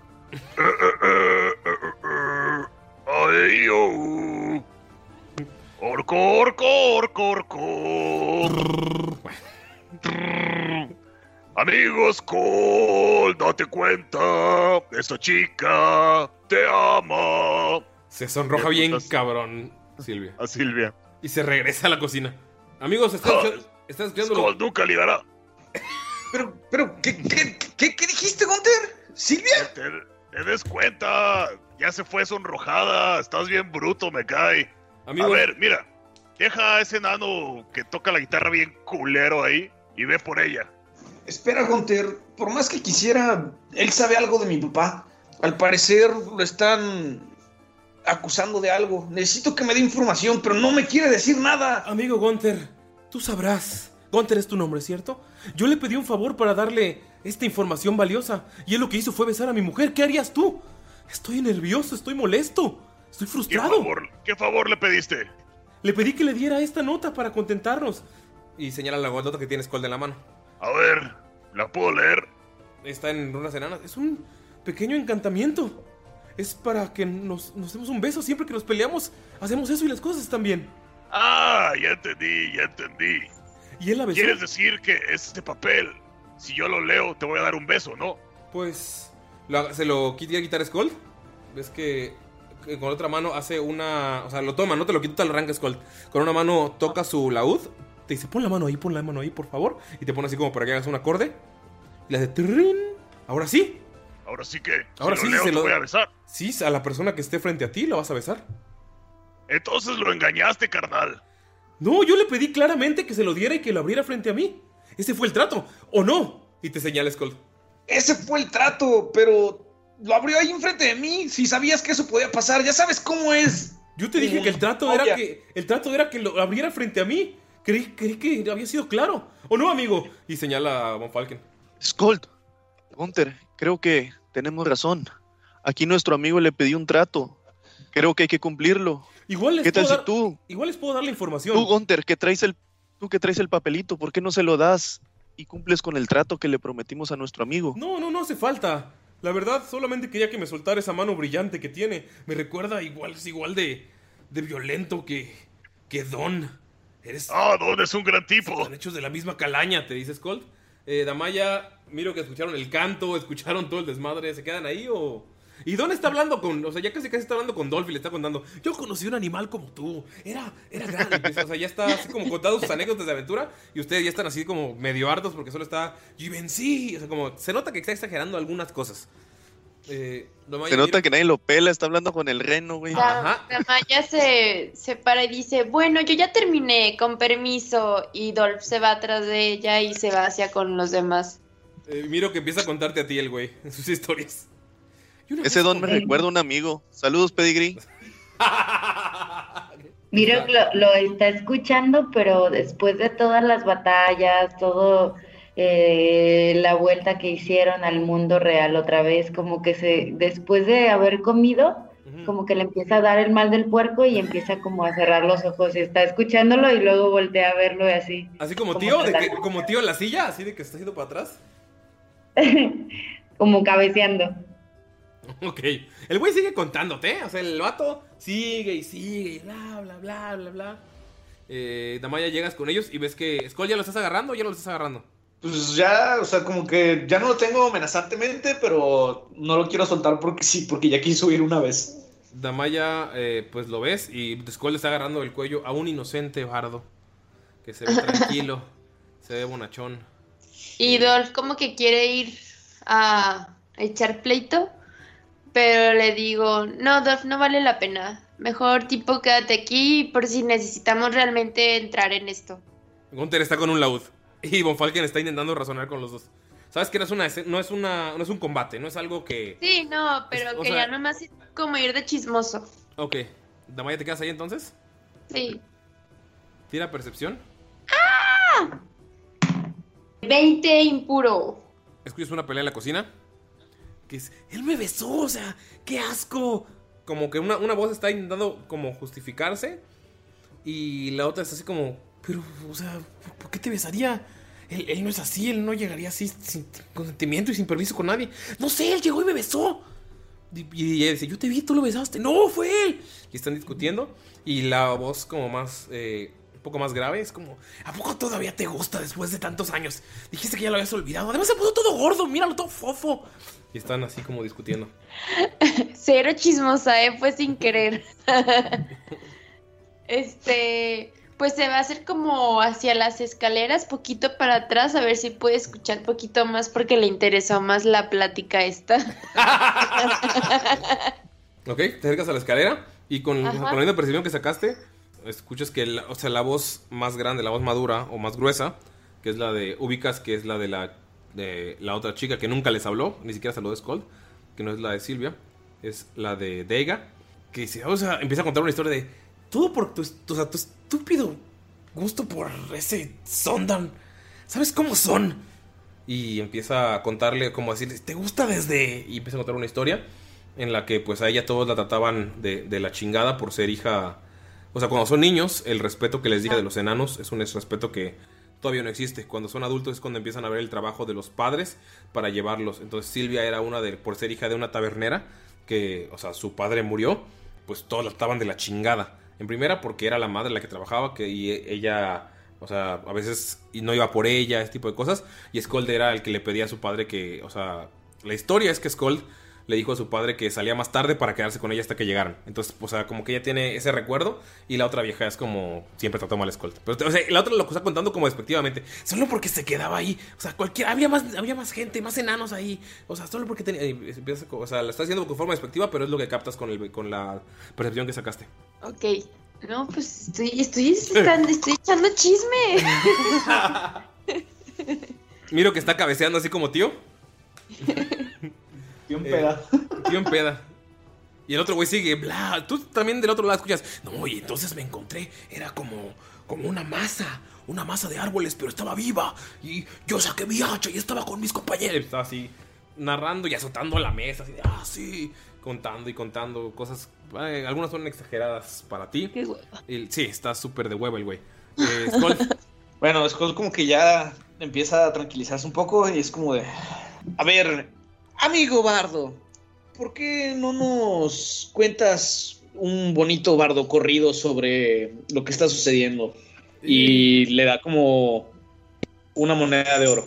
Ay, oh. Orco, orco, orco, orco. Amigos, Cole, date cuenta. Esta chica te ama. Se sonroja bien putas. cabrón, Silvia. A Silvia. Y se regresa a la cocina. Amigos, ¿están, están escuchando los- nunca ligará. Pero, pero, ¿qué, qué, qué, qué dijiste, Gunter? ¿Silvia? Te, te des cuenta. Ya se fue sonrojada. Estás bien bruto, me cae. Amigos, A ver, mira. Deja a ese enano que toca la guitarra bien culero ahí y ve por ella. Espera, Gunter. Por más que quisiera, él sabe algo de mi papá. Al parecer lo están acusando de algo. Necesito que me dé información, pero no me quiere decir nada. amigo Gunter, tú sabrás. Gunter es tu nombre, ¿cierto? Yo le pedí un favor para darle esta información valiosa. Y él lo que hizo fue besar a mi mujer. ¿Qué harías tú? Estoy nervioso, estoy molesto. Estoy ¿Qué frustrado. favor, ¿Qué favor le pediste? Le pedí que le diera esta nota para contentarnos. Y señala la nota que tiene Skull en la mano. A ver, ¿la puedo leer? Está en runas enanas. Es un pequeño encantamiento. Es para que nos, nos demos un beso siempre que nos peleamos. Hacemos eso y las cosas están bien. Ah, ya entendí, ya entendí. Y él la besó. ¿Quieres decir que este papel, si yo lo leo, te voy a dar un beso, no? Pues se lo quita quitar Skull. Ves que, con otra mano hace una. O sea, lo toma, no te lo quita, te lo arranca Skull. Con una mano toca su laúd. Te dice, pon la mano ahí, pon la mano ahí, por favor. Y te pone así como para que hagas un acorde. Y le hace. "Trin". Ahora sí. Ahora sí que, Ahora si sí, lo leo, se te lo- voy a besar. Sí, a la persona que esté frente a ti la vas a besar. Entonces lo engañaste, carnal. No, yo le pedí claramente que se lo diera y que lo abriera frente a mí. Ese fue el trato. ¿O no? Y te señala Skull. Ese fue el trato, pero lo abrió ahí enfrente de mí. Si sabías que eso podía pasar, ya sabes cómo es. Yo te dije que el trato Obvia. era que. El trato era que lo abriera frente a mí. Creí, creí que había sido claro. ¿O no, amigo? Y señala a Von Falken. Skull, Gunter, creo que tenemos razón. Aquí nuestro amigo le pidió un trato. Creo que hay que cumplirlo. Igual les ¿Qué tal puedo si dar- tú, Igual les puedo dar la información. tú Gunter, que traes el, tú que traes el papelito, ¿por qué no se lo das y cumples con el trato que le prometimos a nuestro amigo? No, no, no hace falta. La verdad, solamente quería que me soltara esa mano brillante que tiene. Me recuerda igual, es igual de, de violento que, que Don. Eres Ah, Don es un gran tipo. Están hechos de la misma calaña, te dices, Colt. Eh, Damaya, miro que escucharon el canto, escucharon todo el desmadre. ¿Se quedan ahí o.? ¿Y Don está hablando con.? O sea, ya casi casi está hablando con Dolphy, le está contando. Yo conocí un animal como tú. Era, era grande. O sea, ya está así como contando sus anécdotas de aventura. Y ustedes ya están así como medio hartos porque solo está. Givenchy. O sea, como. Se nota que está exagerando algunas cosas. Eh, Se nota mira- que nadie lo pela, está hablando con el reno, güey. La, Maya se, se para y dice, bueno, yo ya terminé, con permiso. Y Dolph se va atrás de ella y se va hacia con los demás. eh, miro que empieza a contarte a ti el güey en sus historias. Ese don me recuerda a un amigo. Saludos, Pedigree. Miro que lo, lo está escuchando, pero después de todas las batallas, todo eh, la vuelta que hicieron al mundo real otra vez, como que se, después de haber comido, como que le empieza a dar el mal del puerco y empieza como a cerrar los ojos y está escuchándolo y luego voltea a verlo y así. Así como Como tío, de que, como tío en la silla, así de que está yendo para atrás. como cabeceando. Ok. El güey sigue contándote, ¿eh? o sea, el vato sigue y sigue y bla, bla, bla, bla, bla. Eh, Damaya llegas con ellos y ves que Skull ya lo estás agarrando o ya no lo estás agarrando. Pues ya, o sea, como que ya no lo tengo amenazantemente, pero no lo quiero soltar porque sí, porque ya quiso ir una vez. Damaya, eh, pues lo ves y Skull le está agarrando el cuello a un inocente bardo. Que se ve tranquilo, se ve bonachón. Y Dolph como que quiere ir a echar pleito, pero le digo, no, Dolph, no vale la pena. Mejor tipo quédate aquí por si necesitamos realmente entrar en esto. Gunther está con un laúd y Von Falken está intentando razonar con los dos. Sabes que no es, una, no, es una, no es un combate, no es algo que... Sí, no, pero Es- que sea- ya nomás es como ir de chismoso. Ok, Damaya, ¿te quedas ahí entonces? Sí. Tira percepción. 20 impuro. Escuchas una pelea en la cocina. Que es, él me besó, o sea, qué asco. Como que una, una voz está intentando como justificarse. Y la otra está así como, pero, o sea, ¿por, qué te besaría? Él, no es así, él no llegaría así sin consentimiento y sin permiso con nadie. No sé, él llegó y me besó. Y, y ella dice, yo te vi, tú lo besaste. No, fue él. Y están discutiendo. Y la voz como más, eh, un poco más grave es como, ¿a poco todavía te gusta después de tantos años? Dijiste que ya lo habías olvidado. Además se puso todo gordo, míralo todo fofo. Y están así como discutiendo. Cero chismosa, ¿eh? Fue sin querer. este, pues se va a hacer como hacia las escaleras, poquito para atrás, a ver si puede escuchar poquito más porque le interesó más la plática esta. Ok, te acercas a la escalera y con, Ajá. con la misma percepción que sacaste, escuchas que, la, o sea, la voz más grande, la voz madura o más gruesa, que es la de ubicas, que es la de la, de la otra chica que nunca les habló, ni siquiera saludó de Skull, que no es la de Silvia, es la de Deiga, que dice, o sea, empieza a contar una historia de todo por tu, tu- o sea, tu estúpido gusto por ese Sondan. ¿Sabes cómo son? Y empieza a contarle, como a decirle, ¿te gusta desde...? Y empieza a contar una historia en la que pues a ella todos la trataban de, de la chingada por ser hija... O sea, cuando son niños, el respeto que les dije de los enanos es un respeto que todavía no existe. Cuando son adultos es cuando empiezan a ver el trabajo de los padres para llevarlos. Entonces Silvia era una de, por ser hija de una tabernera, que, o sea, su padre murió, pues todos la trataban de la chingada. En primera porque era la madre la que trabajaba, que y ella... O sea, a veces no iba por ella, ese tipo de cosas. Y Skold era el que le pedía a su padre que, o sea, la historia es que Skold le dijo a su padre que salía más tarde para quedarse con ella hasta que llegaran. Entonces, o sea, como que ella tiene ese recuerdo y la otra vieja es como siempre trató mal a Skold. Pero, o sea, la otra lo está contando como despectivamente. Solo porque se quedaba ahí. O sea, cualquier, había más, había más gente, más enanos ahí. O sea, solo porque tenía, o sea, la está haciendo con forma despectiva, pero es lo que captas con, el, con la percepción que sacaste. Ok. No, pues estoy, estoy, estoy, estoy echando chisme. Miro que está cabeceando así como tío. Tío en Eh, peda. Tío en peda. Y el otro güey sigue, bla. Tú también del otro lado escuchas. No, y entonces me encontré. Era como, como una masa. Una masa de árboles, pero estaba viva. Y yo saqué mi hacha y estaba con mis compañeros. Estaba así, narrando y azotando la mesa. Así de, ah, sí. Contando y contando cosas. eh, algunas son exageradas para ti. Y- sí, está súper de huevo el güey. Eh, Skull, Bueno, Skull como que ya empieza a tranquilizarse un poco y es como de... A ver, amigo bardo, ¿por qué no nos cuentas un bonito bardo corrido sobre lo que está sucediendo? Y le da como una moneda de oro.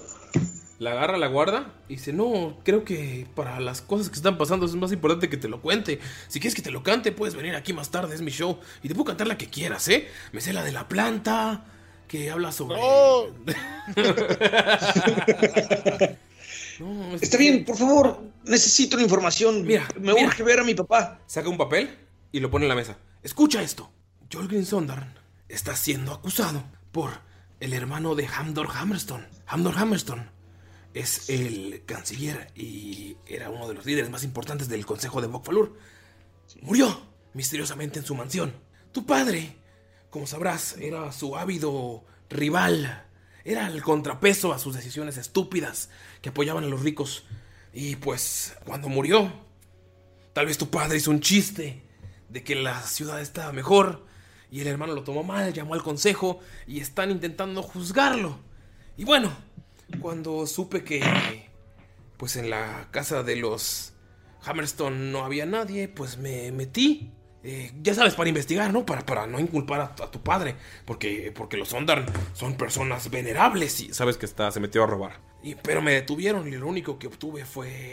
La agarra, la guarda y dice, no, creo que para las cosas que están pasando es más importante que te lo cuente. Si quieres que te lo cante, puedes venir aquí más tarde, es mi show. Y te puedo cantar la que quieras, ¿eh? Me sé la de la planta, que habla sobre... No, es- Está bien, por favor, necesito la información. Mira, me mira. urge ver a mi papá. Saca un papel y lo pone en la mesa. Escucha esto. Jolgrin Sondarn está siendo acusado por el hermano de Hamdor Hammerstone. Hamdor Hammerstone es el canciller y era uno de los líderes más importantes del consejo de Bokfalur. Murió misteriosamente en su mansión. Tu padre, como sabrás, era su ávido rival. Era el contrapeso a sus decisiones estúpidas que apoyaban a los ricos. Y pues, cuando murió, tal vez tu padre hizo un chiste de que la ciudad estaba mejor y el hermano lo tomó mal, llamó al consejo y están intentando juzgarlo. Y bueno, cuando supe que pues en la casa de los Hammerstone no había nadie, pues me metí. Eh, ya sabes, para investigar, ¿no? Para, para no inculpar a, a tu padre. Porque, porque los Ondarn son personas venerables y sabes que está, se metió a robar. Y, pero me detuvieron y lo único que obtuve fue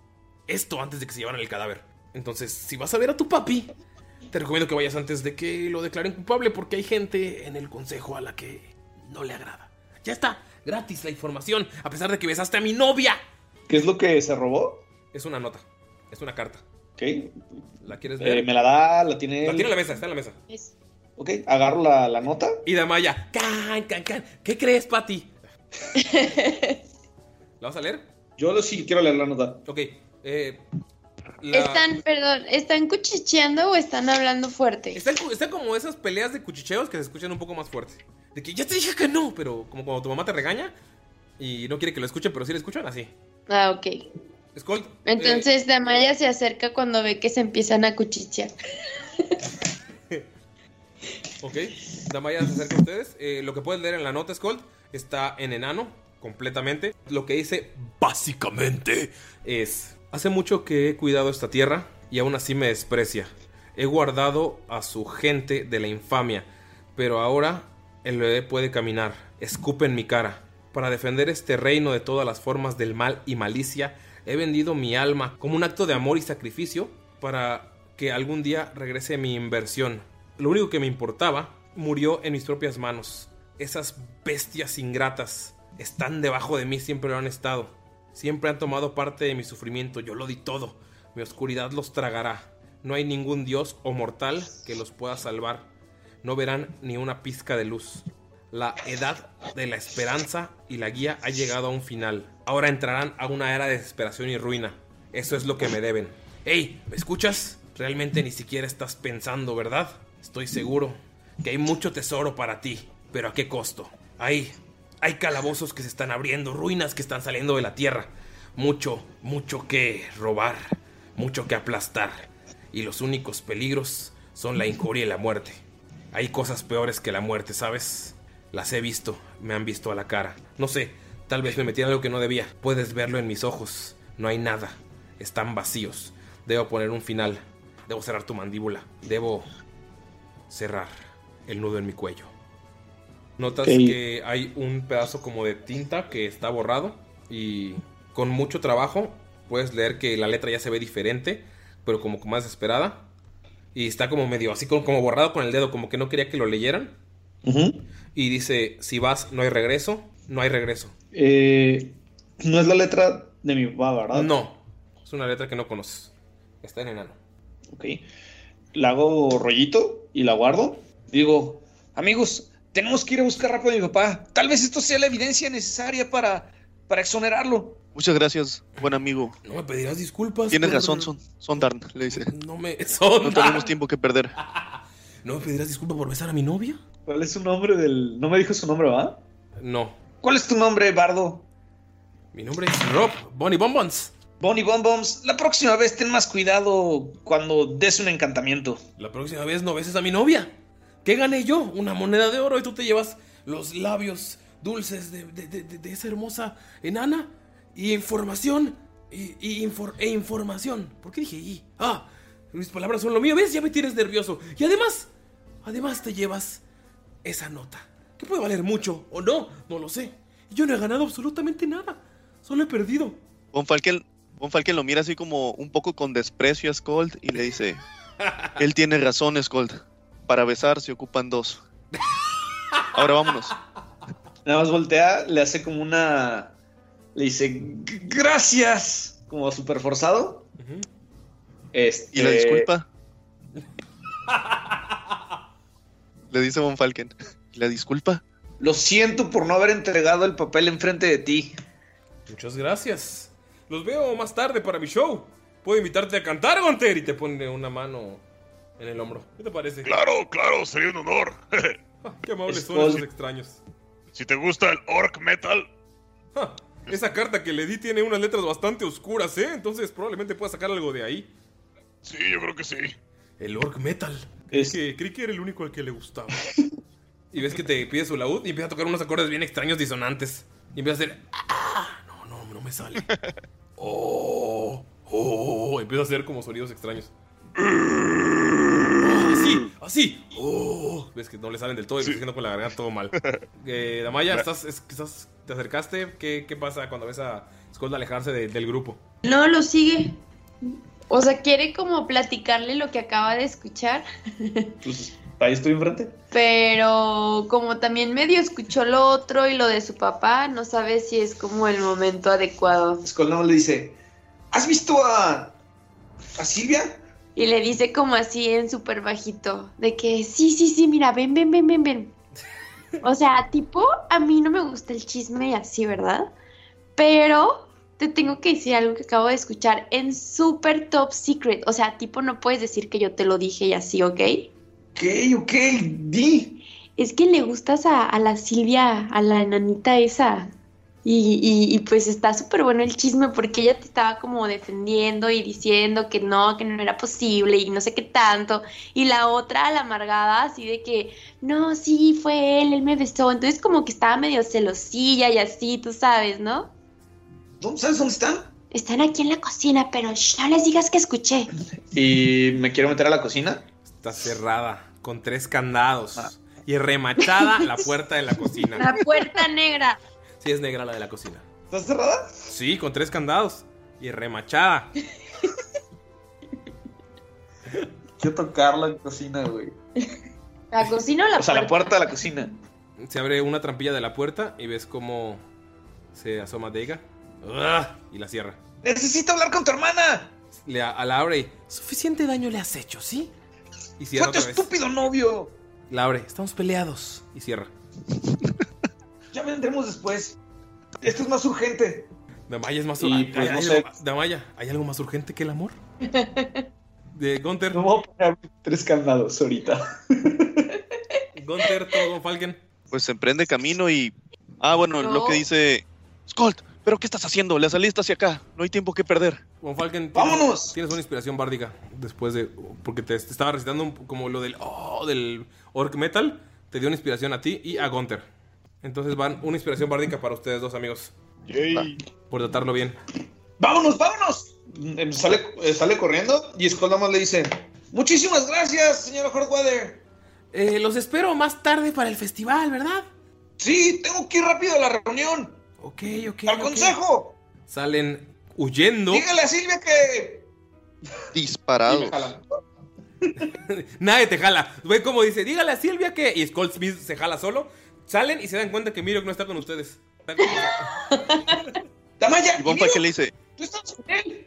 esto antes de que se llevaran el cadáver. Entonces, si vas a ver a tu papi, te recomiendo que vayas antes de que lo declaren culpable porque hay gente en el consejo a la que no le agrada. Ya está, gratis la información, a pesar de que besaste a mi novia. ¿Qué es lo que se robó? Es una nota, es una carta. Ok. ¿La quieres ver? Eh, me la da, la tiene. La tiene en la mesa, está en la mesa. Ok, agarro la, la nota. Y Damaya, can, can, can. ¿Qué crees, Pati? ¿La vas a leer? Yo sí quiero leer la nota. Ok. Eh, la- ¿Están, perdón, ¿están cuchicheando o están hablando fuerte? Están, co- están como esas peleas de cuchicheos que se escuchan un poco más fuerte. De que ya te dije que no, pero como cuando tu mamá te regaña y no quiere que lo escuchen, pero sí lo escuchan, así. Ah, ok. Skull, Entonces Damaya se acerca cuando ve que se empiezan a cuchichear. Ok, Damaya se acerca a ustedes. Eh, lo que puedes leer en la nota, Skull, está en enano, completamente. Lo que dice, básicamente, es... Hace mucho que he cuidado esta tierra y aún así me desprecia. He guardado a su gente de la infamia, pero ahora el bebé puede caminar. Escupe en mi cara. Para defender este reino de todas las formas del mal y malicia, he vendido mi alma como un acto de amor y sacrificio para que algún día regrese mi inversión. Lo único que me importaba murió en mis propias manos. Esas bestias ingratas están debajo de mí, siempre lo han estado. Siempre han tomado parte de mi sufrimiento, yo lo di todo. Mi oscuridad los tragará. No hay ningún dios o mortal que los pueda salvar. No verán ni una pizca de luz. La edad de la esperanza y la guía ha llegado a un final. Ahora entrarán a una era de desesperación y ruina. Eso es lo que me deben. ¡Ey! ¿Me escuchas? Realmente ni siquiera estás pensando, ¿verdad? Estoy seguro que hay mucho tesoro para ti. Pero ¿a qué costo? Hay, hay calabozos que se están abriendo, ruinas que están saliendo de la tierra. Mucho, mucho que robar, mucho que aplastar. Y los únicos peligros son la injuria y la muerte. Hay cosas peores que la muerte, ¿sabes? Las he visto, me han visto a la cara. No sé, tal vez me metí en algo que no debía. Puedes verlo en mis ojos. No hay nada. Están vacíos. Debo poner un final. Debo cerrar tu mandíbula. Debo cerrar el nudo en mi cuello. Notas que hay un pedazo como de tinta que está borrado y con mucho trabajo puedes leer que la letra ya se ve diferente, pero como más desesperada. Y está como medio así como, como borrado con el dedo, como que no quería que lo leyeran. Y dice, si vas, no hay regreso, no hay regreso. Eh, no es la letra de mi papá, ¿verdad? No, es una letra que no conoces. Está en enano. Ok. La hago rollito y la guardo. Digo, amigos, tenemos que ir a buscar rápido a mi papá. Tal vez esto sea la evidencia necesaria para, para exonerarlo. Muchas gracias, buen amigo. No me pedirás disculpas. Tienes por- razón, son, son Darn, le dice. No me... Son No tenemos tiempo que perder. ¿No me pedirás disculpas por besar a mi novia? ¿Cuál es su nombre del.? No me dijo su nombre, ¿va? No. ¿Cuál es tu nombre, Bardo? Mi nombre es Rob, Bonnie Bonbons. Bonnie Bonbons, la próxima vez ten más cuidado cuando des un encantamiento. La próxima vez no beses a mi novia. ¿Qué gané yo? Una moneda de oro y tú te llevas los labios dulces de, de- de- esa hermosa enana. Y información. Y, y infor- e información. ¿Por qué dije y? Ah, mis palabras son lo mío. ¿Ves? Ya me tienes nervioso. Y además, además te llevas esa nota. Que puede valer mucho o no, no lo sé. Yo no he ganado absolutamente nada. Solo he perdido. Von Falken, Von Falken lo mira así como un poco con desprecio a Skold y le dice: Él tiene razón, Skold. Para besar se ocupan dos. Ahora vámonos. Nada más voltea, le hace como una. Le dice. Gracias. como súper forzado. Este... ¿Y la disculpa? Le dice Von Falken. ¿Y la disculpa? Lo siento por no haber entregado el papel enfrente de ti. Muchas gracias. Los veo más tarde para mi show. Puedo invitarte a cantar, Gonter. Y te pone una mano en el hombro. ¿Qué te parece? Claro, claro, sería un honor. Ah, Qué amables son esos extraños. si te gusta el orc metal, Ja, esa carta que le di tiene unas letras bastante oscuras, ¿eh? Entonces probablemente pueda sacar algo de ahí. sí, yo creo que sí. El orc metal. Creí, que, creí que era el único al que le gustaba. y ves que te pide su laúd y empieza a tocar unos acordes bien extraños disonantes. Y empieza a hacer. "Ah", no, no, no me sale. Oh, oh, empieza a hacer como sonidos extraños. Así, así. Oh, ves que no le salen del todo y haciendo con la garganta todo mal. Eh, Damaya, ¿estás, es- estás- ¿te acercaste? ¿Qué, qué pasa cuando ves a Skull alejarse de- del grupo? No, lo sigue. O sea, quiere como platicarle lo que acaba de escuchar, Pues ahí estoy enfrente. pero como también medio escuchó lo otro y lo de su papá, no sabe si es como el momento adecuado. Skull nada más le dice: ¿Has visto a. a Silvia? Y le dice como así en súper bajito, de que sí, sí, sí, mira, ven, ven, ven, ven, ven. O sea, tipo, a mí no me gusta el chisme y así, ¿verdad? Pero te tengo que decir algo que acabo de escuchar en súper top secret. O sea, tipo, no puedes decir que yo te lo dije y así, ¿ok? Ok, ok, di. Es que le gustas a, a la Silvia, a la enanita esa. Y, y- y, pues está súper bueno el chisme porque ella te estaba como defendiendo y diciendo que no, que no era posible y no sé qué tanto. Y la otra, la amargada, así de que, no, sí, fue él, él me besó. Entonces como que estaba medio celosilla y así, tú sabes, ¿no? ¿Dónde sabes dónde están? Están aquí en la cocina, pero shh, no les digas que escuché. Y me quiero meter a la cocina. Está cerrada, con tres candados. Y remachada la puerta de la cocina. La puerta negra. Sí, es negra la de la cocina. ¿Está cerrada? Sí, con tres candados. Y remachada. Quiero tocar la cocina, güey. ¿La cocina o la O sea, la puerta? puerta de la cocina. Se abre una trampilla de la puerta y ves cómo se asoma Deiga. ¡Ugh! Y la cierra. ¡Necesito hablar con tu hermana! Le a- la abre y. Suficiente daño le has hecho, ¿sí? Y cierra ¡Fue tu otra vez. estúpido novio! La abre. Estamos peleados. Y cierra. Ya vendremos después. Esto es más urgente. Damaya es más urgente. pues, ¿Hay, no hay sé. algo- Damaya, ¿hay algo más urgente que el amor? De Gunter. No voy a poner tres candados ahorita. Gunter, todo con Falken. Pues se emprende camino y. Ah, bueno, lo que dice. Skolt, ¿pero qué estás haciendo? Le saliste hacia acá. No hay tiempo que perder. Von Falken, tienes- ¡Vámonos! Tienes una inspiración bárdica después de. Porque te, te estaba recitando un- como lo del. Oh, del Orc Metal. Te dio una inspiración a ti y a Gunter. Entonces van una inspiración bárdica para ustedes dos amigos. Yay. Por tratarlo bien. ¡Vámonos, vámonos! Eh, Sale, eh, sale corriendo y Skull nada más le dice: Muchísimas gracias, señora Hordwater. Eh, los espero más tarde para el festival, ¿verdad? Sí, tengo que ir rápido a la reunión. Ok, ok. ¡Al consejo! Salen huyendo. Dígale a Silvia que. Disparado. Y me jalan. Nadie te jala. Ve como dice, dígale a Silvia que. Y Skull Smith se jala solo. Salen y se dan cuenta que Mirok no está con ustedes. Está con- Damaya, Y Von ¿y Falken Miro? le dice. ¿Tú estás con él?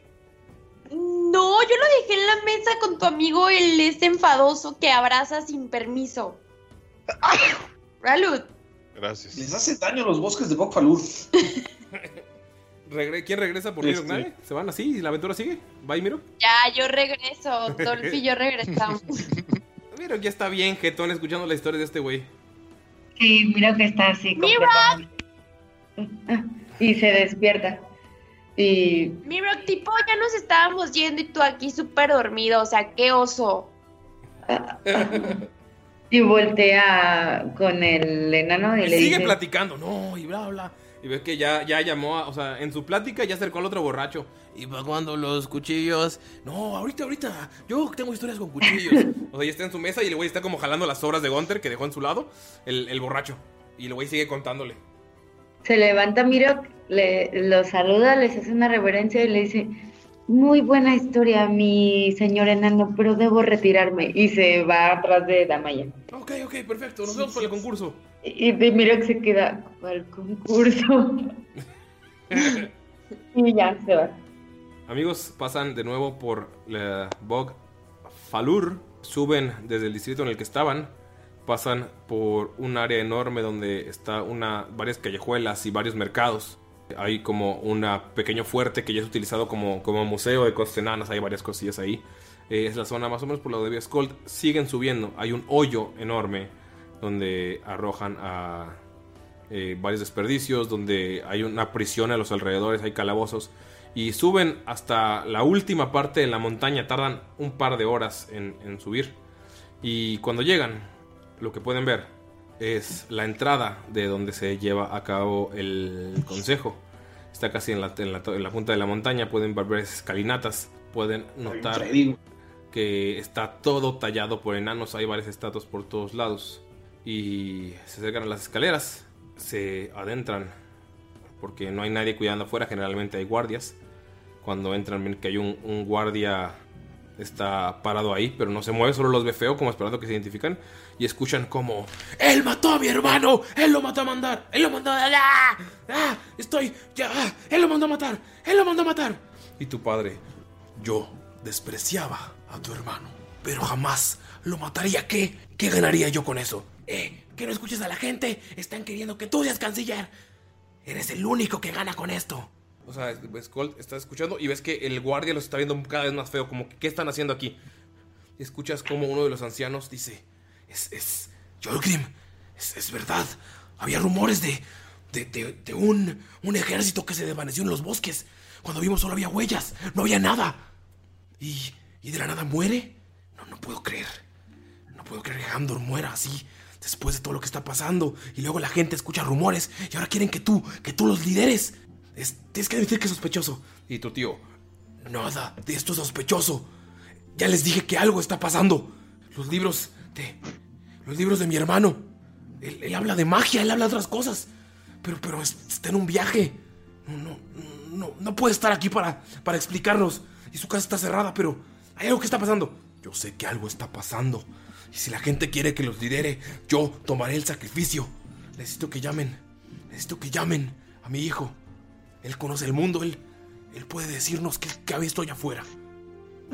No, yo lo dejé en la mesa con tu amigo el este enfadoso que abraza sin permiso. Ralud, Gracias. Les hace daño a los bosques de Bokfalur. Regre- ¿Quién regresa por Este- Mirok? ¿Nadie? ¿Se van así y la aventura sigue? ¿Va y Mirok? ya yo regreso. Dolph y yo regresamos. Mirok ya está bien, jetón, escuchando la historia de este güey. Sí, mira que está así. Y se despierta. Y Miro, tipo, ya nos estábamos yendo y tú aquí súper dormido. O sea, qué oso. Y voltea con el enano y, Y le sigue dice, platicando, no, y bla, bla. Y ves que ya, ya llamó, a- o sea, en su plática ya acercó al otro borracho. ¿Y para cuando los cuchillos? No, ahorita, ahorita. Yo tengo historias con cuchillos. o sea, ya está en su mesa y el güey está como jalando las sobras de Gunter que dejó en su lado, el, el borracho. Y el güey sigue contándole. se levanta Miro, le, lo saluda, les hace una reverencia y le dice, muy buena historia, mi señor enano, pero debo retirarme. Y se va atrás de Damaya. Ok, ok, perfecto, nos vemos para el concurso. Y de Miro se queda al concurso. y ya se va. Amigos, pasan de nuevo por la Bog Falur, suben desde el distrito en el que estaban, pasan por un área enorme donde está una varias callejuelas y varios mercados. Hay como un pequeño fuerte que ya es utilizado como, como museo de cosas enanas, hay varias cosillas ahí. Eh, es la zona más o menos por la de Viascold. Siguen subiendo, hay un hoyo enorme donde arrojan a eh, varios desperdicios, donde hay una prisión a los alrededores, hay calabozos. Y suben hasta la última parte de la montaña, tardan un par de horas en, en subir. Y cuando llegan, lo que pueden ver es la entrada de donde se lleva a cabo el consejo. Está casi en la, en la- en la punta de la montaña, pueden ver escalinatas, pueden notar que está todo tallado por enanos, hay varias estatuas por todos lados. Y se acercan a las escaleras, se adentran, porque no hay nadie cuidando afuera, generalmente hay guardias. Cuando entran ven que hay un, guardia está parado ahí, pero no se mueve, solo los ve feo, como esperando que se identifican. Y escuchan como... ¡Él mató a mi hermano! ¡Él lo mandó a mandar! ¡Él lo mandó a... ¡Ah! ¡Ah! ¡Estoy... ya! ¡Ah! ¡Él lo mandó a matar! ¡Él lo mandó a matar! Y tu padre... Yo despreciaba a tu hermano, pero jamás lo mataría. ¿Qué? ¿Qué ganaría yo con eso? Eh, que no escuches a la gente. Están queriendo que tú seas canciller. Eres el único que gana con esto. O sea, Skull está escuchando y ves que el guardia los está viendo cada vez más feo, como ¿qué están haciendo aquí? Escuchas como uno de los ancianos dice, es, es, Jorgrim, es, es verdad, había rumores de, de, de- de un, un ejército que se desvaneció en los bosques. Cuando vimos solo había huellas, no había nada. ¿Y, y de la nada muere? No, no puedo creer. No puedo creer que Hamdor muera así, después de todo lo que está pasando. Y luego la gente escucha rumores y ahora quieren que tú, que tú los lideres. Es- tienes que admitir que es sospechoso. Y tu tío, nada de esto es sospechoso. Ya les dije que algo está pasando. Los libros de... Los libros de mi hermano. Él, él habla de magia, él habla de otras cosas. Pero, pero es- está en un viaje. No, no, no, no puede estar aquí para, para explicarnos. Y su casa está cerrada, pero hay algo que está pasando. Yo sé que algo está pasando. Y si la gente quiere que los lidere, yo tomaré el sacrificio. Necesito que llamen. Necesito que llamen a mi hijo. Él conoce el mundo, él, él puede decirnos qué, qué ha visto allá afuera.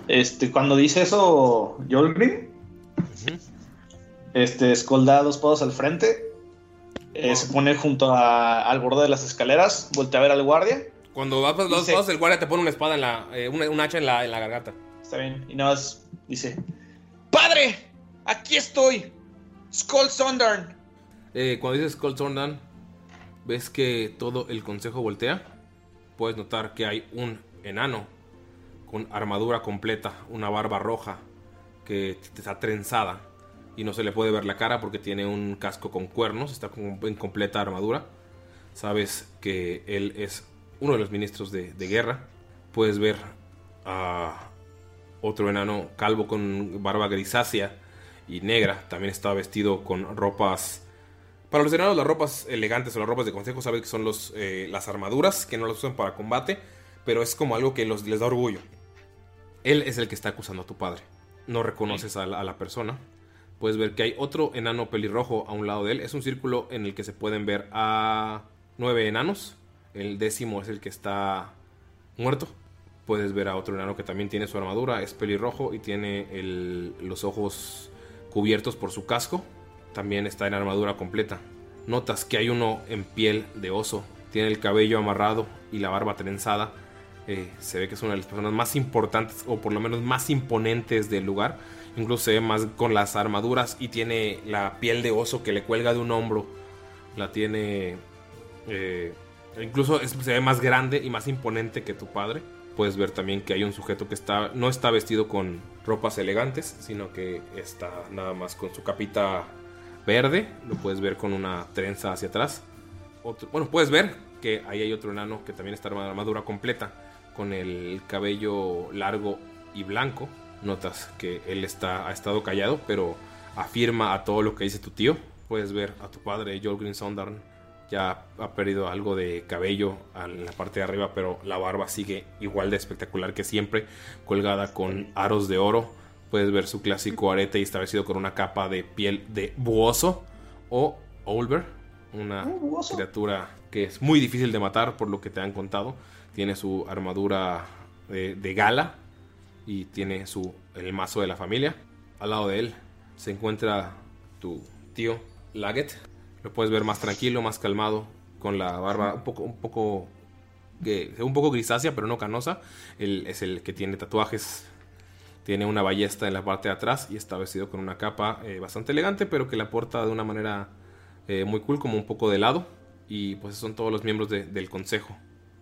Este, cuando dice eso, Jolgrim, este, Skull da dos pasos al frente, eh, se pone junto a- al borde de las escaleras, voltea a ver al guardia. Cuando vas los dos pasos, el guardia te pone una espada en la. eh, una, un hacha en la, en la garganta. Está bien, y nada más dice: ¡Padre! ¡Aquí estoy! ¡Skull Sondarn! Eh, cuando dices Cold Sondan, ves que todo el consejo voltea. Puedes notar que hay un enano con armadura completa, una barba roja que está trenzada y no se le puede ver la cara porque tiene un casco con cuernos, está en completa armadura. Sabes que él es uno de los ministros de, de guerra. Puedes ver a otro enano calvo con barba grisácea y negra. También está vestido con ropas para los enanos, las ropas elegantes o las ropas de consejo, sabes que son los, eh, las armaduras, que no las usan para combate, pero es como algo que los, les da orgullo. Él es el que está acusando a tu padre. No reconoces a la, a la persona. Puedes ver que hay otro enano pelirrojo a un lado de él. Es un círculo en el que se pueden ver a nueve enanos. El décimo es el que está muerto. Puedes ver a otro enano que también tiene su armadura, es pelirrojo y tiene el- los ojos cubiertos por su casco. También está en armadura completa. Notas que hay uno en piel de oso, tiene el cabello amarrado y la barba trenzada. Eh, se ve que es una de las personas más importantes o por lo menos más imponentes del lugar. Incluso se ve más con las armaduras y tiene la piel de oso que le cuelga de un hombro. La tiene... eh, incluso es- se ve más grande y más imponente que tu padre. Puedes ver también que hay un sujeto que está no está vestido con ropas elegantes, sino que está nada más con su capita verde. Lo puedes ver con una trenza hacia atrás. Bueno, puedes ver que ahí hay otro enano que también está armado armadura completa, con el cabello largo y blanco. Notas que él está, ha estado callado, pero afirma a todo lo que dice tu tío. Puedes ver a tu padre, Jolgrin Sondarn, ya ha perdido algo de cabello en la parte de arriba, pero la barba sigue igual de espectacular que siempre, colgada con aros de oro. Puedes ver su clásico arete y está vestido con una capa de piel de buoso o Olver, una criatura que es muy difícil de matar por lo que te han contado. Tiene su armadura de, de gala y tiene su, el mazo de la familia. Al lado de él se encuentra tu tío Laget. Lo puedes ver más tranquilo, más calmado, con la barba un poco, un poco, un poco grisácea, pero no canosa. Él es el que tiene tatuajes. Tiene una ballesta en la parte de atrás y está vestido con una capa eh, bastante elegante, pero que la porta de una manera eh, muy cool, como un poco de lado. Y pues son todos los miembros de- del consejo.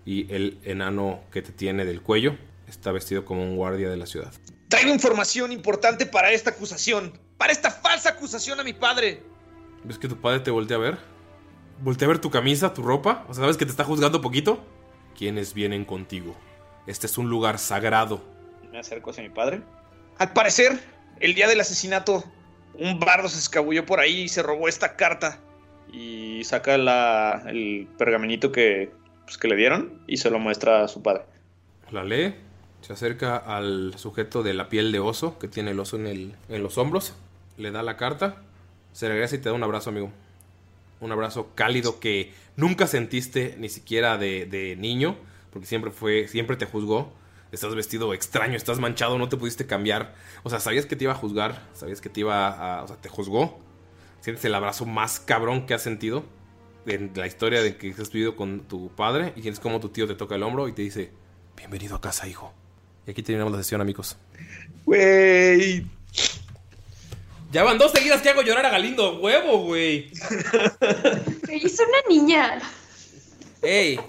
Y el enano que te tiene del cuello está vestido como un guardia de la ciudad. Traigo información importante para esta acusación. Para esta falsa acusación a mi padre. ¿Ves que tu padre te voltea a ver? ¿Voltea a ver tu camisa, tu ropa? O sea, ¿sabes que te está juzgando poquito? ¿Quiénes vienen contigo? Este es un lugar sagrado. Me acerco hacia mi padre. Al parecer, el día del asesinato, un bardo se escabulló por ahí y se robó esta carta. Y saca la, el pergaminito que, pues, que le dieron y se lo muestra a su padre. La lee, se acerca al sujeto de la piel de oso, que tiene el oso en, el, en los hombros, le da la carta, se regresa y te da un abrazo, amigo. Un abrazo cálido que nunca sentiste ni siquiera de, de niño, porque siempre fue, siempre te juzgó. Estás vestido extraño, estás manchado, no te pudiste cambiar. O sea, sabías que te iba a juzgar, sabías que te iba a. O sea, te juzgó. Sientes el abrazo más cabrón que has sentido en la historia de que has vivido con tu padre. Y sientes como tu tío te toca el hombro y te dice: Bienvenido a casa, hijo. Y aquí terminamos la sesión, amigos. Güey. Ya van dos seguidas que hago llorar a Galindo. Huevo, güey. Es una niña. Ey,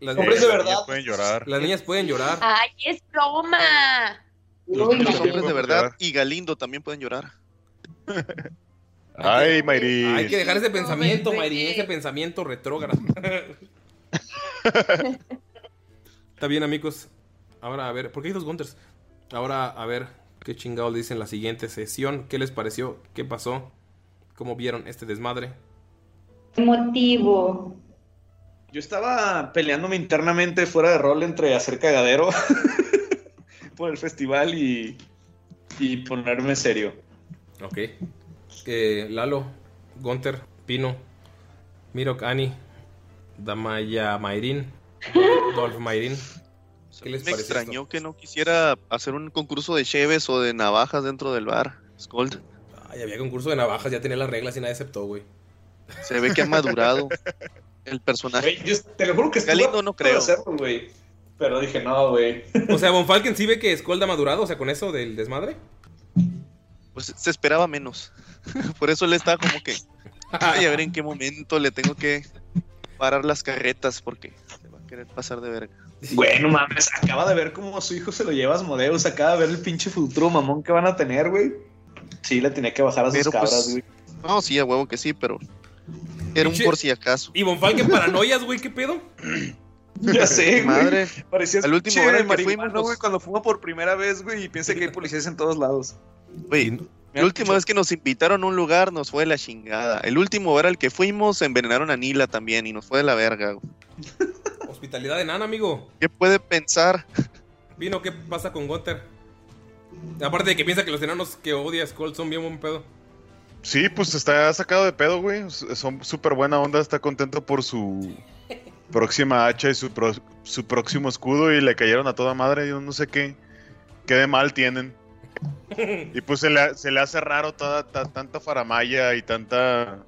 las de niñas pueden llorar. Las niñas pueden llorar. Ay, es broma. Los Uy, hombres de verdad llorar. y Galindo también pueden llorar. Ay, Mayri. Hay que dejar ese pensamiento, me Mayri, ese pensamiento retrógrado. Está bien, amigos. Ahora a ver, ¿por qué hay dos Gunters? Ahora a ver qué chingados dicen la siguiente sesión. ¿Qué les pareció? ¿Qué pasó? ¿Cómo vieron este desmadre? Motivo. Yo estaba peleándome internamente fuera de rol entre hacer cagadero por el festival y, y ponerme serio. Ok. Eh, Lalo, Gunter, Pino, Mirok, Ani, Damaya Mayrin, Dolph Mayrin. ¿Qué les Me extrañó esto? que no quisiera hacer un concurso de cheves o de navajas dentro del bar. Scold. Ay, había concurso de navajas, ya tenía las reglas y nadie aceptó, güey. Se ve que ha madurado el personaje. Yo te lo juro que estuve Galindo a no creo. hacerlo. Pero dije, no, güey. O sea, Von Falken sí ve que ha madurado, o sea, con eso del desmadre. Pues se esperaba menos. Por eso él estaba como que. Ay, a ver en qué momento le tengo que parar las carretas porque se va a querer pasar de verga. Güey, no mames, acaba de ver cómo su hijo se lo lleva a Asmodeus, acaba de ver el pinche futuro mamón que van a tener, güey. Sí, le tenía que bajar a sus Pero, pues, cabras, güey. No, sí, a huevo que sí, pero. Era un por si acaso. Y Von Falken paranoias, güey, ¿qué pedo? Ya sé, güey. Madre. Parecía Al último pinche bar al que fuimos, güey, cuando fuma por primera vez, güey, y piensa que hay policías en todos lados. Güey, la última vez que nos invitaron a un lugar nos fue de la chingada. El último bar al que fuimos envenenaron a Nila también y nos fue de la verga. güey. Hospitalidad enana, amigo. ¿Qué puede pensar? Pino, ¿qué pasa con Gunter? Aparte de que piensa que los enanos que odia a Skull son bien buen pedo. Sí, pues está sacado de pedo, güey. Son súper buena onda, está contento por su próxima hacha y su, pro- su próximo escudo y le cayeron a toda madre. Yo no sé qué, qué de mal tienen. Y pues se le, se le hace raro toda, ta- tanta faramaya y tanta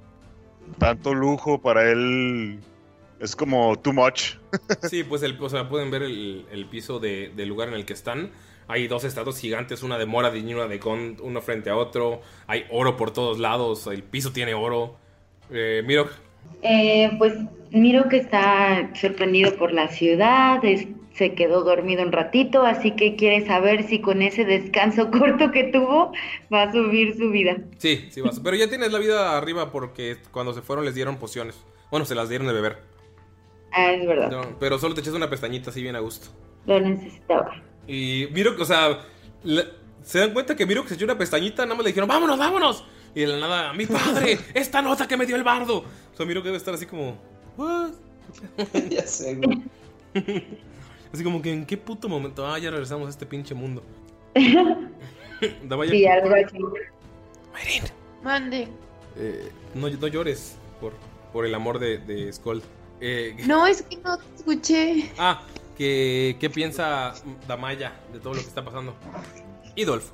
tanto lujo para él. Es como too much. Sí, pues el, o sea, pueden ver el, el piso de- del lugar en el que están. Hay dos estatuas gigantes, una de Moradin y una de Gon, uno frente a otro. Hay oro por todos lados, el piso tiene oro. Eh, Miro, Eh, pues miro que está sorprendido por la ciudad, es- se quedó dormido un ratito, así que quiere saber si con ese descanso corto que tuvo va a subir su vida. sí, sí vas. Pero ya tienes la vida arriba porque cuando se fueron les dieron pociones. Bueno, se las dieron de beber. Ah, es verdad, No, pero solo te echas una pestañita así bien a gusto. lo necesitaba. Y Miro, o sea, la- se dan cuenta que Miro que se echó una pestañita, nada más le dijeron, vámonos, vámonos. Y de la nada, mi padre, esta nota que me dio el bardo. O sea, Miro que debe estar así como, "What?". ya sé, güey. Así como que, ¿en qué puto momento? Ah, ya regresamos a este pinche mundo. Sí, algo así. Mayrin, Mande. eh, no, no llores por, por el amor de, de Skull. Eh, No, es que no te escuché. ah, ¿Qué, qué piensa Damaya de todo lo que está pasando? Y Dolph.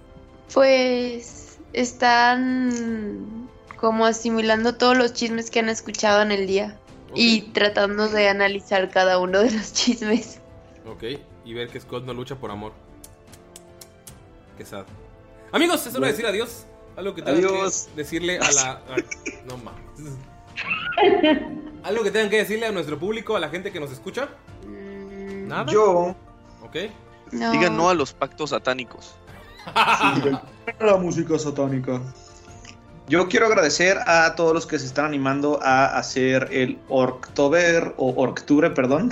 Pues están como asimilando todos los chismes que han escuchado en el día y tratando de analizar cada uno de los chismes. Ok, y ver que Scott no lucha por amor. Qué sad. Amigos, es hora de decir adiós. Algo que tengan Adiós. que decirle a la. a- no mames. Algo que tengan que decirle a nuestro público, a la gente que nos escucha. Nada. Yo. Ok. No. Digan no a los pactos satánicos. La música satánica. Yo quiero agradecer a todos los que se están animando a hacer el October o Octubre, perdón.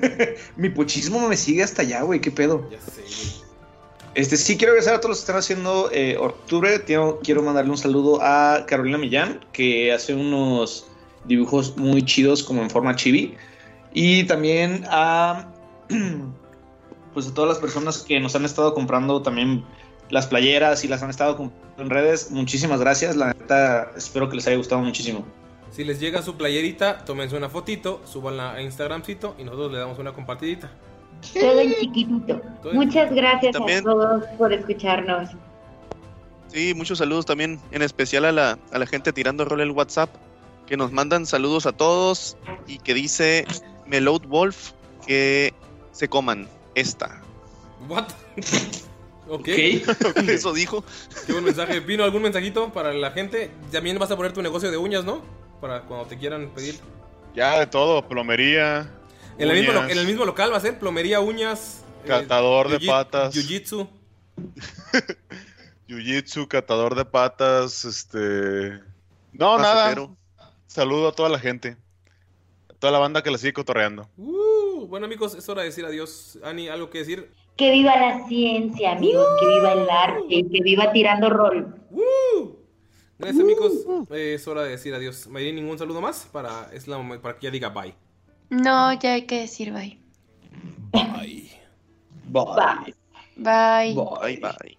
Mi pochismo me sigue hasta allá, güey, qué pedo. Ya sé, güey. Este, sí, quiero agradecer a todos los que están haciendo eh, Octubre. Quiero, quiero mandarle un saludo a Carolina Millán, que hace unos dibujos muy chidos como en forma chibi. Y también a, pues a todas las personas que nos han estado comprando también las playeras y las han estado comprando en redes. Muchísimas gracias. La neta, espero que les haya gustado muchísimo. Si les llega su playerita, tómense una fotito, súbanla a Instagramcito y nosotros le damos una compartidita. Todo en chiquitito. Muchas gracias También- a todos por escucharnos. Sí, muchos saludos también, en especial a la, a la gente tirando rol el WhatsApp, que nos mandan saludos a todos y que dice Meloud Wolf que se coman esta. What? ok. Eso dijo. Qué buen mensaje. Pino, ¿algún mensajito para la gente? También vas a poner tu negocio de uñas, ¿no? Para cuando te quieran pedir. Ya de todo, plomería. En el, mismo, en el mismo local va a ser plomería, uñas. eh, Catador de jiu- patas. Jiu-jitsu. Jiu-jitsu, catador de patas, este... No, Macetero. nada. Saludo a toda la gente. A toda la banda que la sigue cotorreando. Uh, bueno, amigos, es hora de decir adiós. Ani, ¿algo que decir? Que viva la ciencia, amigos, que viva el arte, que viva tirando rol. Gracias, amigos. Eh, es hora de decir adiós. ¿Me ningún saludo más? Para, es la, para que ya diga bye. No, ya hay que decir bye. Bye. Bye. Bye. Bye, bye.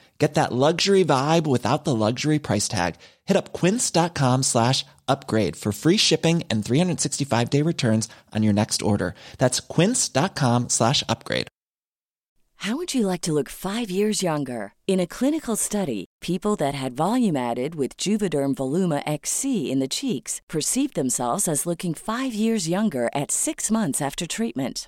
Get that luxury vibe without the luxury price tag. Hit up quince.com slash upgrade for free shipping and 365 day returns on your next order. That's quince.com slash upgrade. How would you like to look five years younger? In a clinical study, people that had volume added with Juvederm Voluma XC in the cheeks perceived themselves as looking five years younger at six months after treatment.